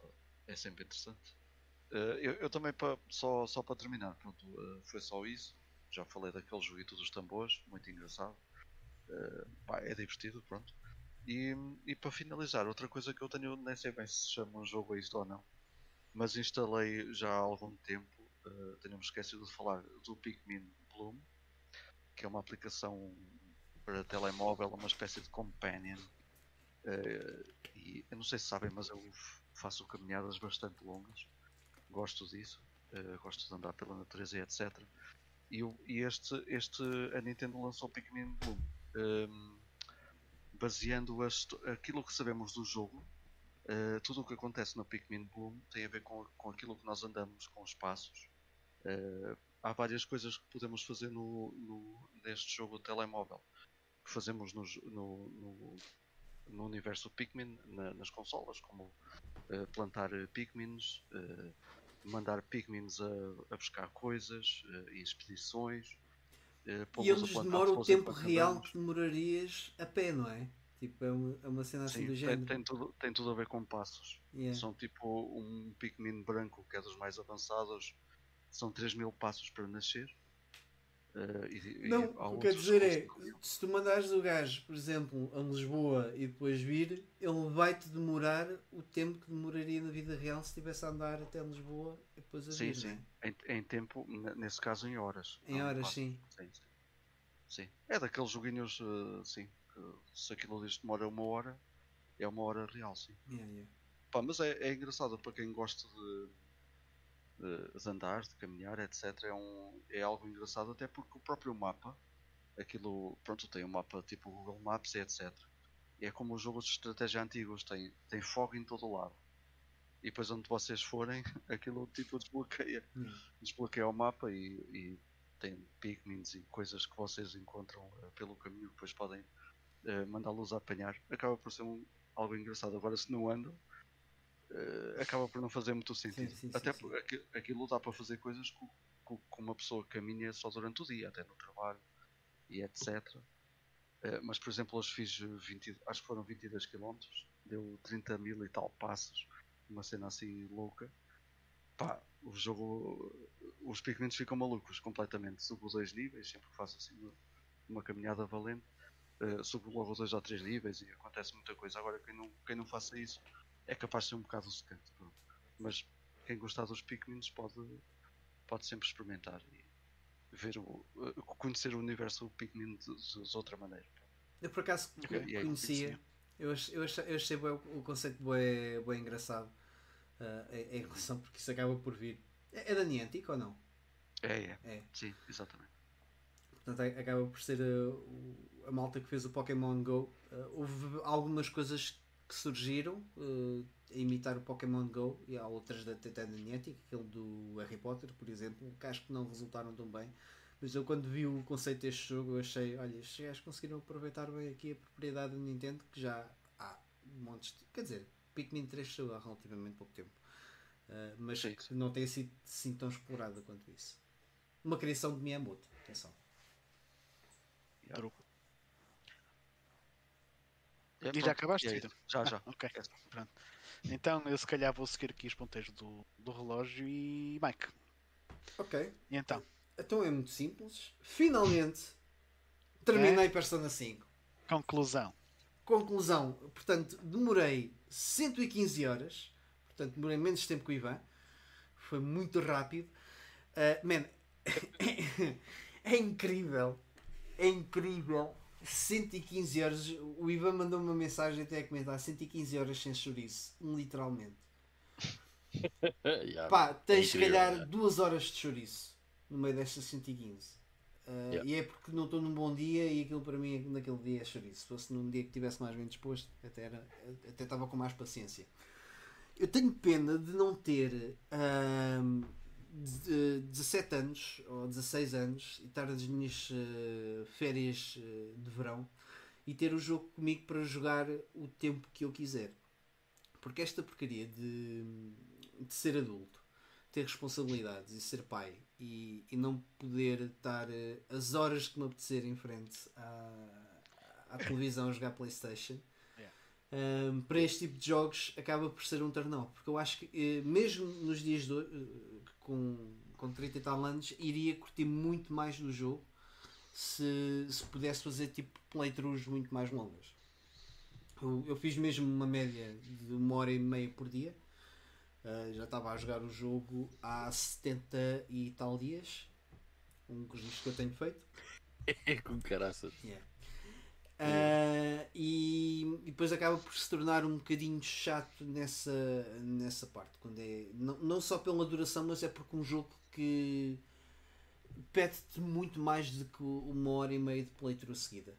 É sempre interessante. Eh, eu, eu também, pa- só, só para terminar, pronto, eh, foi só isso. Já falei daquele joguito dos tambores, muito engraçado. Eh, pá, é divertido, pronto. E, e para finalizar, outra coisa que eu tenho, nem sei bem se chama um jogo a isto ou não, mas instalei já há algum tempo, uh, tenho-me esquecido de falar do Pikmin Bloom, que é uma aplicação para telemóvel, uma espécie de companion. Eh, e eu não sei se sabem, mas eu faço caminhadas bastante longas, gosto disso, eh, gosto de andar pela natureza e etc. E, e este, este, a Nintendo lançou o Pikmin Bloom. ehm, baseando aquilo que sabemos do jogo, eh, tudo o que acontece no Pikmin Bloom tem a ver com, com aquilo que nós andamos com os passos. Eh, há várias coisas que podemos fazer no, no- neste jogo telemóvel que fazemos no, no, no, no universo Pikmin na- nas consolas, como eh, plantar Pikmins, mandar Pikmins a, a buscar coisas e expedições. Eh, E eles demoram o tempo real que demorarias a pé, não é? Tipo, é uma, é uma cena assim Sim, do género. tem tudo, tem tudo a ver com passos. Yeah. São tipo um Pikmin branco, que é dos mais avançados, são 3 mil passos para nascer. Eh, e- e Não, há o que quer dizer é, se tu mandares o gajo, por exemplo, a Lisboa e depois vir, ele vai-te demorar o tempo que demoraria na vida real se estivesse a andar até Lisboa e depois a Sim, vir, sim. não é? Em, em tempo, ne- nesse caso em horas. Em horas, passos. sim. Sim, sim. Sim. É daqueles joguinhos, eh, sim, que se aquilo diz que demora uma hora, é uma hora real, sim. Yeah, yeah. Pá, mas é, é engraçado para quem gosta de, de, de andar, de caminhar, etc. É, um, é algo engraçado até porque o próprio mapa, aquilo, pronto, tem um mapa tipo Google Maps etc. E é como os jogos de estratégia antigos, tem, tem fogo em todo o lado. E depois onde vocês forem, aquilo tipo desbloqueia. Hum. Desbloqueia o mapa e, e tem pigments e coisas que vocês encontram eh, pelo caminho que depois podem eh, mandá-los a apanhar. Acaba por ser um, algo engraçado. Agora se não andam, eh, acaba por não fazer muito sentido. sim, sim, até sim. porque aqui- aquilo dá para fazer coisas com uma pessoa que caminha só durante o dia, até no trabalho e etc. Mas por exemplo hoje fiz eh, 20, acho que foram 22 km, deu 30 mil e tal passos, uma cena assim louca. Pá, o jogo, os pigmentos ficam malucos completamente. Subo dois níveis, sempre que faço assim uma, uma caminhada valente, eh, subo logo dois ou três níveis e acontece muita coisa. Agora quem não, quem não faça isso é capaz de ser um bocado secante. pronto. Mas quem gostar dos pigmentos pode, pode sempre experimentar e ver o, eh, conhecer o universo Pikmin de, de- de outra maneira. Eu por acaso Ok, e aí conhecia, eu, ach- eu, achei, eu achei o conceito bem, bem engraçado ah, em, em relação, porque isso acaba por vir. É, é da Niantic ou não? É, é. É. Sim, exatamente. Portanto, a- acaba por ser ah, o- a malta que fez o Pokémon Go. Ah, houve algumas coisas que surgiram ah, a imitar o Pokémon Go e há outras da, Niantic, aquele do Harry Potter, por exemplo, que acho que não resultaram tão bem. Mas eu quando vi o conceito deste jogo eu achei, olha, estes gajos conseguiram aproveitar bem aqui a propriedade da Nintendo que já há montes de. Quer dizer, Pikmin 3 saiu há relativamente pouco tempo. Ah, mas Sim, não tem sido assim tão explorada quanto isso. Uma criação de Miyamoto, atenção. Truco. É, E já acabaste, é. Já, já. Ah, ok, pronto. Então eu se calhar vou seguir aqui os ponteiros do, do relógio e Mike. Ok, E então? Então é muito simples. Finalmente terminei Persona 5. Conclusão. Conclusão, portanto, demorei 115 horas, portanto, demorei menos tempo que o Ivan, foi muito rápido. Uh, man, é incrível, é incrível. 115 horas, o Ivan mandou uma mensagem até a comentar: 115 horas sem chouriço, literalmente. Yeah, Pá, tens se incrível, calhar duas horas de chouriço no meio destas 115. Uh, Yeah. E é porque não estou num bom dia e aquilo para mim naquele dia é chouriço. Se fosse num dia que estivesse mais bem disposto, até, era, até estava com mais paciência. Eu tenho pena de não ter ahm, de- 17 anos ou 16 anos e estar nas minhas eh, férias eh, de verão e ter o jogo comigo para jogar o tempo que eu quiser. Porque esta porcaria de, de ser adulto, ter responsabilidades e ser pai e, e não poder estar eh, as horas que me apetecer em frente à, à televisão a jogar Playstation um, para este tipo de jogos acaba por ser um turn off. Porque eu acho que eh, mesmo nos dias de eh, com, com 30 e tal anos, iria curtir muito mais do jogo se, se pudesse fazer tipo playthroughs muito mais longas. Eu, eu fiz mesmo uma média de uma hora e meia por dia. Uh, já estava a jogar o jogo há 70 e tal dias. Um dos que eu tenho feito. É com caraças. Yeah. Ah, e, e depois acaba por se tornar um bocadinho chato nessa, nessa parte. Quando é, não, não só pela duração, mas é porque um jogo que pede-te muito mais do que uma hora e meia de playthrough seguida.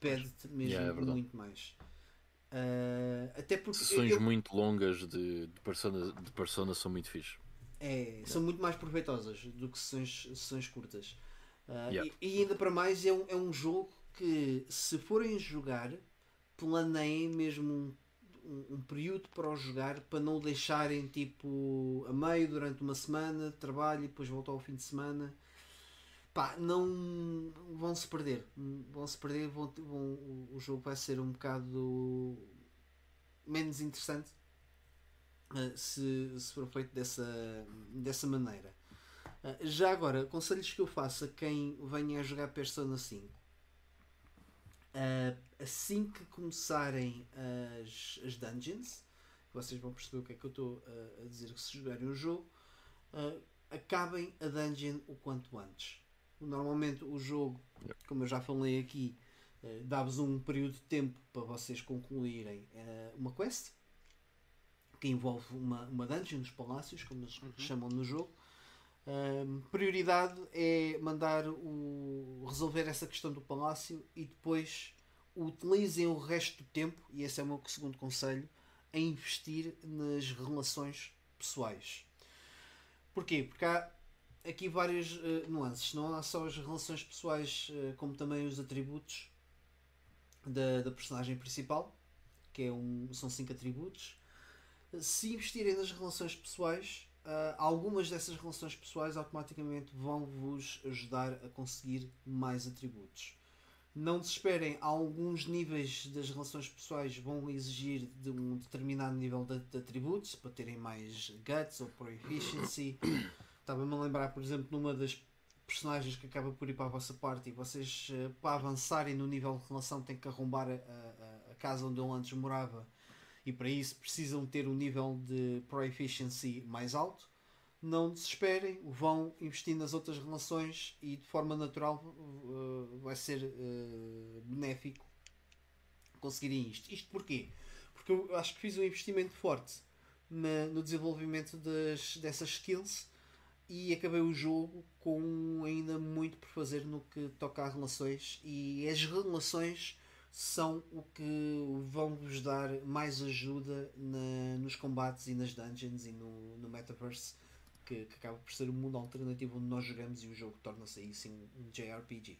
Pede-te mesmo Yeah, é muito mais. Ah, até porque Sessões eu- muito longas de, de, persona, de persona são muito fixe. É, são muito mais proveitosas do que sessões, sessões curtas. Ah, Yeah. e, e ainda para mais é um, é um jogo que se forem jogar, planeiem mesmo um, um, um período para o jogar para não o deixarem tipo a meio durante uma semana de trabalho e depois voltar ao fim de semana. Pá, não vão se perder. Vão se perder, vão, vão, o- jogo vai ser um bocado menos interessante Uh, se, se for feito dessa, dessa maneira. Uh, já agora, conselhos que eu faço a quem venha a jogar Persona 5. Uh, assim que começarem as, as dungeons, vocês vão perceber o que é que eu estou a dizer que se jogarem o jogo, acabem a dungeon o quanto antes. Normalmente o jogo, como eu já falei aqui, uh, dá-vos um período de tempo para vocês concluírem uh, uma quest que envolve uma, uma dungeon nos palácios, como eles chamam no jogo. Ahm, prioridade é mandar o resolver essa questão do palácio e depois utilizem o resto do tempo, e esse é o meu segundo conselho, a investir nas relações pessoais. Porquê? Porque há aqui várias uh, nuances. Não há só as relações pessoais, uh, como também os atributos da, da personagem principal, que é um, são cinco atributos. Se investirem nas relações pessoais, uh, algumas dessas relações pessoais automaticamente vão vos ajudar a conseguir mais atributos. Não desesperem, alguns níveis das relações pessoais vão exigir de um determinado nível de, de atributos para terem mais guts ou proficiency. Estava-me a lembrar, por exemplo, numa das personagens que acaba por ir para a vossa parte e vocês, eh, para avançarem no nível de relação, têm que arrombar a, a, a casa onde ele antes morava e para isso precisam ter um nível de proficiency mais alto. Não desesperem, vão investir nas outras relações e de forma natural uh, vai ser uh, benéfico conseguirem isto. Isto porquê? Porque eu acho que fiz um investimento forte na, no desenvolvimento das, dessas skills e acabei o jogo com ainda muito por fazer no que toca a relações e as relações são o que vão vos dar mais ajuda na, nos combates e nas dungeons e no, no metaverse que, que, acaba por ser um mundo alternativo onde nós jogamos e o jogo torna-se aí sim um JRPG.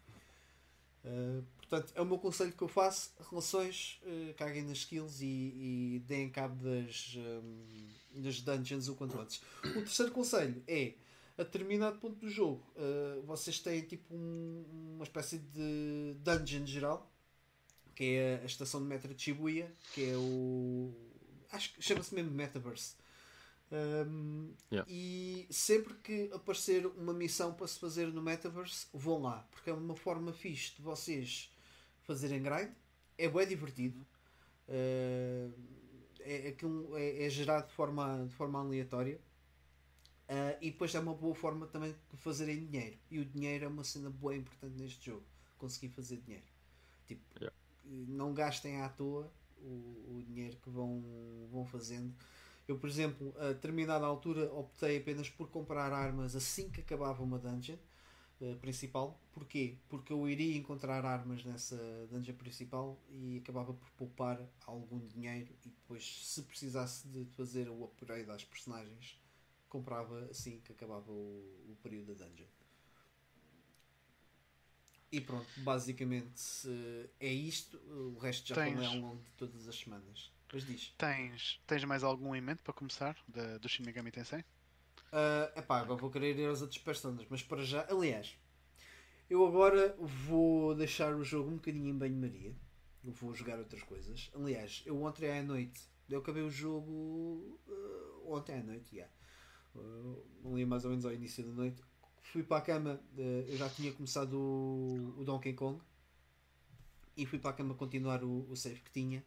Uh, portanto, é o meu conselho que eu faço: relações, uh, caguem nas skills e, e deem cabo das, um, das dungeons o quanto antes. O terceiro conselho é a determinado ponto do jogo, uh, vocês têm tipo um, uma espécie de dungeon geral, que é a estação de metro de Shibuya, que é o. Acho que chama-se mesmo Metaverse. Um, yeah. E sempre que aparecer uma missão para se fazer no Metaverse, vão lá, porque é uma forma fixe de vocês fazerem grind, é bem divertido. Uh, é, é, é, gerado de forma, de forma aleatória Uh, e depois é uma boa forma também de fazerem dinheiro. E o dinheiro é uma cena boa e importante neste jogo. Conseguir fazer dinheiro. Tipo, yeah. não gastem à toa o, o, dinheiro que vão, vão fazendo. Eu, por exemplo, a determinada altura optei apenas por comprar armas assim que acabava uma dungeon uh, principal. Porquê? Porque eu iria encontrar armas nessa dungeon principal e acabava por poupar algum dinheiro e depois, se precisasse de fazer o upgrade às personagens, comprava assim que acabava o, o período da dungeon. E pronto, basicamente é isto. O resto já tens, falei ao longo de todas as semanas. Depois diz. Tens, tens mais algum em mente para começar do Shin Megami Tensei? Uh, epá, agora vou querer ir aos outros personagens, mas para já, aliás, eu agora vou deixar o jogo um bocadinho em banho-maria. Vou jogar outras coisas. Aliás, eu ontem à noite, eu acabei o jogo uh, ontem à noite, yeah ali mais ou menos ao início da noite. Fui para a cama, eu já tinha começado o, o, Donkey Kong e fui para a cama continuar o, o save que tinha.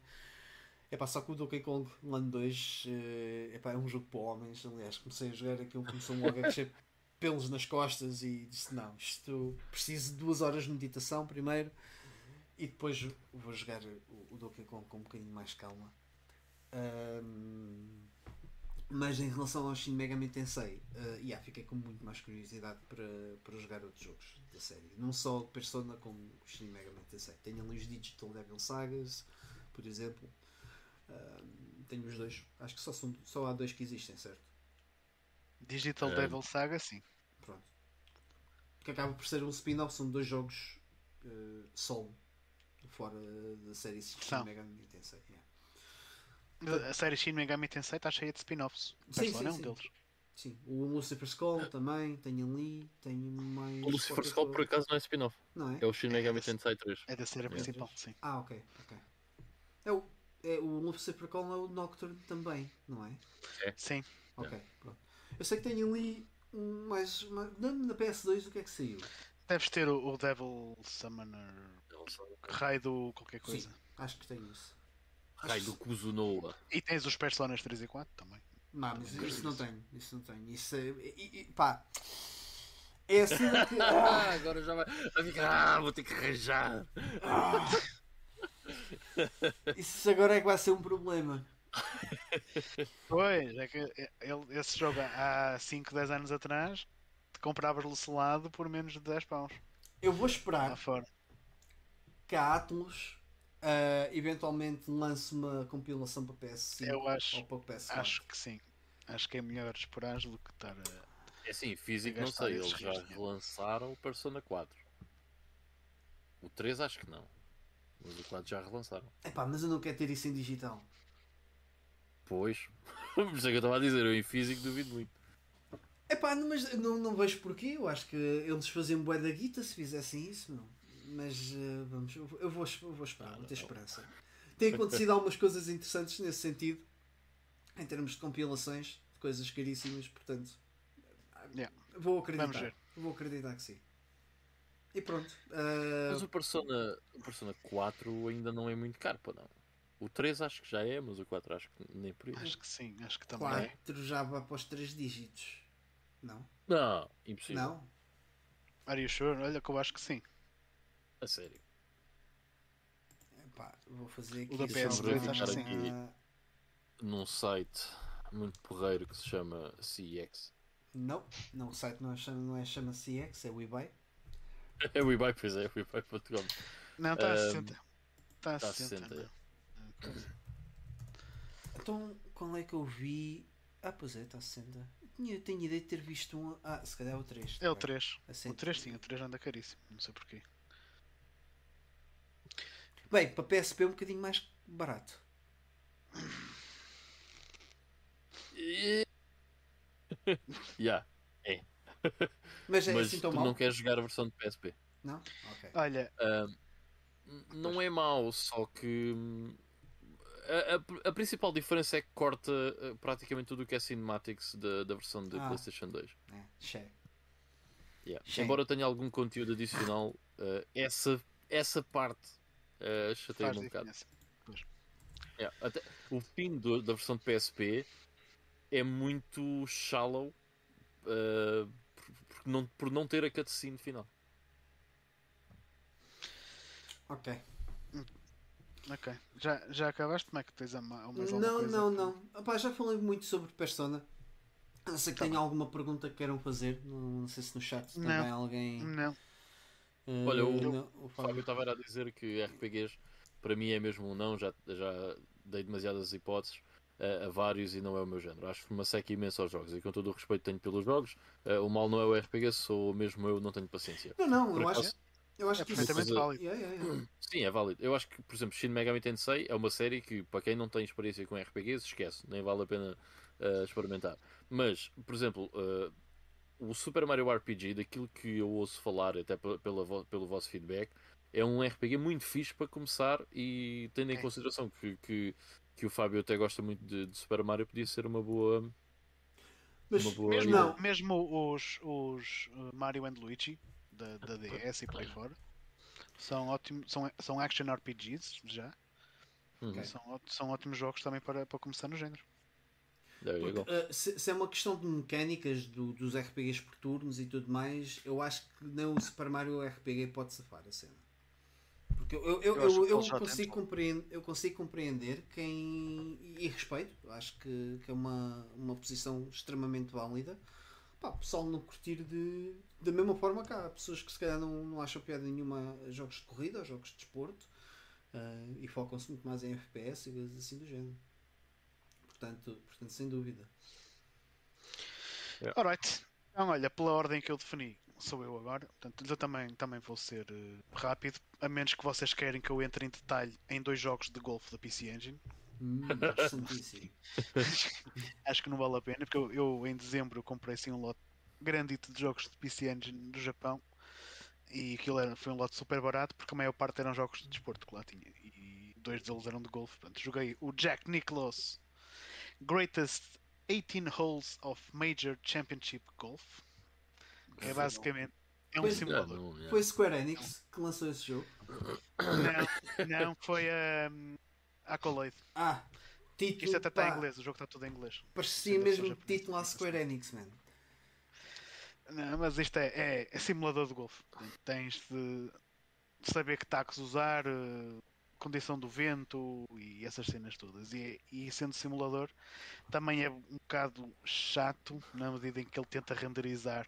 É pá, só que o Donkey Kong Land 2 uh, epá, é um jogo para homens. Aliás, comecei a jogar aquilo, começou logo a crescer pelos nas costas e disse: Não, isto preciso de duas horas de meditação primeiro e depois vou jogar o, o Donkey Kong com um bocadinho mais calma. Um, mas em relação ao Shin Megami Tensei, uh, yeah, fiquei com muito mais curiosidade para, para jogar outros jogos da série. Não só o Persona como o Shin Megami Tensei. Tenho ali os Digital Devil Sagas, por exemplo. Uh, tenho os dois. Acho que só, são, só há dois que existem, certo? Digital é. Devil Saga, sim. Pronto. Que acaba por ser um spin-off, são dois jogos uh, solo, fora da série Shin Megami Tensei. Yeah. A série Shin Megami Tensei está cheia de spin-offs. Sim, sim, é um sim. deles. Sim, o Lucifer Skull também, tem ali, tem mais. O Lucifer Skull por acaso não é spin-off. Não é? É o Shin Megami é Tensei 3. É da série é. principal, sim. Ah, ok, ok. É o, é, o Lucifer Skull é o Nocturne também, não é? É. Sim. Ok, pronto. Eu sei que tem ali um mais. Uma, na, na PS2 o que é que saiu? Deves ter o, o Devil Summoner. Raio do qualquer coisa. Sim, acho que tem isso. Raio do Kuzunoa. E tens os Personas 3 e 4 também. Não, mas isso não tenho. Isso não tenho. Isso é. E, e, pá. É assim que. Ah, agora já vai, vai ficar. Ah, vou ter que arranjar. Ah. Isso agora é que vai ser um problema. Pois, é que ele, esse jogo há 5, 10 anos atrás compravas-lhe selado por menos de 10 paus. Eu vou esperar que a Atlas ah, eventualmente lance uma compilação para PS5 Eu acho, ou para PS4. acho que sim. Acho que é melhor esperar do que estar a. É assim, físico não sei, eles já relançaram o Persona 4. O 3 acho que não. Mas o 4 já relançaram. Epá, mas eu não quero ter isso em digital. Pois. Por isso é que eu estava a dizer, eu em físico duvido muito. Epá, não- mas não, não vejo porquê. Eu acho que eles faziam bué da guita se fizessem isso, meu. Mas eh, vamos, eu, vou, eu vou esperar, vou ter esperança. Tem acontecido algumas coisas interessantes nesse sentido, em termos de compilações de coisas caríssimas, portanto, Yeah. vou acreditar. Vamos ver. Vou acreditar que sim. E pronto. eh, Mas o Persona, o Persona 4 ainda não é muito caro, pá, não. O 3 acho que já é, mas o 4 acho que nem por isso. Acho que sim, acho que também. é. 4 já vai para os 3 dígitos. Não? Não, impossível. Não? Are you sure? Olha que eu acho que sim. A sério. Epá, vou fazer aqui O da só PS2 uma- acho que sim. Num site muito porreiro que se chama CX. Não, não, o site não é, chama, não é chama CX, é o eBay. É o eBay, pois é, o eBay.com. Não, está a Ahm, 60. Está a tá a 60. 60, não. é. Ok. Então, qual é que eu vi? Ah, pois é, está a 60. Eu tenho ideia de ter visto um. Ah, se calhar é o 3. É o 3. A O 100. 3 sim, o 3 anda caríssimo. Não sei porquê. Bem, para PSP é um bocadinho mais barato. Yeah, Mas é mas assim tu mal? não queres jogar a versão de PSP. Não? Ok. Olha, Não é mau, só que hum, a, a- a principal diferença é que corta uh, praticamente tudo o que é cinematics da, da versão de Ah. PlayStation 2. É, cheio. Yeah. Embora tenha algum conteúdo adicional, uh, essa, essa parte uh, chateia-me faz um bocado. Yeah, até- o fim do- da versão de PSP é muito shallow uh, por, por não, por não ter a cutscene final. Ok. Ok. Já, já acabaste? Como é que tens a mais alguma Não, coisa não, que- não. Opá, já falei muito sobre Persona. Não sei que Tá alguma pergunta que queiram fazer. Não, não sei se no chat Não. também alguém. Não. Eh, Olha, o- não, o Fábio. Estava a dizer que RPGs para mim é mesmo um não, já, já dei demasiadas hipóteses uh, a vários e não é o meu género. Acho que me seca imenso aos jogos e com todo o respeito que tenho pelos jogos, uh, o mal não é o RPG, sou mesmo eu, não tenho paciência. Não, não, Por eu acaso- acho, eu acho É que isso. perfeitamente Mas, válido. Yeah, yeah, yeah. Sim, é válido. Eu acho que, por exemplo, Shin Megami Tensei é uma série que, para quem não tem experiência com RPGs, esquece, nem vale a pena uh, experimentar. Mas, por exemplo, uh, o Super Mario RPG, daquilo que eu ouço falar, até pe- pela, pelo vosso feedback, é um RPG muito fixe para começar e tendo em É. consideração que, que, que o Fábio até gosta muito de, de Super Mario, podia ser uma boa. Mas Uma boa Mesmo, ideia. não, mesmo os, os uh, Mario and Luigi da, da DS e por aí fora são ótimos, são, são action RPGs já. Uhum. São, são ótimos jogos também para, para começar no género. Porque, uh, se, se é uma questão de mecânicas do- dos RPGs por turnos e tudo mais, eu acho que nem o Super Mario RPG pode safar a cena. Porque eu, eu, eu, Eu consigo, compreender, eu consigo compreender quem. e respeito, acho que, que é uma, uma posição extremamente válida. Pá, o pessoal não curtir de. Da mesma forma que há pessoas que se calhar não, não acham piada nenhuma a jogos de corrida, a jogos de desporto uh, e focam-se muito mais em FPS e coisas assim do género. Portanto, portanto sem dúvida. Alright. Então, olha, pela ordem que eu defini, sou eu agora. Portanto, eu também, também vou ser eh, rápido, a menos que vocês querem que eu entre em detalhe em dois jogos de golfe da PC Engine. Hum. Acho que não vale a pena, porque eu, eu, em dezembro comprei assim um lote grandito de jogos de PC Engine do Japão e aquilo era, foi um lote super barato porque a maior parte eram jogos de desporto que lá tinha e dois deles eram de golfe. Portanto, joguei o Jack Nicklaus Greatest 18 Holes of Major Championship Golf. que É basicamente é um simulador. não, yeah. Foi Square Enix que lançou esse jogo. Não, não, foi a Accolade. Ah, título. Isto até está em inglês, o jogo está tudo em inglês. Parecia mesmo título à Square Enix, man. Não, mas isto é, é, é simulador de golfe. Tens de saber que tacos usar, eh, condição do vento e essas cenas todas. E, e sendo simulador, também é um bocado chato na medida em que ele tenta renderizar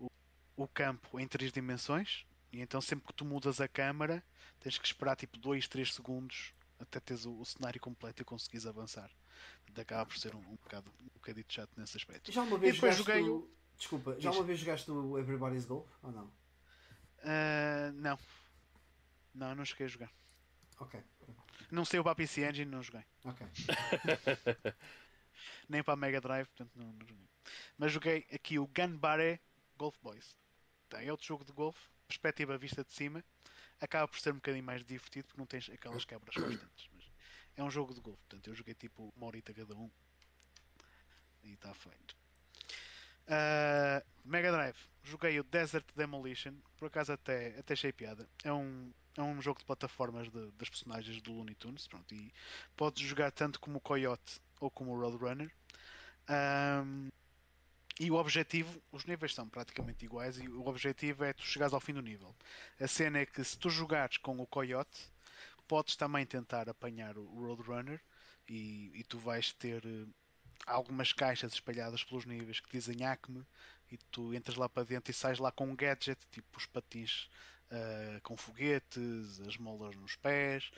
o, o campo em três dimensões. E então sempre que tu mudas a câmara, tens que esperar tipo 2, 3 segundos até teres o, o cenário completo e conseguires avançar. Acaba por ser um, um, bocado, um bocadito chato nesse aspecto. Já uma E vez depois jogaste joguei o... Desculpa, já uma vez jogaste o Everybody's Golf? Ou não? Ah, não. Não, não cheguei a jogar. Ok, Não sei o para PC Engine, não joguei. ok. Nem para a Mega Drive, portanto não, não joguei. Mas joguei aqui o Gunbare Golf Boys. Tem outro jogo de golfe, perspectiva vista de cima. Acaba por ser um bocadinho mais divertido porque não tens aquelas quebras constantes. Mas é um jogo de golfe, portanto eu joguei tipo uma horita cada um. E está feito. Ah, Mega Drive, joguei o Desert Demolition, por acaso até, até achei piada. É um, é um jogo de plataformas de- das personagens do Looney Tunes, pronto, e podes jogar tanto como o Coyote ou como o Roadrunner. Ahm, e o objetivo, os níveis são praticamente iguais e o objetivo é tu chegares ao fim do nível. A cena é que se tu jogares com o Coyote, podes também tentar apanhar o Roadrunner e, e tu vais ter eh, algumas caixas espalhadas pelos níveis que dizem Acme e tu entras lá para dentro e sais lá com um gadget, tipo os patins ah, com foguetes, as molas nos pés,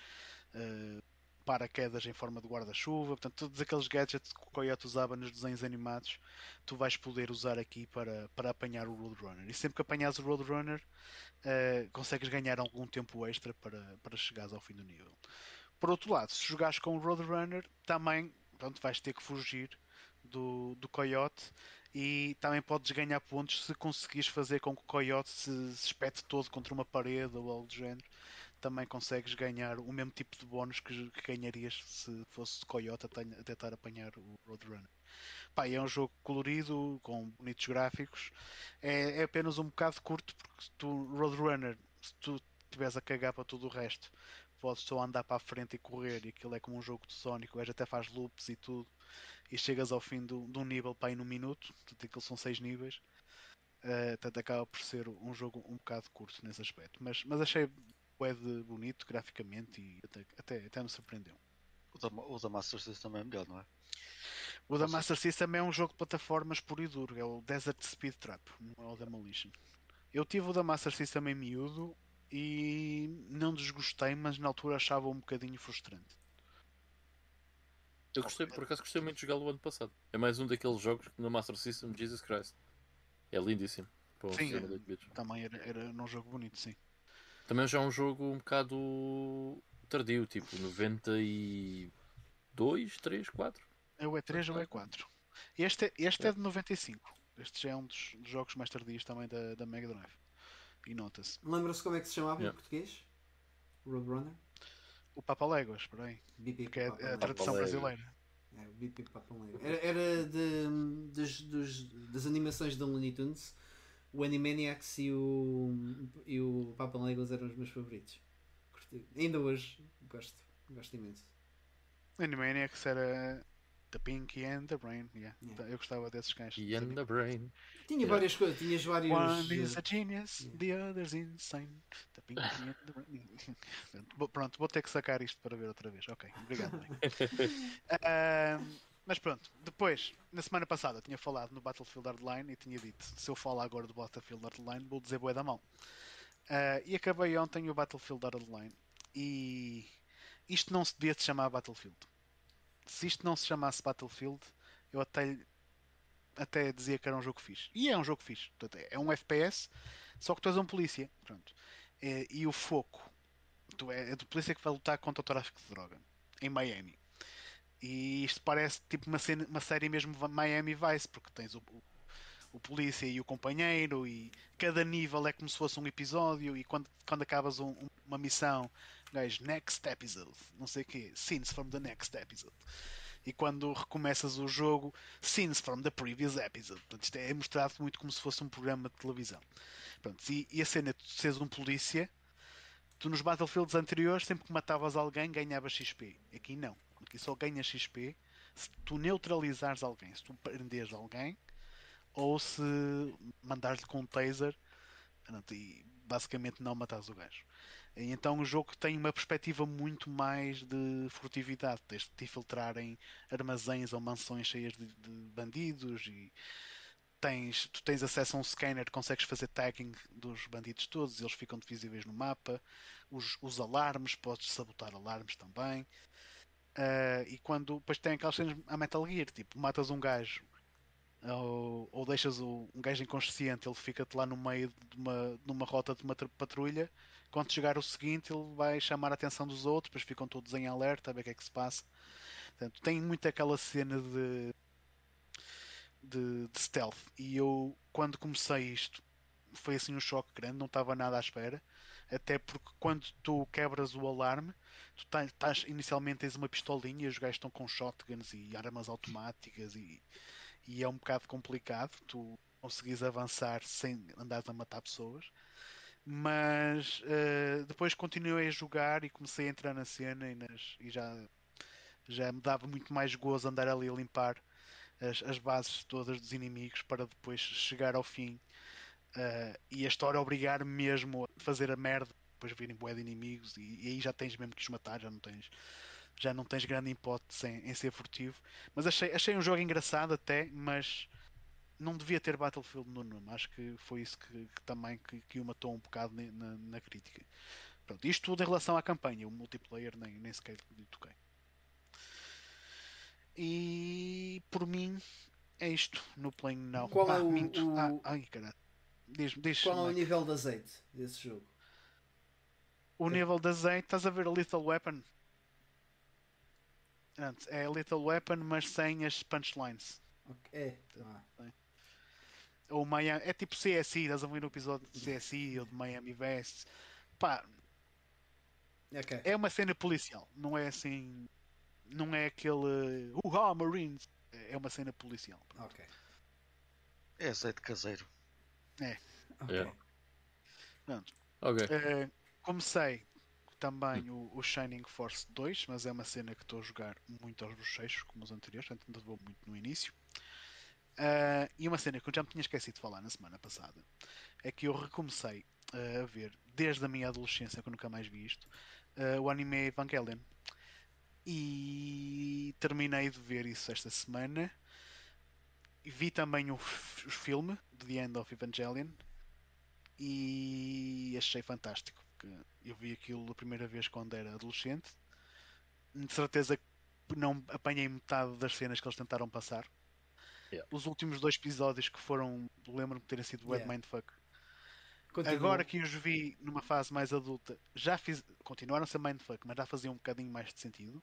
ah, paraquedas em forma de guarda-chuva, portanto, todos aqueles gadgets que o Coyote usava nos desenhos animados, tu vais poder usar aqui para, para apanhar o Roadrunner. E sempre que apanhas o Roadrunner, eh, consegues ganhar algum tempo extra para, para chegares ao fim do nível. Por outro lado, se jogares com o Roadrunner, também pronto, vais ter que fugir do, do Coyote e também podes ganhar pontos se conseguires fazer com que o Coyote se, espete todo contra uma parede ou algo do género também consegues ganhar o mesmo tipo de bónus que, que ganharias se fosse a, ten- a tentar apanhar o Roadrunner. Pá, é um jogo colorido, com bonitos gráficos. É, é apenas um bocado curto, porque tu, Roadrunner, se tu estiveres a cagar para tudo o resto, podes só andar para a frente e correr, e aquilo é como um jogo de Sonic, o até faz loops e tudo, e chegas ao fim do, de um nível para ir num minuto, portanto aquilo são seis níveis. Uh, portanto, acaba por ser um jogo um bocado curto nesse aspecto, mas, mas achei de bonito graficamente e até, até, até me surpreendeu. O da, o da Master System também é melhor, não é? O da. Master System é um jogo de plataformas puro e duro, é o Desert Speed Trap, não é o Demolition. Eu tive o da Master System em miúdo e não desgostei, mas na altura achava um bocadinho frustrante. Eu gostei, por acaso gostei muito de jogá-lo ano passado. É mais um daqueles jogos no Master System, Jesus Christ. É lindíssimo. Um Sim, sistema de 8 bits. Também era, era um jogo bonito, sim. Também já é um jogo um bocado tardio, tipo 92, 3, 4. É o E3 ou o E4. Este, é- este é de 95. Este já é um dos, dos jogos mais tardios também da, da Mega Drive. E nota-se. Lembra-se como é que se chamava Yeah. em português? Roadrunner? O Papa Léguas, espera aí. Que é Papa a tradução Lego. brasileira. É, o Papa Lego. Era, era de, das, dos- das animações da Looney Tunes. O Animaniacs e o, e o Papa Legos eram os meus favoritos. Curti. Ainda hoje gosto. Gosto imenso. Animaniacs era The Pinky and the Brain. Yeah. Yeah. Eu gostava desses cães. E and the Brain. Tinha Yeah. várias coisas. Tinhas vários. One is eh, a genius, yeah. the other's insane. The Pinky and the Brain. Pronto, vou ter que sacar isto para ver outra vez. Ok, obrigado. Ahm, mas pronto, depois, na semana passada, eu tinha falado no Battlefield Hardline e tinha dito: se eu falar agora do Battlefield Hardline, vou dizer boé da mão. Ah, e acabei ontem o Battlefield Hardline e isto não se devia se chamar Battlefield. Se isto não se chamasse Battlefield, eu até, até dizia que era um jogo fixe. E é um jogo fixe. Portanto, é um FPS, só que tu és um polícia. Pronto. Eh, E, o foco tu é, é do polícia que vai lutar contra o tráfico de droga em Miami. E isto parece tipo uma, cena- uma série mesmo Miami Vice, porque tens o, o, polícia e o companheiro, e cada nível é como se fosse um episódio. E quando, quando acabas um- um- uma missão, gajo, next episode, não sei o quê, scenes from the next episode. E quando recomeças o jogo, scenes from the previous episode. Portanto, isto é mostrado muito como se fosse um programa de televisão. Pronto, e, e a cena tu seres um polícia, tu nos Battlefields anteriores, sempre que matavas alguém, ganhavas XP. Aqui não. Aqui só ganhas XP se tu neutralizares alguém, se tu prenderes alguém ou se mandares-lhe com um taser e basicamente não matares o gajo. E então o jogo tem uma perspectiva muito mais de furtividade, tens de infiltrar em armazéns ou mansões cheias de, de bandidos e tens, tu tens acesso a um scanner, consegues fazer tagging dos bandidos todos, eles ficam visíveis no mapa. Os, os alarmes, podes sabotar alarmes também. Uh, e quando depois tem aquelas cenas a Metal Gear, tipo, matas um gajo ou, ou deixas o, um gajo inconsciente, ele fica-te lá no meio de uma, rota de uma patrulha. Quando chegar o seguinte, ele vai chamar a atenção dos outros, depois ficam todos em alerta a ver o que é que se passa. Portanto, tem muito aquela cena de, de, de stealth. E eu, quando comecei isto, foi assim um choque grande, não estava nada à espera. Até porque quando tu quebras o alarme, tu estás, inicialmente tens uma pistolinha, os gajos estão com shotguns e armas automáticas e, e é um bocado complicado tu conseguires avançar sem andar a matar pessoas. Mas uh, depois continuei a jogar e comecei a entrar na cena e, nas, e já, já me dava muito mais gozo andar ali a limpar as, as bases todas dos inimigos para depois chegar ao fim uh, e a história obrigar mesmo a fazer a merda, depois virem bué de inimigos e, e, aí já tens mesmo que os matar, já não tens já não tens grande hipótese em, em ser furtivo. Mas achei, achei um jogo engraçado até, mas não devia ter Battlefield no nome. Acho que foi isso que, que também que, que, o matou um bocado na, na, crítica. Pronto, isto tudo em relação à campanha, o multiplayer nem, nem sequer lhe toquei. E por mim é isto no Playing Now. Qual ah, é o, o... Ah, ai, caralho. Diz, diz, Qual é o nível de azeite desse jogo? O é. nível de azeite, estás a ver a Lethal Weapon? Antes, é Little Weapon, mas sem as punchlines. É, tá. Ou Miami, é tipo CSI, estás a ver no episódio de CSI ou de Miami Vest. Pá, okay. é uma cena policial, não é assim. Não é aquele. Uha, Marines! É uma cena policial. Ok. É azeite caseiro. É. Ok. Yeah. Pronto. Okay. Uh, comecei também o, o, Shining Force 2, mas é uma cena que estou a jogar muito aos bochechos, como os anteriores, portanto vou muito no início. Uh, e uma cena que eu já me tinha esquecido de falar na semana passada é que eu recomecei uh, a ver, desde a minha adolescência, que eu nunca mais vi isto, uh, o anime Evangelion. E terminei de ver isso esta semana. Vi também o, o filme, The End of Evangelion, e achei fantástico eu vi aquilo a primeira vez quando era adolescente. De certeza que não apanhei metade das cenas que eles tentaram passar. Yeah. Os últimos dois episódios que foram, lembro-me de terem sido yeah. Web Mindfuck. Continua. Agora que os vi numa fase mais adulta, já fiz, continuaram a ser Mindfuck, mas já faziam um bocadinho mais de sentido.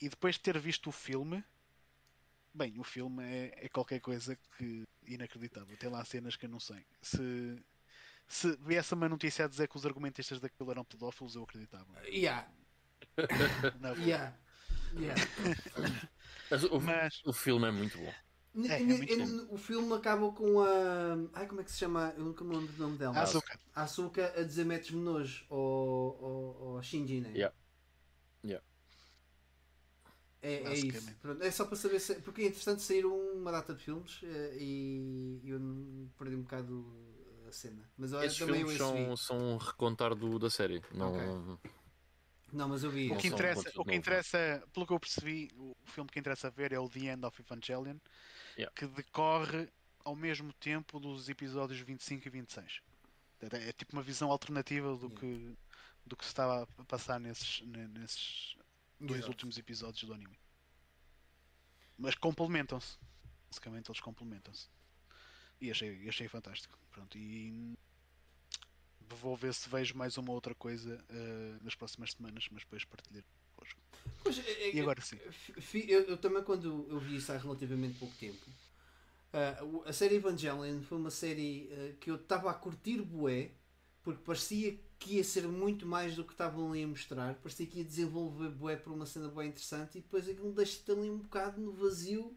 E depois de ter visto o filme, bem, o filme é, é qualquer coisa que inacreditável. Tem lá cenas que eu não sei. Se se viesse uma notícia a dizer que os argumentistas daquilo eram pedófilos, eu acreditava. Yeah. Não, yeah. Yeah. Mas o, Mas... o filme é muito bom. É, é muito o filme acaba com a. Ai, como é que se chama? Eu nunca me lembro do nome dela. Açúcar. A Açúcar a dizer metes-me nojo ao, ao, ao Shinji, né? Yeah. Yeah. É, é isso. Pronto, é só para saber se. Porque é interessante sair uma data de filmes eh, e eu perdi um bocado a cena. Mas eu Esses também filmes são, são um recontar do, da série. Não, okay. não, mas eu vi. O que, interessa, o que interessa, pelo que eu percebi, o filme que interessa ver é o The End of Evangelion, yeah. que decorre ao mesmo tempo dos episódios 25 e 26. É, é tipo uma visão alternativa do, yeah. que, do que se estava a passar nesses, nesses dois Exato. últimos episódios do anime. Mas complementam-se. Basicamente eles complementam-se. E achei, achei fantástico. Pronto, e vou ver se vejo mais uma outra coisa uh, nas próximas semanas, mas depois partilhar convosco. Pois, é, e agora sim. Eu, eu, também, quando eu vi isso há relativamente pouco tempo, uh, a série Evangelion foi uma série uh, que eu estava a curtir bué, porque parecia que ia ser muito mais do que estavam ali a mostrar, parecia que ia desenvolver bué para uma cena bem interessante e depois aquilo deixa-te ali um bocado no vazio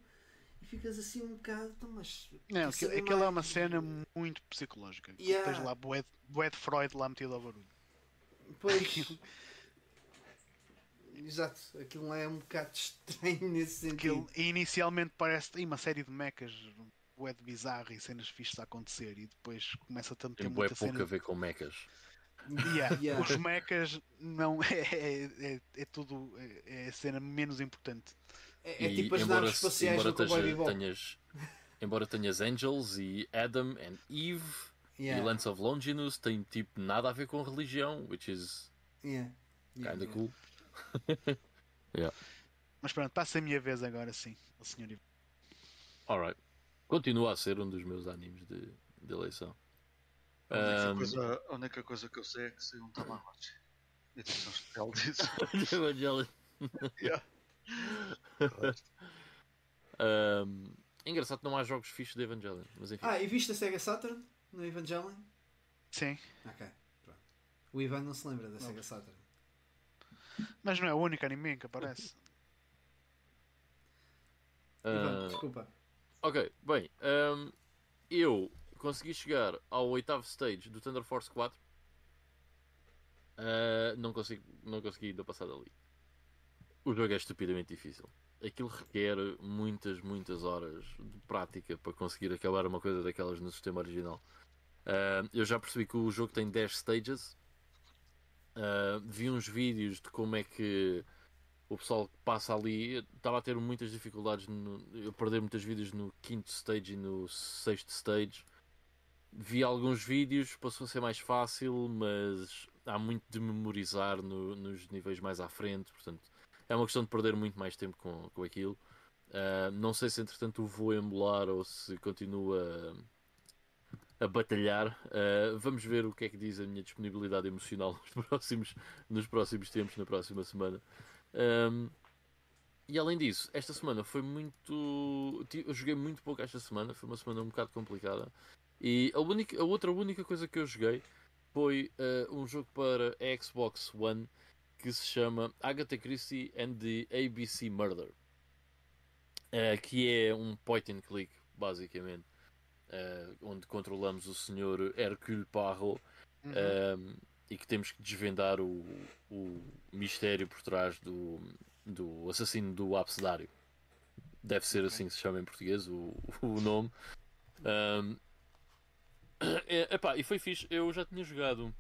ficas assim um bocado. Então, mas. Não, aquilo, aquilo é uma cena muito psicológica. Yeah. Tens lá Boed, Boed Freud lá metido ao barulho. Pois. Exato, aquilo é um bocado estranho nesse sentido. Aquilo inicialmente parece uma série de mechas bué de bizarro e cenas fixas a acontecer e depois começa a ter muita cena... pouco a ver com mechas. Yeah. yeah. Os mechas não é, é, é, é tudo é, é a cena menos importante. É, é tipo as naves espaciais do Cowboy Bebop. Tenhas, embora tenhas Angels e Adam and Eve Yeah. e Lance of Longinus, tem tipo nada a ver com religião, which is Yeah. Yeah, kinda yeah. cool. Mas pronto, passa a minha vez agora sim, o senhor. Alright. Continua a ser um dos meus animes de, de eleição. A única, Ahm, coisa, a única coisa que eu sei é que saiu um Tamagotchi. Edição especial disso. Yeah. É engraçado que não há jogos fixos de Evangelion, mas enfim. Ah, e viste a Sega Saturn no Evangelion? Sim, Ok, pronto. O Ivan não se lembra da Sega Saturn. mas não é o único anime que aparece. Ivan, Ah, desculpa. ok, bem. ahm, eu consegui chegar ao oitavo stage do Thunder Force 4. Ah, não, consigo, não consegui ainda passar dali. O jogo é estupidamente difícil. Aquilo requer muitas, muitas horas de prática para conseguir acabar uma coisa daquelas no sistema original. Ah, eu já percebi que o jogo tem 10 stages. Ah, vi uns vídeos de como é que o pessoal que passa ali estava a ter muitas dificuldades no, eu perder muitas vidas no quinto stage e no sexto stage vi alguns vídeos passou a ser mais fácil mas há muito de memorizar no- nos níveis mais à frente portanto é uma questão de perder muito mais tempo com, com aquilo Ah, não sei se entretanto o vou emular ou se continua a batalhar Ah, vamos ver o que é que diz a minha disponibilidade emocional nos próximos, nos próximos tempos na próxima semana um, e além disso, esta semana foi muito. Eu joguei muito pouco esta semana, foi uma semana um bocado complicada. E a, única, a outra única coisa que eu joguei foi uh, um jogo para a Xbox One que se chama Agatha Christie and the ABC Murder. Uh, que é um point and click, basicamente. uh, onde controlamos o Sr. Hercule Poirot Uhum. um, e que temos que desvendar o, o mistério por trás do, do assassino do abcedário. Deve ser assim que se chama em português o, o nome. Um, é, epá, e foi fixe. Eu já tinha jogado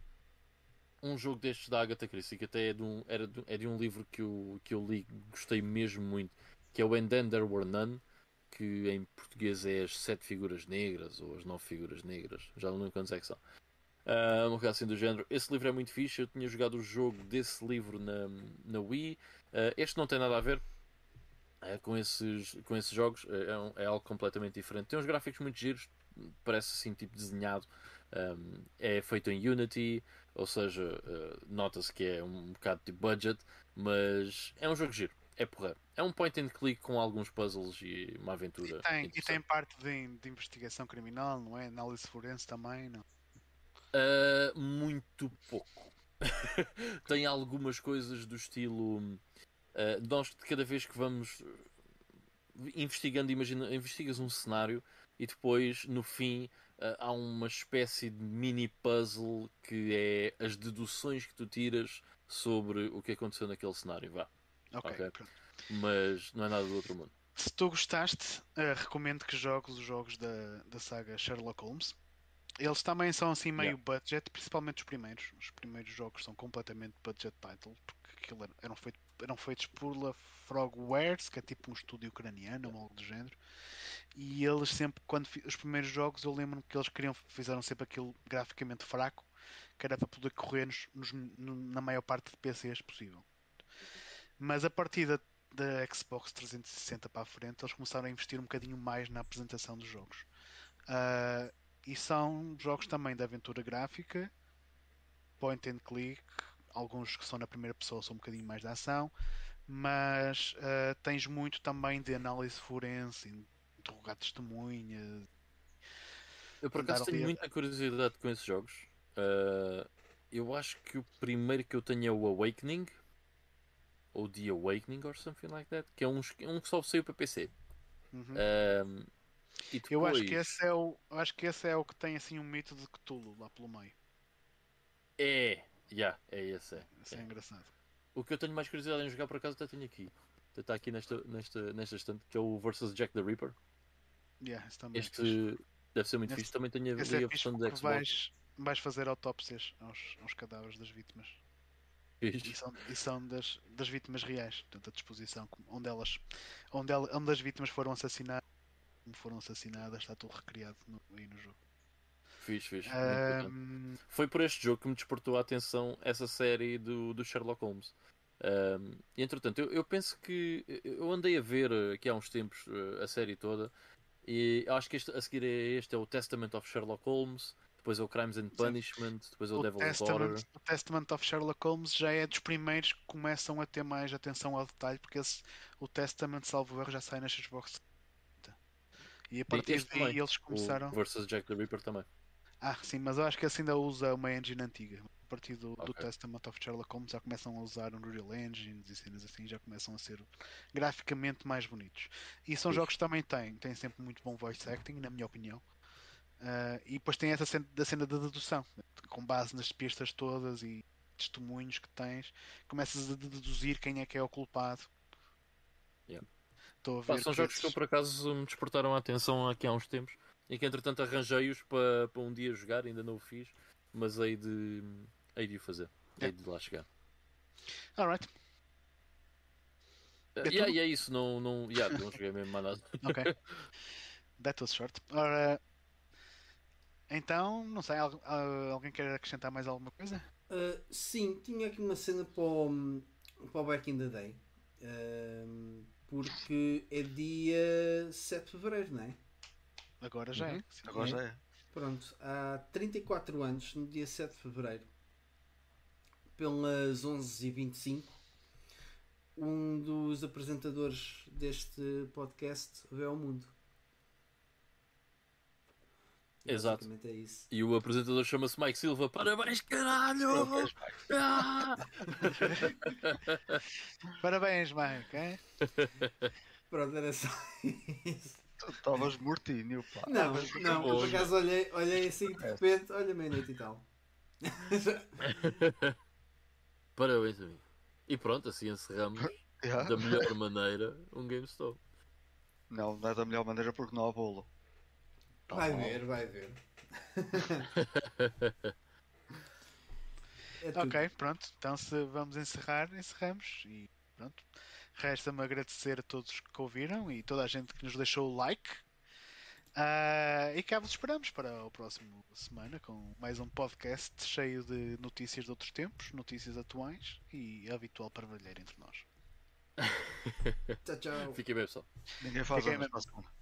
um jogo destes da Agatha Christie que até é de um, era de, é de um livro que eu, que eu li gostei mesmo muito que é o And Then There Were None que em português é as sete figuras negras ou as nove figuras negras já não lembro quantos é que são coisa assim do género. Esse livro é muito fixe. Eu tinha jogado o jogo desse livro na, na Wii. Ah, este não tem nada a ver ah, com, esses, com esses jogos. É, um- é algo completamente diferente. Tem uns gráficos muito giros. Parece assim, tipo desenhado. Um, é feito em Unity. Ou seja, ah, nota-se que é um bocado de budget. Mas é um jogo giro. É porra. É um point and click com alguns puzzles e uma aventura. E tem, e tem parte de, de investigação criminal, não é? Análise forense também, não? Uh, muito pouco. Tem algumas coisas do estilo. uh, nós, de cada vez que vamos uh, investigando, imagina, investigas um cenário e depois, no fim, uh, há uma espécie de mini puzzle que é as deduções que tu tiras sobre o que aconteceu naquele cenário. Vá. Ok, Ok. pronto. Mas não é nada do outro mundo. Se tu gostaste, eh, recomendo que jogues os jogos da, da saga Sherlock Holmes. Eles também são assim meio Yeah. budget, principalmente os primeiros. Os primeiros jogos são completamente budget title, porque aquilo era- eram, feito, eram feitos por La Frogwares, que é tipo um estúdio ucraniano ou algo do género. E eles sempre, quando os primeiros jogos, eu lembro-me que eles queriam, fizeram sempre aquilo graficamente fraco, que era para poder correr nos, nos- no- na maior parte de PCs possível. Mas a partir da, da Xbox 360 para a frente, eles começaram a investir um bocadinho mais na apresentação dos jogos. Ah, e são jogos também de aventura gráfica, point and click, alguns que são na primeira pessoa são um bocadinho mais de ação, mas ah, tens muito também de análise forense, interrogar testemunhas. Eu por acaso tenho muita curiosidade com esses jogos. Uh, eu acho que o primeiro que eu tenho é o Awakening. Ou The Awakening or something like that. Que é um, um que só saiu para PC. Uhum. Um, e depois, Eu acho que esse é o, eu acho que esse é o que tem assim um mito de Cthulhu lá pelo meio. É, yeah, é esse. É. Isso é, É. engraçado. O que eu tenho mais curiosidade em jogar por acaso até tenho aqui. Até Está aqui nesta, nesta, nesta estante, que é o versus Jack the Ripper. Yeah, é Este deve ser muito Esse- fixe. Também tenho a, é a versão porque Xbox. vais, vais fazer autópsias aos, aos cadáveres das vítimas. E são, e são das, das vítimas reais, portanto, a disposição, como- onde elas, onde, ela, onde as vítimas foram assassinadas, como foram assassinadas, está tudo recriado no, aí no jogo. Fiz, fiz. Ahm, Foi por este jogo que me despertou a atenção essa série do, do Sherlock Holmes. Um, e entretanto, eu, eu penso que eu andei a ver eh, aqui há uns tempos eh, a série toda e acho que este, a seguir a este é o Testament of Sherlock Holmes, depois é o Crimes and Punishment, depois é o, o, Devil's. Testament, o Testament of Sherlock Holmes já é dos primeiros que começam a ter mais atenção ao detalhe, porque esse, o Testament, salvo erro, já sai na Xbox. E a partir daí também, eles O começaram. versus Jack the Ripper também. Ah, sim, mas eu acho que esse ainda usa uma engine antiga. Partir do, do Ok. Testament of Sherlock Holmes já começam a usar Unreal Engines e cenas assim, já começam a ser graficamente mais bonitos. E são Fixe. jogos que também têm, têm sempre muito bom voice acting, na minha opinião. Ah, e depois tem essa cena, da cena da dedução, com base nas pistas todas e testemunhos que tens, começas a deduzir quem é que é o culpado. Yeah. Pá, são que jogos que esses- eu por acaso me despertaram a atenção aqui há uns tempos e que entretanto arranjei-os para, para um dia jogar, ainda não o fiz, mas hei de, hei de o fazer, hei de lá chegar. Alright, Uh, É yeah, e é isso, não, não, yeah, não joguei mesmo mais nada. ok. That was short. Ora, então, não sei, al- al- alguém quer acrescentar mais alguma coisa? Uh, sim, tinha aqui uma cena para o, para o Back in the Day. Um, porque é dia 7 de Fevereiro, não é? Agora já é. Uhum. Sim. Agora já é. Pronto, há 34 anos, no dia 7 de Fevereiro, pelas 11h25, um dos apresentadores deste podcast veio ao mundo. Exato. É isso. E o apresentador chama-se Mike Silva. Parabéns, caralho! Ah! Parabéns, Mike. hein? Pronto, era só isso. Tu Estavas mortinho, pá. Não, não, por acaso olhei, olhei assim de repente, olha meia-noite e tal. Parabéns a mim. E pronto, assim encerramos Já? da melhor maneira um GameStop. Não, não é da melhor maneira porque não há bolo. Tá Vai mal. ver, vai ver. É. Ok, pronto. Então se vamos encerrar, encerramos e pronto. Resta-me agradecer a todos que ouviram e toda a gente que nos deixou o like. Ah, e cá vos esperamos para o próximo semana com mais um podcast cheio de notícias de outros tempos, notícias atuais e habitual parvalheiro entre nós. Tchau, tchau. Fiquem bem, pessoal. Ninguém faz Fiquem a semana.